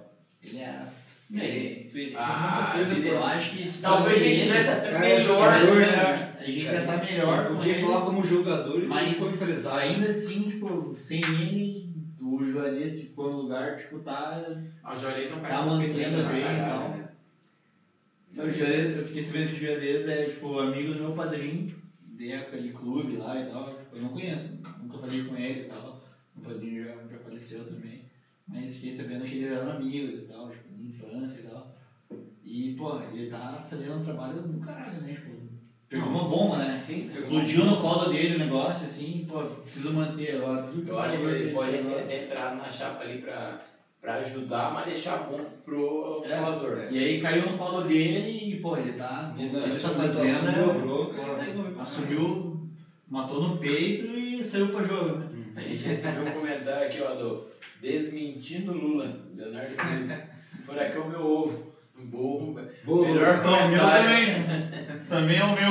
Ele era. Ele- fez Ah, coisa ele-. Eu acho que Talvez a gente ele, tivesse até cara, melhor. jogador, né? A gente ia estar melhor Podia falar como jogador e Mas como empresário. ainda assim, tipo, sem ele, o Juarez ficou no lugar, tipo, tá. Ah, O Juarez é um cara Tá mantendo bem, caralho, então. né? O Juarez, eu fiquei sabendo que o Juarez é, tipo, amigo do meu padrinho, de época de clube lá e tal. Tipo, eu não conheço, nunca falei com ele e tal. O padrinho já, já faleceu também. Mas fiquei sabendo que eles eram amigos e tal, tipo, de infância e tal. E, pô, ele tá fazendo um trabalho do caralho, né? Tipo, pegou uma bomba, né? Sim, Explodiu no colo dele o negócio, assim, pô, preciso manter agora. tudo Eu acho que ele pode ter, ter entrado na chapa ali pra, pra ajudar, mas deixar bom pro É. Folador. né? E aí caiu no colo dele e, pô, ele tá. Ele, ele tá fazendo. assumiu é- bronca. assumiu, matou no peito e saiu pro jogo, né? A gente recebeu um comentário aqui, ó, do Desmentindo Lula, Leonardo Cruz. Furacão meu ovo. Bomba. Boa, Melhor É o meu também, né? Também é o meu.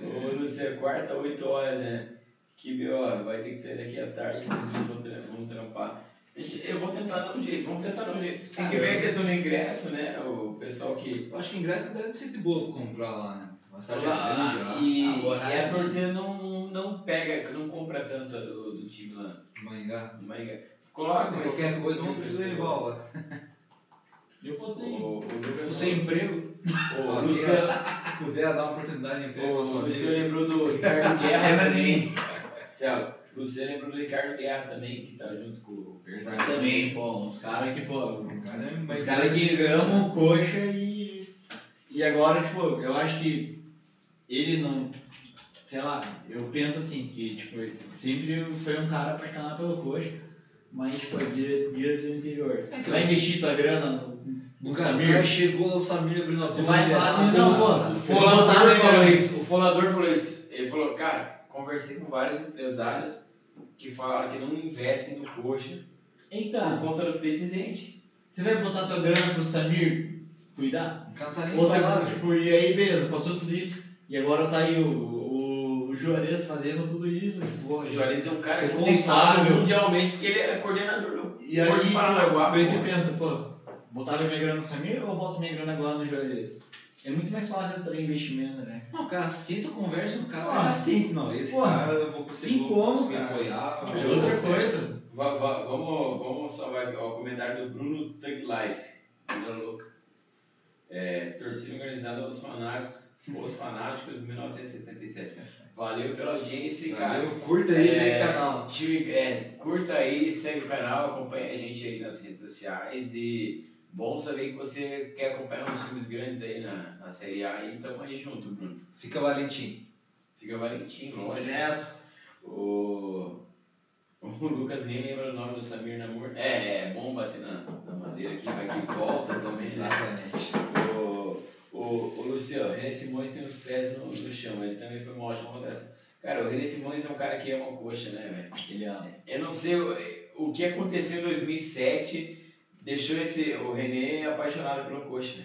Ô, Lúcia, quarta, 8 horas, né? Que, meu, ó, vai ter que sair daqui à tarde, inclusive vamos, tra- vamos trampar. Eu vou tentar dar um jeito, vamos tentar dar um jeito. Tem que ver a questão do ingresso, né? O pessoal que. Eu acho que ingresso deve ser de boa pra comprar lá, né? Cidade grande lá. Ah, e, Agora e a torcida não, não pega, não compra tanto a do, do time lá Maringá. Maringá. Coloca esse- Qualquer coisa, vamos precisar de bola. Eu posso ir. O, o sem emprego. O Luciano, Puder dar uma oportunidade de emprego o Luciano lembrou do Ricardo Guerra É pra também. Céu, o Luciano lembrou do Ricardo Guerra também, que tá junto com o Mas também, pô, uns caras que, pô, O cara é os mais caras que amam coxa e. E agora, tipo, eu acho que ele não. Sei lá, eu penso assim, que tipo, sempre foi um cara apaixonado pelo coxa. Mas tipo, é dinheiro dinheiro do interior. É Você vai investir tua grana no, O no Samir? cara chegou, o Samir abriu na Você boca vai falar assim, não, pô, O folador falou isso. O folador falou isso. Ele falou, cara, conversei com vários empresários que falaram que não investem no coxa por Eita, conta do presidente. você vai botar tua grana pro Samir cuidar? O cara não sabe nem Outra, tipo, e aí beleza, passou tudo isso. E agora tá aí o Juarez fazendo tudo isso. Tipo, O Juarez é um cara que Responsável. sabe mundialmente porque ele era coordenador do E aí, de Paranaguá. pô, aí você pô. pensa, pô, botar minha grana no Samir ou boto minha grana agora no Juarez? É muito mais fácil entrar em investimento, né? Não, o cara aceita, conversa com o cara, Ah, aceita, não, esse porra, cara eu vou conseguir, tem como, conseguir cara. apoiar. É outra coisa. Va- va- vamos, vamos salvar o comentário do Bruno Tug Life. Ainda louca. É, torcida organizada aos fanáticos, os fanáticos de 1977. Valeu pela audiência, cara. Valeu, curta aí, segue É, o canal. time- é, curta aí, segue o canal, acompanha a gente aí nas redes sociais e bom saber que você quer acompanhar uns times grandes aí na, na Série A e tamo aí junto, Bruno. Fica valentinho. Fica lógico. Sucesso. O, o Lucas nem lembra o nome do Samir Namur. É, é bom bater na, na madeira aqui, vai que volta também, né? Exatamente. O, o Luciano, o René Simões tem os pés no, no chão, ele também foi uma ótima mudança. Cara, o René Simões é um cara que ama coxa, né, velho? Ele ama. Eu não sei o, o que aconteceu em 2007 deixou esse, o René apaixonado pelo coxa, né?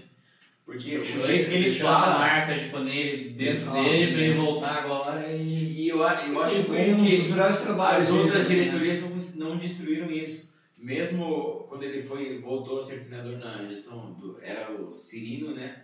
Porque o jeito que ele deixou essa fala. marca tipo, nele, dentro dele, pra ele voltar agora e. E eu, eu acho um bom que as outras né? diretorias não, não destruíram isso. Mesmo quando ele foi voltou a ser treinador na gestão do era o Cirino, né?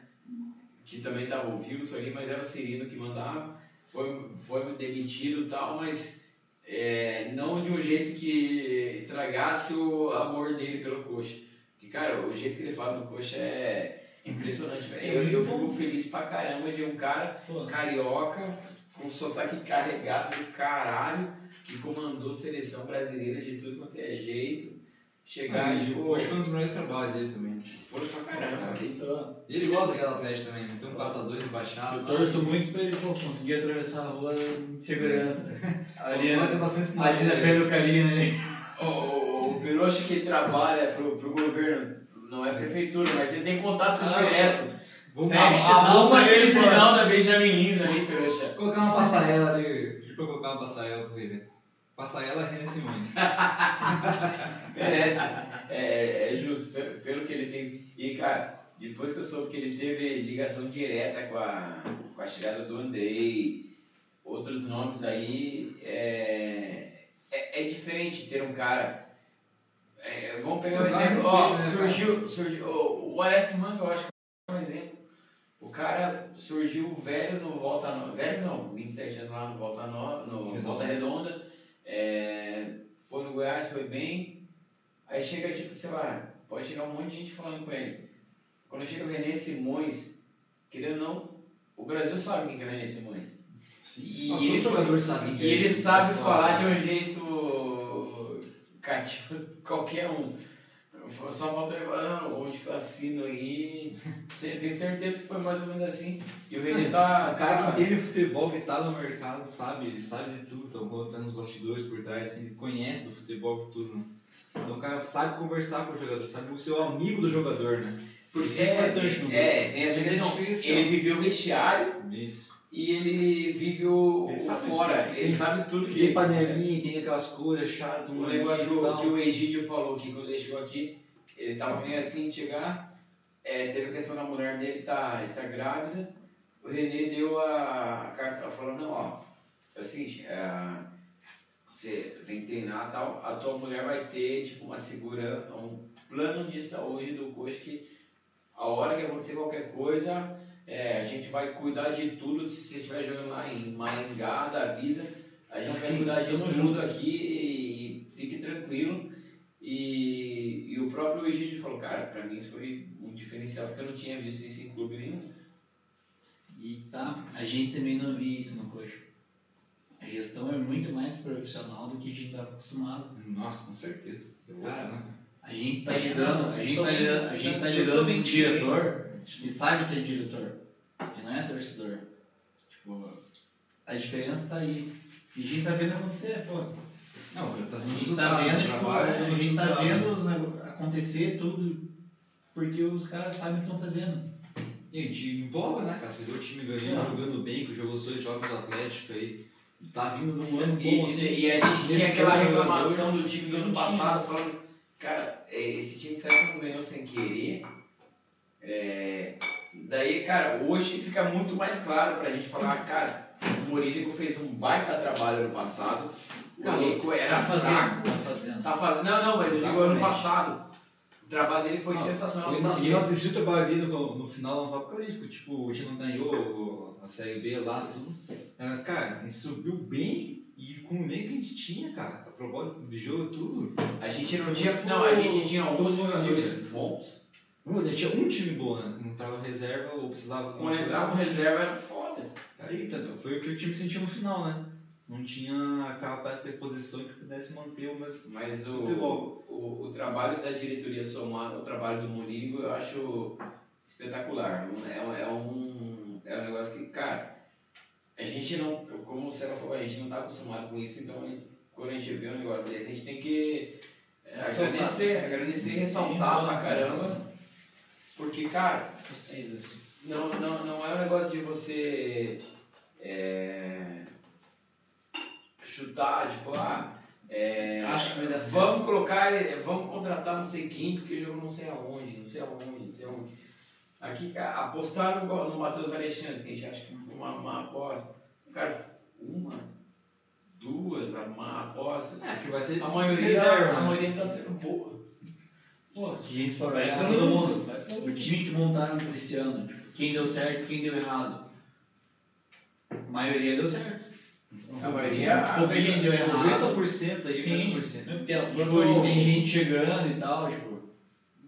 Que também estava o Wilson ali, mas era o Cirino que mandava. Foi foi demitido e tal, mas é, não de um jeito que estragasse o amor dele pelo coxa. Porque, cara, o jeito que ele fala do coxa é impressionante, velho. É Eu, eu fico feliz pra caramba de um cara carioca, com sotaque carregado do caralho, que comandou seleção brasileira de tudo quanto é jeito, chegar Ah, e tipo, hoje foi um dos melhores trabalhos dele também. foi pra caramba. então, E ele gosta daquela Atlético também, né? Tem um 4x2 rebaixado. eu torço muito pra ele pô, conseguir atravessar a rua de segurança. Ali, Ele tem bastante ali na frente do carinho, né? O, o, o Peroche que trabalha pro, pro governo, não é prefeitura, mas ele tem contato Ah, direto. Vamos Fecha, a- a bomba dele, sinal da Benjamin Lins ali, Peroche. Colocar uma passarela ali. Pedi pra colocar uma passarela pro ele. Passarela René Simões. Merece. É, é justo, pe- pelo que ele tem. E, cara, depois que eu soube que ele teve ligação direta com a, com a chegada do Andrei, outros nomes aí, é, é, é diferente ter um cara. é, vamos pegar um exemplo. Ó, né, surgiu, surgiu o, o Aleph Manga, eu acho que é um exemplo. O cara surgiu velho no Volta Nova. Velho não, 27 anos lá no Volta, no, no Redonda. Volta Redonda. É, foi no Goiás, foi bem. Aí chega, tipo, sei lá, pode chegar um monte de gente falando com ele. Quando chega o René Simões, querendo ou não, o Brasil sabe quem que é o René Simões. E, Ah, ele, jogador sabe e é ele ele. sabe falar de um jeito cativo, qualquer um. Só falta ele falar, não, onde que eu assino aí. Tenho certeza que foi mais ou menos assim. E o René tá. O cara tá- que entende futebol, que tá no mercado, sabe, ele sabe de tudo, estão colocando os bastidores por trás, assim, ele conhece do futebol por tudo. Então o cara sabe conversar com o jogador, sabe ser o amigo do jogador, né? Porque Isso é importante no É, tem essa é questão. Ele viveu o vestiário Isso. e ele vive o, Ele o fora. tudo. Ele sabe tudo que Tem panelinha, tem aquelas cores chato, O negócio que o, Egídio falou que quando ele chegou aqui, ele tava meio assim chegar. É, teve a questão da mulher dele tá, estar grávida. O Renê deu a, a carta falou, não, ó, é o seguinte, é, você vem treinar e tal, a tua mulher vai ter tipo uma segurança, um plano de saúde do coach que a hora que acontecer qualquer coisa, é, a gente vai cuidar de tudo se você estiver jogando lá em Maringá da vida. A gente vai cuidar de todo mundo aqui e fique tranquilo. E, e o próprio Egídio falou, cara, pra mim isso foi um diferencial, porque eu não tinha visto isso em clube nenhum. E tá, a gente também não via isso no coxa. A gestão é muito mais profissional do que a gente estava acostumado. Nossa, com certeza. Cara, né? A gente tá lidando, a gente tá lidando, a gente tá lidando com um diretor que sabe ser diretor, que não é torcedor. Tipo, a diferença tá aí. E a gente tá vendo acontecer, pô. Não, tá A dando gente tá vendo, tipo, trabalho, a gente tá vendo os acontecer tudo porque os caras sabem o que estão fazendo. E a gente empolga, né, cara? Você vê o time ganhando, jogando bem, que jogou os dois jogos do Atlético aí. Tá vindo num ano E, bom, assim. e a gente tinha aquela reclamação do time do ano passado, falando, cara, é, esse time será que não ganhou sem querer? É, daí, cara, hoje fica muito mais claro pra gente falar, cara, o Morínigo fez um baita trabalho ano passado, o Elenco era Tá fazendo, fraco, tá fazendo. tá fazendo, não, não, mas eu digo ano passado, o trabalho dele foi Não, sensacional, Foi porque E enalteci o trabalho dele no, no final, não foi por causa disso, porque tipo, o time não ganhou a Série B lá e tudo. Mas, cara, a gente subiu bem e com o elenco que a gente tinha, cara. A propósito de jogo tudo. a gente não tinha, não, a gente tinha Todo uns mundo jogadores viu, bons, Mano, a gente tinha um time bom, né? Não tava reserva ou precisava. quando entrava reserva era foda. Aí, entendeu? Foi o que o time sentiu no final, né? Não tinha capacidade de posição que pudesse manter o mesmo. Mas o, o, o trabalho da diretoria somado ao trabalho do Mourinho eu acho espetacular. É, um- é, um, é um negócio que, cara, a gente não, como o Célio falou, a gente não está acostumado com isso, então quando a gente vê um negócio desse, a gente tem que é, Ressaltar. agradecer, agradecer e ressaltar pra caramba. Porque, cara, É não, não, não é um negócio de você é, chutar, tipo, ah, é, Acho que vai dar certo. vamos colocar, é, vamos contratar não sei quem, porque jogou não sei aonde, não sei aonde, não sei aonde. Aqui, cara, apostaram no, no Matheus Alexandre, que a gente acha que foi uma má aposta. Cara, uma, duas má apostas. É, que vai ser A maioria, reserva, a né? maioria tá sendo boa. Pô, se a gente for olhar todo mundo, mundo, vai o time que montaram pra esse ano, quem deu certo quem deu errado. A maioria deu certo. A maioria. Pouca gente deu errado. 90% aí, Sim. 90%. Tem, Tipo, e tem gente chegando e tal, tipo.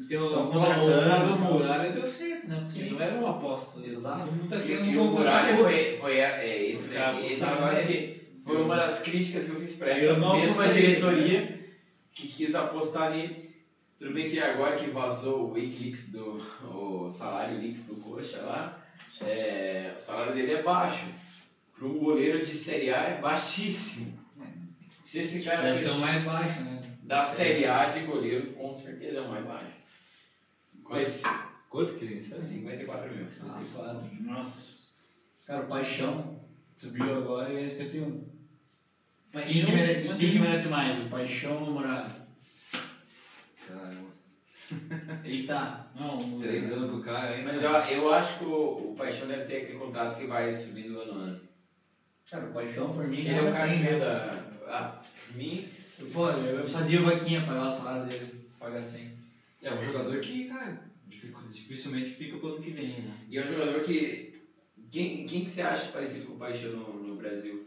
tem o, Tão o, contratando. o Muralha deu certo, né? Porque Sim. não era uma aposta. Exato. Mundo tá E, querendo e o Muralha foi, foi é, é, esse, Os caras esse gostaram negócio dele. que foi uma das críticas que eu fiz pra essa mesma diretoria que quis apostar nele. Tudo bem que agora que vazou o Wikileaks do o salário Leaks do Coxa lá, é, o salário dele é baixo. Para um goleiro de Série A é baixíssimo. Se esse cara Deve ser o mais baixo, né? da Série A de goleiro, com certeza é o mais baixo. Mas Quanto que ele recebe? 54 mil. Nossa, Nossa. Cara, o Paixão subiu agora e é 51. Mas Quem que, merece, quem que merece mais, o Paixão ou o Muralha? Caramba. Eita. Não, o Três anos com o cara aí. Mas eu, eu acho que o, o Paixão deve ter aquele contrato que vai subindo ano. Cara, o Paixão por mim Ele ele é o cara assim, né? da. Ah, por mim. Pô, eu fazia vaquinha pra pagar o salário dele. Paga 100. É um jogador que, cara, dificilmente fica pro ano que vem, né? E é um jogador que. Quem, quem que você acha parecido com o Paixão no, no Brasil?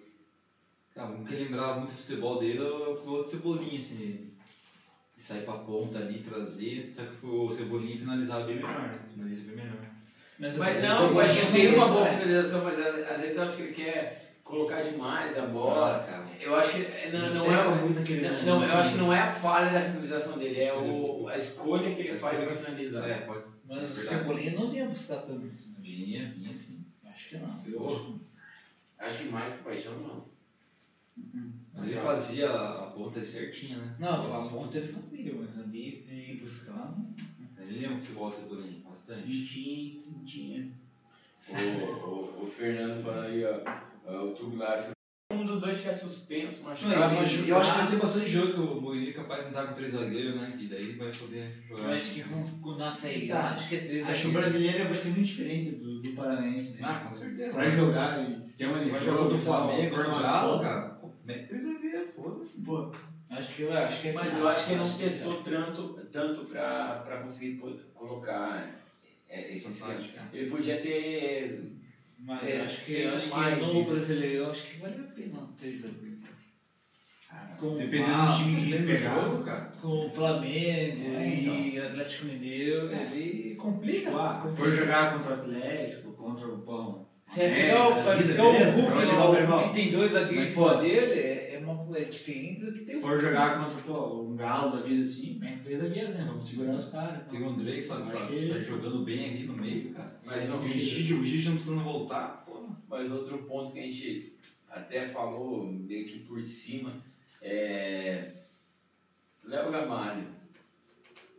Cara, um que lembrava muito do futebol dele é o futebol de Cebolinha, assim. De sair pra ponta ali, trazer. Só que o Cebolinha finalizava bem melhor, né? Finaliza bem melhor. Mas, Mas eu- não, o eu- Paixão eu- tem uma boa finalização, mas às às vezes eu acho que ele quer colocar demais a bola. Ah, cara. Eu acho que é- não, não é. muito aquele Não, não, eu acho que não é a falha da finalização dele, é o, a escolha que ele A faz para finalizar. É, pode Mas o. Cebolinha não vinha buscar tanto assim. Vinha, vinha sim. Acho que não. Eu- Acho que mais que o Paixão não. Mas ele fazia a ponta certinha, né? Não, falo bom teve família, mas ali de ir buscar. não. Ele lembra o futebol Cebolinha, bastante. Tinha, tinha. O, o, o Fernando falando aí, ó, o Tuglar. Um dos dois tiver suspenso, Não, machucado. eu, acho, eu acho que vai ter bastante jogo que o Mourinho é capaz de andar com três zagueiros, né? E daí ele vai poder Eu jogar. acho que com, com nossa aí, acho que é três Acho que o brasileiro vai ser muito diferente do, do paranaense, né? Ah, com certeza. Pra jogar, esquema de Vai jogo, jogar contra o Flamengo, contra o formação. Galo, cara. Mete três zagueiros, foda-se. Pô, Acho que eu acho que é Mas eu acho que ele não testou tanto, tanto pra, pra conseguir colocar é, esse esquema. Ele podia ter. Mas É, eu acho que, eu acho que no brasileiro, acho que vale a pena ter jogo. Com dependendo do time que ele jogo, cara. Com o Flamengo É, e Atlético Mineiro, ele complica. Tipo, ah, complica. for jogar contra o Atlético, contra o Pão. Se é pegar o, vai pegar o Hulk, lá, o Hulk tem dois zagueiros Mas, em cima dele, é, é, uma, é diferente do que tem o for jogar contra pô, um galo da vida assim, mete três zagueiros, né? Vamos segurar os caras. Tem o André, sabe, sabe, que- sai jogando bem ali no meio, cara. Mas o Gigi, o Gigi não precisando voltar, pô. Mas outro ponto que a gente até falou meio que por cima É... Léo Gamalho.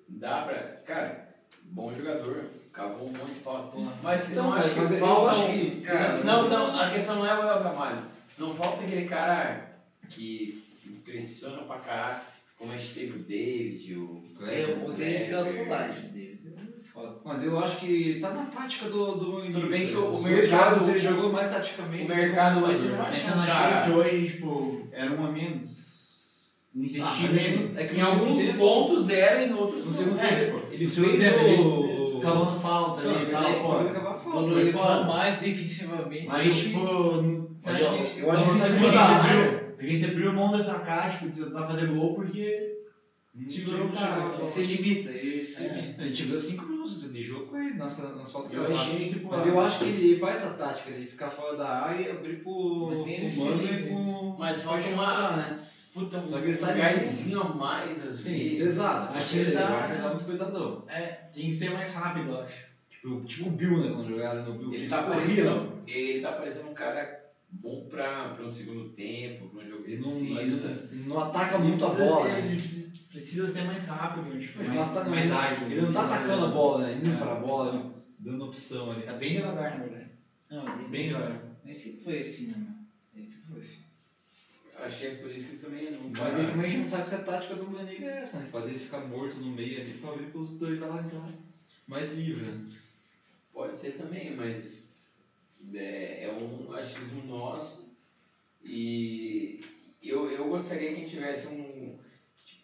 Dá pra. Cara, bom jogador. Cavou um monte de falta. Mas Então, não cara, acho que falta. acho que- cara, não, não, a questão não é o Léo Gamalho. Não falta aquele cara que impressiona pra caralho, como a gente teve o David, o. É, o David dá Kleber. saudade. o David é foda. Mas eu acho que tá na tática do, do Tudo bem que o- o mercado- jogos ele jogou mais taticamente. o mercado hoje jogador. não cara. achei que hoje, tipo, era um a menos. Não Ah, é, é que Em alguns tempo- pontos era e em outros No não. segundo É, tempo, ele No segundo fez tempo, o... ele cavando falta ali e tal, aí pô. Quando ele foda. for mais defensivamente. Mas, tipo, eu- acho que a isso gente é mudar, A gente abriu mão de atacar, tipo, de tentar fazer gol porque segurou o cara. se limita, ele se É. limita. A gente viu 5 minutos de jogo com ele nas, nas faltas que Eu ele achei que, pô. Mas eu acho que ele faz essa tática de ficar fora da área e abrir pro, pro mano sim, e pro. Mas falta uma- né? Puta, um Só que ele sai gásinho a mais às Sim, vezes. pesado. Acho que ele tá- ele tá muito pesadão. É, tem que ser mais rápido, eu acho. Tipo, tipo o Bill, né? Quando jogaram no Bill. Ele tá parecendo, ele tá parecendo um cara bom pra, pra um segundo tempo, pra um jogo que Ele não, precisa. ele não, ele não ataca Ele muito a bola. ser- né? Ele precisa- ser mais rápido, tipo, Ele não, mais, ataca, mais ágil. ele não tá atacando a bola, né? Indo É. pra bola, né? dando opção ali. Tá bem devagar, na verdade. Não, mas ele, Bem devagar. ele sempre foi assim, né, mano? Ele sempre foi assim. Acho que é por isso que também não. Mas daí também a gente não sabe se a tática do Maniga é essa, né? Fazer ele ficar morto no meio ali pra abrir pros dois lá então mais livre, né? Pode ser também, mas é, é um achismo nosso e eu, eu gostaria que a gente tivesse um.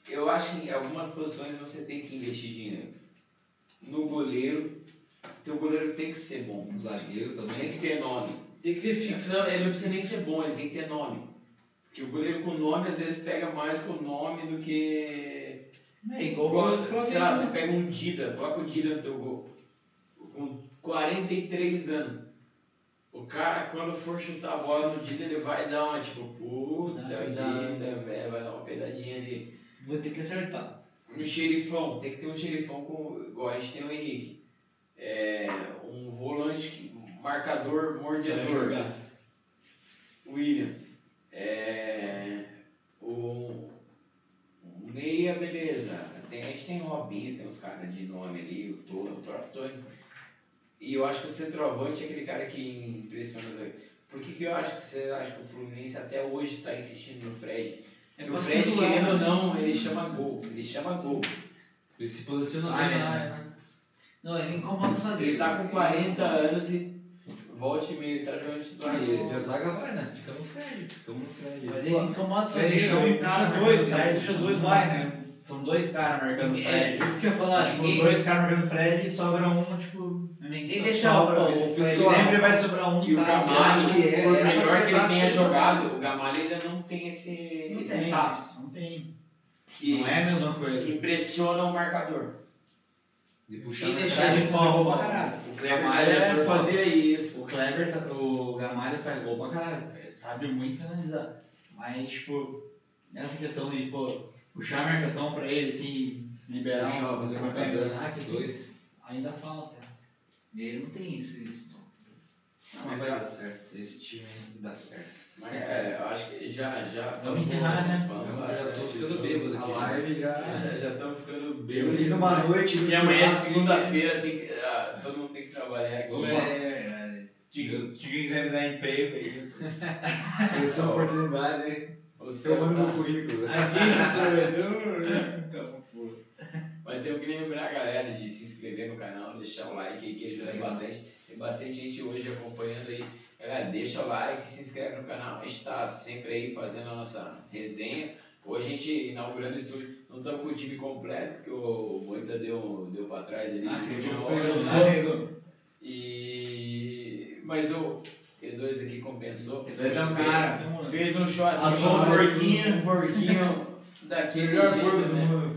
Eu acho que em algumas posições você tem que investir dinheiro. No goleiro, teu goleiro tem que ser bom. Um zagueiro Tem também. que ter nome. Tem que ser fixo. Não, ele não precisa nem ser bom, ele tem que ter nome. Porque o goleiro com nome às vezes pega mais com nome do que. É igual Igual, sei lá, Flamengo. você pega um Dida, coloca o Dida no teu gol. Com 43 anos. O cara, quando for chutar a bola no Dida, ele vai dar uma tipo, puta. Dida, velho, vai dar uma peidadinha ali. Vou ter que acertar. Um xerifão, tem que ter um xerifão com, igual a gente tem o Henrique. É, um volante, que- marcador, mordedor. jogar. William. É, o, o Meia, beleza. Tem, a gente tem o Robinho, tem os caras de nome ali, o Tony, o próprio Tony. E eu acho que o centroavante é aquele cara que impressiona. sabe? Por que, que eu acho que você acha que o Fluminense até hoje está insistindo no Fred? É o Fred, querendo ou né? não, ele chama gol. Ele chama gol. Ele se posiciona bem, né? né? Não, ele incomoda o zagueiro. Ele tá com 40 anos e volta e meia, ele tá jogando titular. Ah, e, e a zaga vai, né? Fica no Fred. Fica no Fred. Mas ele incomoda o zagueiro. um cara Puxa marcando dois, o Fred, né? deixa dois vai, né? São dois caras marcando o É, Fred. isso que eu ia falar. Tipo, ninguém, dois caras marcando o Fred e sobra um, tipo. Ninguém deixa sobra, o, Fred sempre vai sobrar um E o. Gamalho, que é- por melhor é que ele tenha jogado, o Gamalho ainda não tem esse, Não esse tem, status Não tem. que, Não é a mesma que coisa. impressiona o marcador. De puxar E deixar ele Ele faz gol pra caralho. O Gamalho é foda. fazia isso. O Kleber, o Gamalho faz gol pra caralho. Ele sabe muito finalizar. Mas, tipo, nessa questão de, pô, puxar a marcação pra ele, assim, liberar Puxar, um fazer uma marcador, ah, que dois. Ainda falta. Ele não tem isso. isso. Não, Mas mas vai é- dar certo. Esse time aí dá certo. Mas é, eu acho que já. já Vamos encerrar, né? Eu já tô ficando do- bêbado A aqui. live já. Já já estamos ficando Eu bêbados. li numa noite. no E amanhã, churrasco, segunda-feira, tem que- ah, todo mundo tem que trabalhar aqui. Vamos É, lá. é, Se quem quiser me dar emprego aí. Essa é uma oportunidade, hein? O Eu meu currículo. né? Aqui esse provedor, né? Mas tenho que lembrar a galera de se inscrever no canal, deixar o like aí, que ajuda bastante. Tem bastante gente hoje acompanhando aí. Galera, deixa o like, se inscreve no canal. A gente está sempre aí fazendo a nossa resenha. Hoje a gente inaugurando o estúdio. Não estamos com o time completo, porque o Moita deu, deu para trás ali. Arregou. E... Mas o E2 aqui compensou. Esse daí tá um cara. Fez um churrasco. Assou um porquinho. Um porquinho daquele Melhor jeito, porco do né? mundo.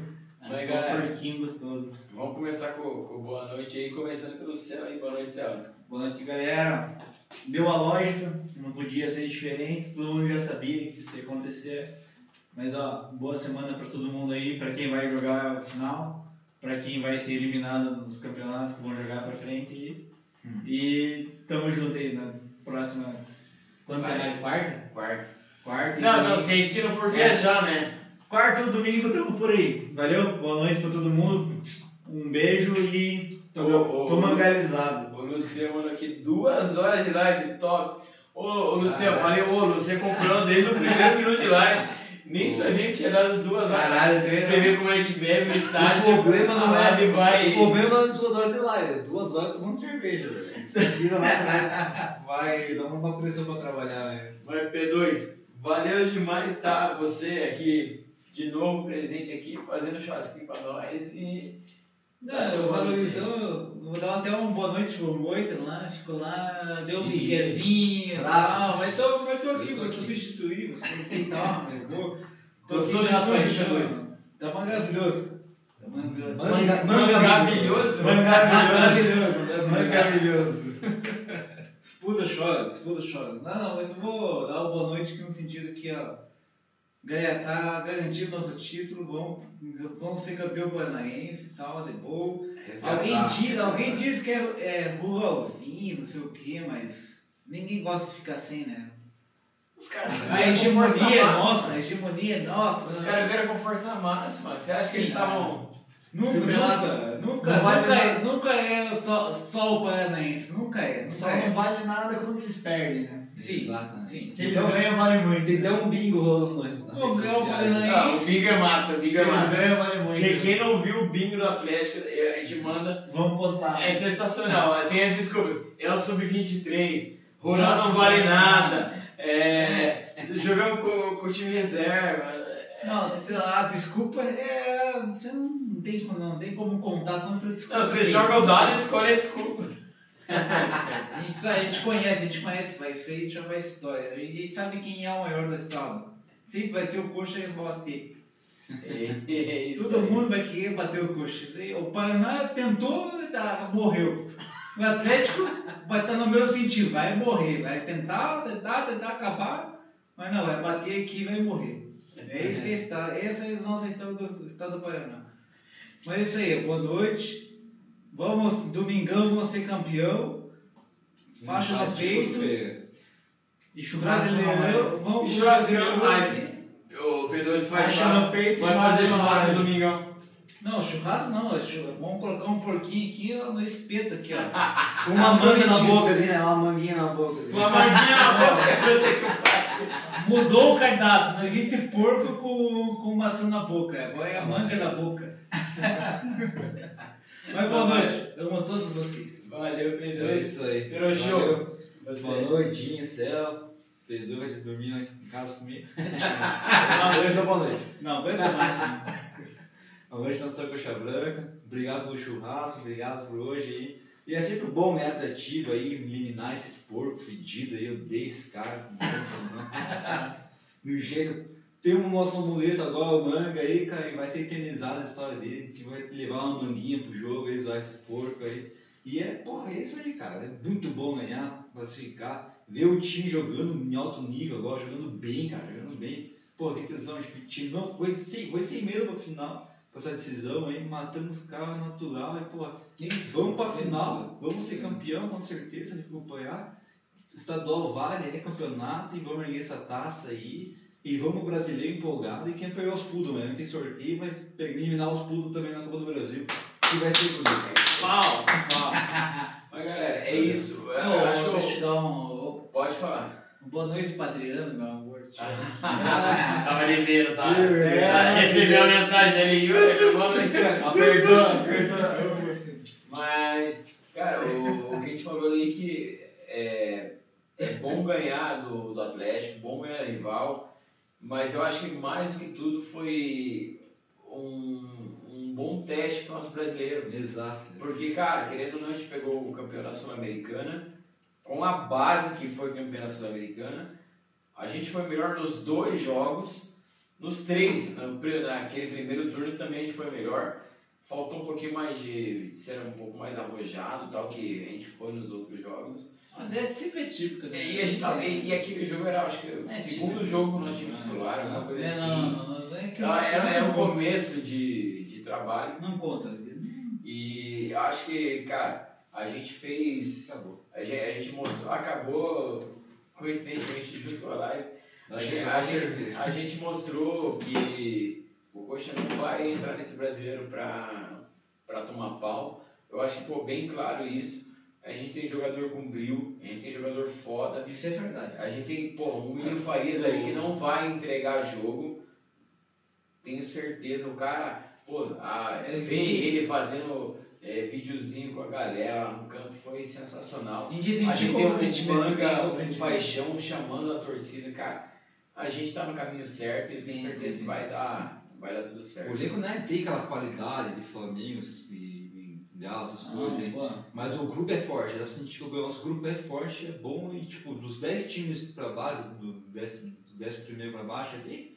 Mas, Assou um galera, porquinho gostoso. Vamos começar com, com boa noite aí, começando pelo céu aí. Boa noite, céu. Boa noite, galera. Deu a lógica, não podia ser diferente, todo mundo já sabia que isso ia acontecer. Mas ó, boa semana para todo mundo aí, para quem vai jogar a final, para quem vai ser eliminado nos campeonatos que vão jogar para frente e, e tamo junto aí na próxima. Quanto Vai. é? Quarta? Quarto. Quarto e Não, domingo. não, se a gente não for viajar, né? Quarto e domingo estamos por aí. Valeu? Boa noite pra todo mundo. Um beijo e tô, Ô, ô, tô ô. mangalizado. O Luciano aqui duas horas de live, top. Ô, ô Luciano, falei, ô, Luciano comprando desde o primeiro minuto de live. Nem sabia que tinha dado duas horas. Caralho, três Você vê como a gente bebe no estádio. O problema não é. live vai. O problema não é as duas horas de live, é duas horas tomando cerveja, velho. Isso aqui não vai, vai, dar uma pressão pra trabalhar, velho. Vai, P2, valeu demais estar você aqui de novo presente aqui, fazendo churrasquinho pra nós e. Não, eu valorizo, eu vou dar até uma boa noite pro Moita lá, ficou lá, deu um miguezinho e tal, mas tô, mas tô aqui, vou substituir, vou substituir tal, mas vou. Tô aqui na paixão. Tá maravilhoso. Tá maravilhoso. Manga- Maravilhoso. Maravilhoso, maravilhoso. Maravilhoso. Espuda chora, espuda chora. Não, não, mas eu vou dar uma boa noite aqui no sentido que, ó, ganha, tá garantido nosso título, vamos, vamos ser campeão paranaense e tal, de boa. Alguém diz, alguém diz que é, é burrãozinho, não sei o que, mas ninguém gosta de ficar sem, né? Os caras A vieram com hegemonia é nossa, a hegemonia é nossa. Os né? caras vieram com força máxima. Você acha que eles estavam. Nunca, nunca, nunca, nunca, é, nunca é só, só o paranaense, nunca é. Nunca Só é. não vale nada quando eles perdem, né? Sim, Exatamente. sim. Se eles ganham, vale muito. Tem até um bingo rolando sociais. Paranaense. Ah, o bingo é massa, o bingo é massa. ganham, vale muito. Quem, quem não viu o bingo do Atlético, a gente manda. Vamos postar. É sensacional. Tem as desculpas. É o sub-23, Ronaldo não vale nada. É, jogamos com, com o time reserva. Não, sei lá, a desculpa é. Você não tem, como- não tem como contar quanta desculpa. Não, você joga o dado e escolhe a desculpa. A gente, sabe, a gente conhece, a gente conhece, vai ser, isso já vai história. A gente sabe quem é o maior do estado. Sempre vai ser o coxa e bater. É, é Todo aí. mundo vai querer bater o coxa. O Paraná tentou, tá, morreu. O Atlético vai estar no meu sentido, vai morrer, vai tentar, tentar, tentar acabar, mas não, vai bater aqui e vai morrer. É isso que está, essa é a nossa história do estado do Paraná. Mas é isso aí, boa noite. Vamos, domingão, vamos ser campeão. Faixa no peito. E churrasco vamos E live. O P2 faz Faixa churrasco- no peito, vai churrasco fazer no churrasco no domingão. Não, churrasco não, é vamos colocar um porquinho aqui ó, no espeto aqui, ó. Com uma Ah, manga na boca, assim, né? Uma manguinha na boca, assim. Uma manguinha na boca. Mudou o cardápio, não existe porco com, com maçã na boca, agora é a manga na boca. Mas boa noite, amo a todos vocês. Valeu, É P2. isso aí. Virou show. Boa noitinha, céu. Pedro vai dormir lá em casa comigo. Boa Hoje boa noite. Não, aguenta mais. Boa noite, Nação Coxa Branca. Obrigado pelo churrasco, obrigado por hoje. E é sempre bom ganhar atrativo aí, eliminar esses porcos fedidos aí. Eu odeio esse cara. né? Do jeito. Tem um nosso amuleto agora, o manga aí, cara, e vai ser eternizada a história dele. A gente vai levar uma manguinha pro jogo aí, zoar esses porcos aí. E é, porra, é isso aí, cara. É muito bom ganhar, classificar, ver o time jogando em alto nível agora, jogando bem, cara, jogando bem. Pô, que tesão de time. Não, foi, sem, foi sem medo no final, essa decisão aí, matamos os caras natural. E, pô, vamos pra final, vamos ser campeão com certeza, de acompanhar. Estadual vale, é campeonato, e vamos erguer essa taça aí. E vamos brasileiro empolgado. E quem pegar os pudos, né? Tem sorteio, vai pe- eliminar os pudos também na Copa do Brasil. Que vai ser bonito. Pau, pau. Mas galera, é isso. Eu Não, acho que eu eu... dar um, Pode falar. boa noite pro Adriano, meu amor. Te amo. Tava ligeiro, tá? É, Tá, Recebeu a mensagem ali, boa noite. Apertou, apertou. Você. Mas, cara, o, o que a gente falou ali que é, é bom ganhar do, do Atlético, bom ganhar rival, mas eu acho que mais do que tudo foi um, um bom teste para o nosso brasileiro. Exato. Porque, cara, querendo ou não, a gente pegou o campeão da Sul-Americana, com a base que foi campeão da Sul-Americana, a gente foi melhor nos dois jogos, nos três, naquele primeiro turno também a gente foi melhor. Faltou um pouquinho mais de, de ser um pouco mais arrojado, tal, que a gente foi nos outros jogos. Mas é sempre é típico, né? E, a gente tava, e, e aquele jogo era, acho que, o É, segundo tipo, jogo nós tínhamos titular, alguma coisa É, assim. não, não, não, é que Então, era, era conta. começo de, de trabalho. Não conta. E eu acho que, cara, a gente fez. Acabou. A gente, a gente mostrou, acabou coincidentemente junto com a live. A gente, a, gente, a gente mostrou que o Coxa não vai entrar nesse brasileiro para tomar pau. Eu acho que ficou bem claro isso. A gente tem jogador com brilho, a gente tem jogador foda. Isso é verdade. A gente tem, pô, o William Farias aí que não vai entregar jogo. Tenho certeza, o cara, pô, a, vídeo. ele fazendo é, videozinho com a galera no campo foi sensacional. E dizem A gente que tem o um manga, um paixão chamando a torcida, cara. A gente tá no caminho certo e eu tenho certeza que vai dar, vai dar tudo certo. O elenco não é, tem aquela qualidade de Flamengo e, Galo, essas coisas. hein? pô. Mas o grupo é forte, dá pra sentir que o nosso grupo é forte, é bom e tipo, dos 10 times pra base, do 10, do 10 primeiro pra baixo ali,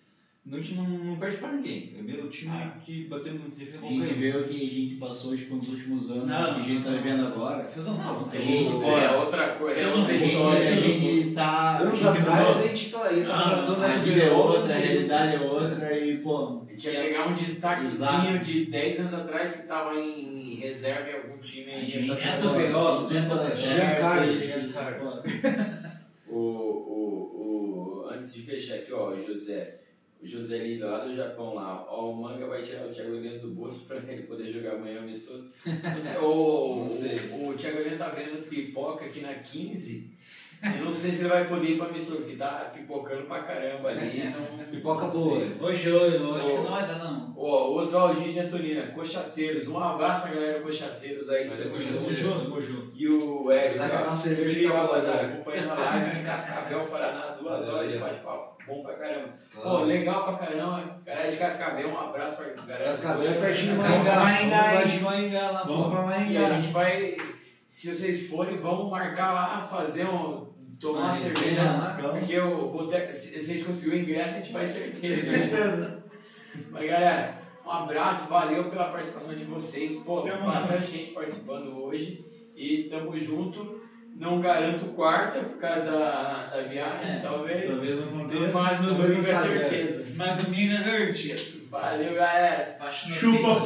a gente não, não perde pra ninguém. É o mesmo time Ah. que batendo no defesa A gente vê o que a gente passou tipo, nos últimos anos, Não, o que a gente tá vivendo agora. Não, não. Gente, Pô, pô, é outra coisa, é eu não outra a gente, história. a gente tá. Anos gente atrás a gente tá aí, tá Ah, tratando A vida é outra, a realidade é outra e, pô, A gente ia pegar um destaquezinho Exato. de 10 anos atrás que tava em reserva em algum time a aí. gente tá Neto tudo Neto certo. Giancarlo, O, o, o, antes de fechar aqui, ó, o José. O José Lindo lá do Japão lá. Ó, o Manga vai tirar o Thiago Heleno do bolso pra ele poder jogar amanhã amistoso. O, Não sei. o, o Thiago Heleno tá vendo pipoca aqui na 15. Eu não sei se ele vai poder ir pra amistoso, porque tá pipocando pra caramba ali. Não, Pipoca não boa. sei. Hoje, hoje, eu acho Ô. que não vai dar, não. Ó, o Oswaldinho de Antonina, Cochaceiros. Um abraço pra galera Cochaceiros aí. Mas é tamo Cochaceiro. junto. Tamo junto. E o Eric, Vai pegar uma ó, cerveja e tá Rapaziada né? acompanhando a live de Cascavel, Paraná, duas horas de ó. bate-papo. Bom pra caramba. Pô, Claro. legal pra caramba. Galera de Cascavel, um abraço pra galera Cascavel de é pertinho de Vamos Maringá. pra Maringá, Vamos de Maringá lá, Vamos pra E a Maringá. gente vai, se vocês forem, vamos marcar lá, fazer um. Tomar uma Uma cerveja lá. Porque o boteco, se se a gente conseguir o ingresso, a gente vai certeza. né? Certeza. Mas galera, um abraço, valeu pela participação de vocês. Pô, Tamo bastante gente participando hoje. E tamo junto. Não garanto quarta por causa da, da viagem, É, talvez. Talvez não aconteça. Mas no talvez domingo é saiba. certeza. Mas domingo é garantido. Valeu, galera. Chupa né?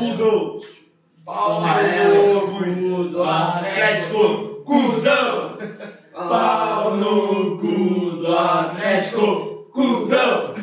Amarelo. no cu do Atlético, cuzão! Pau no cu do Atlético, cuzão!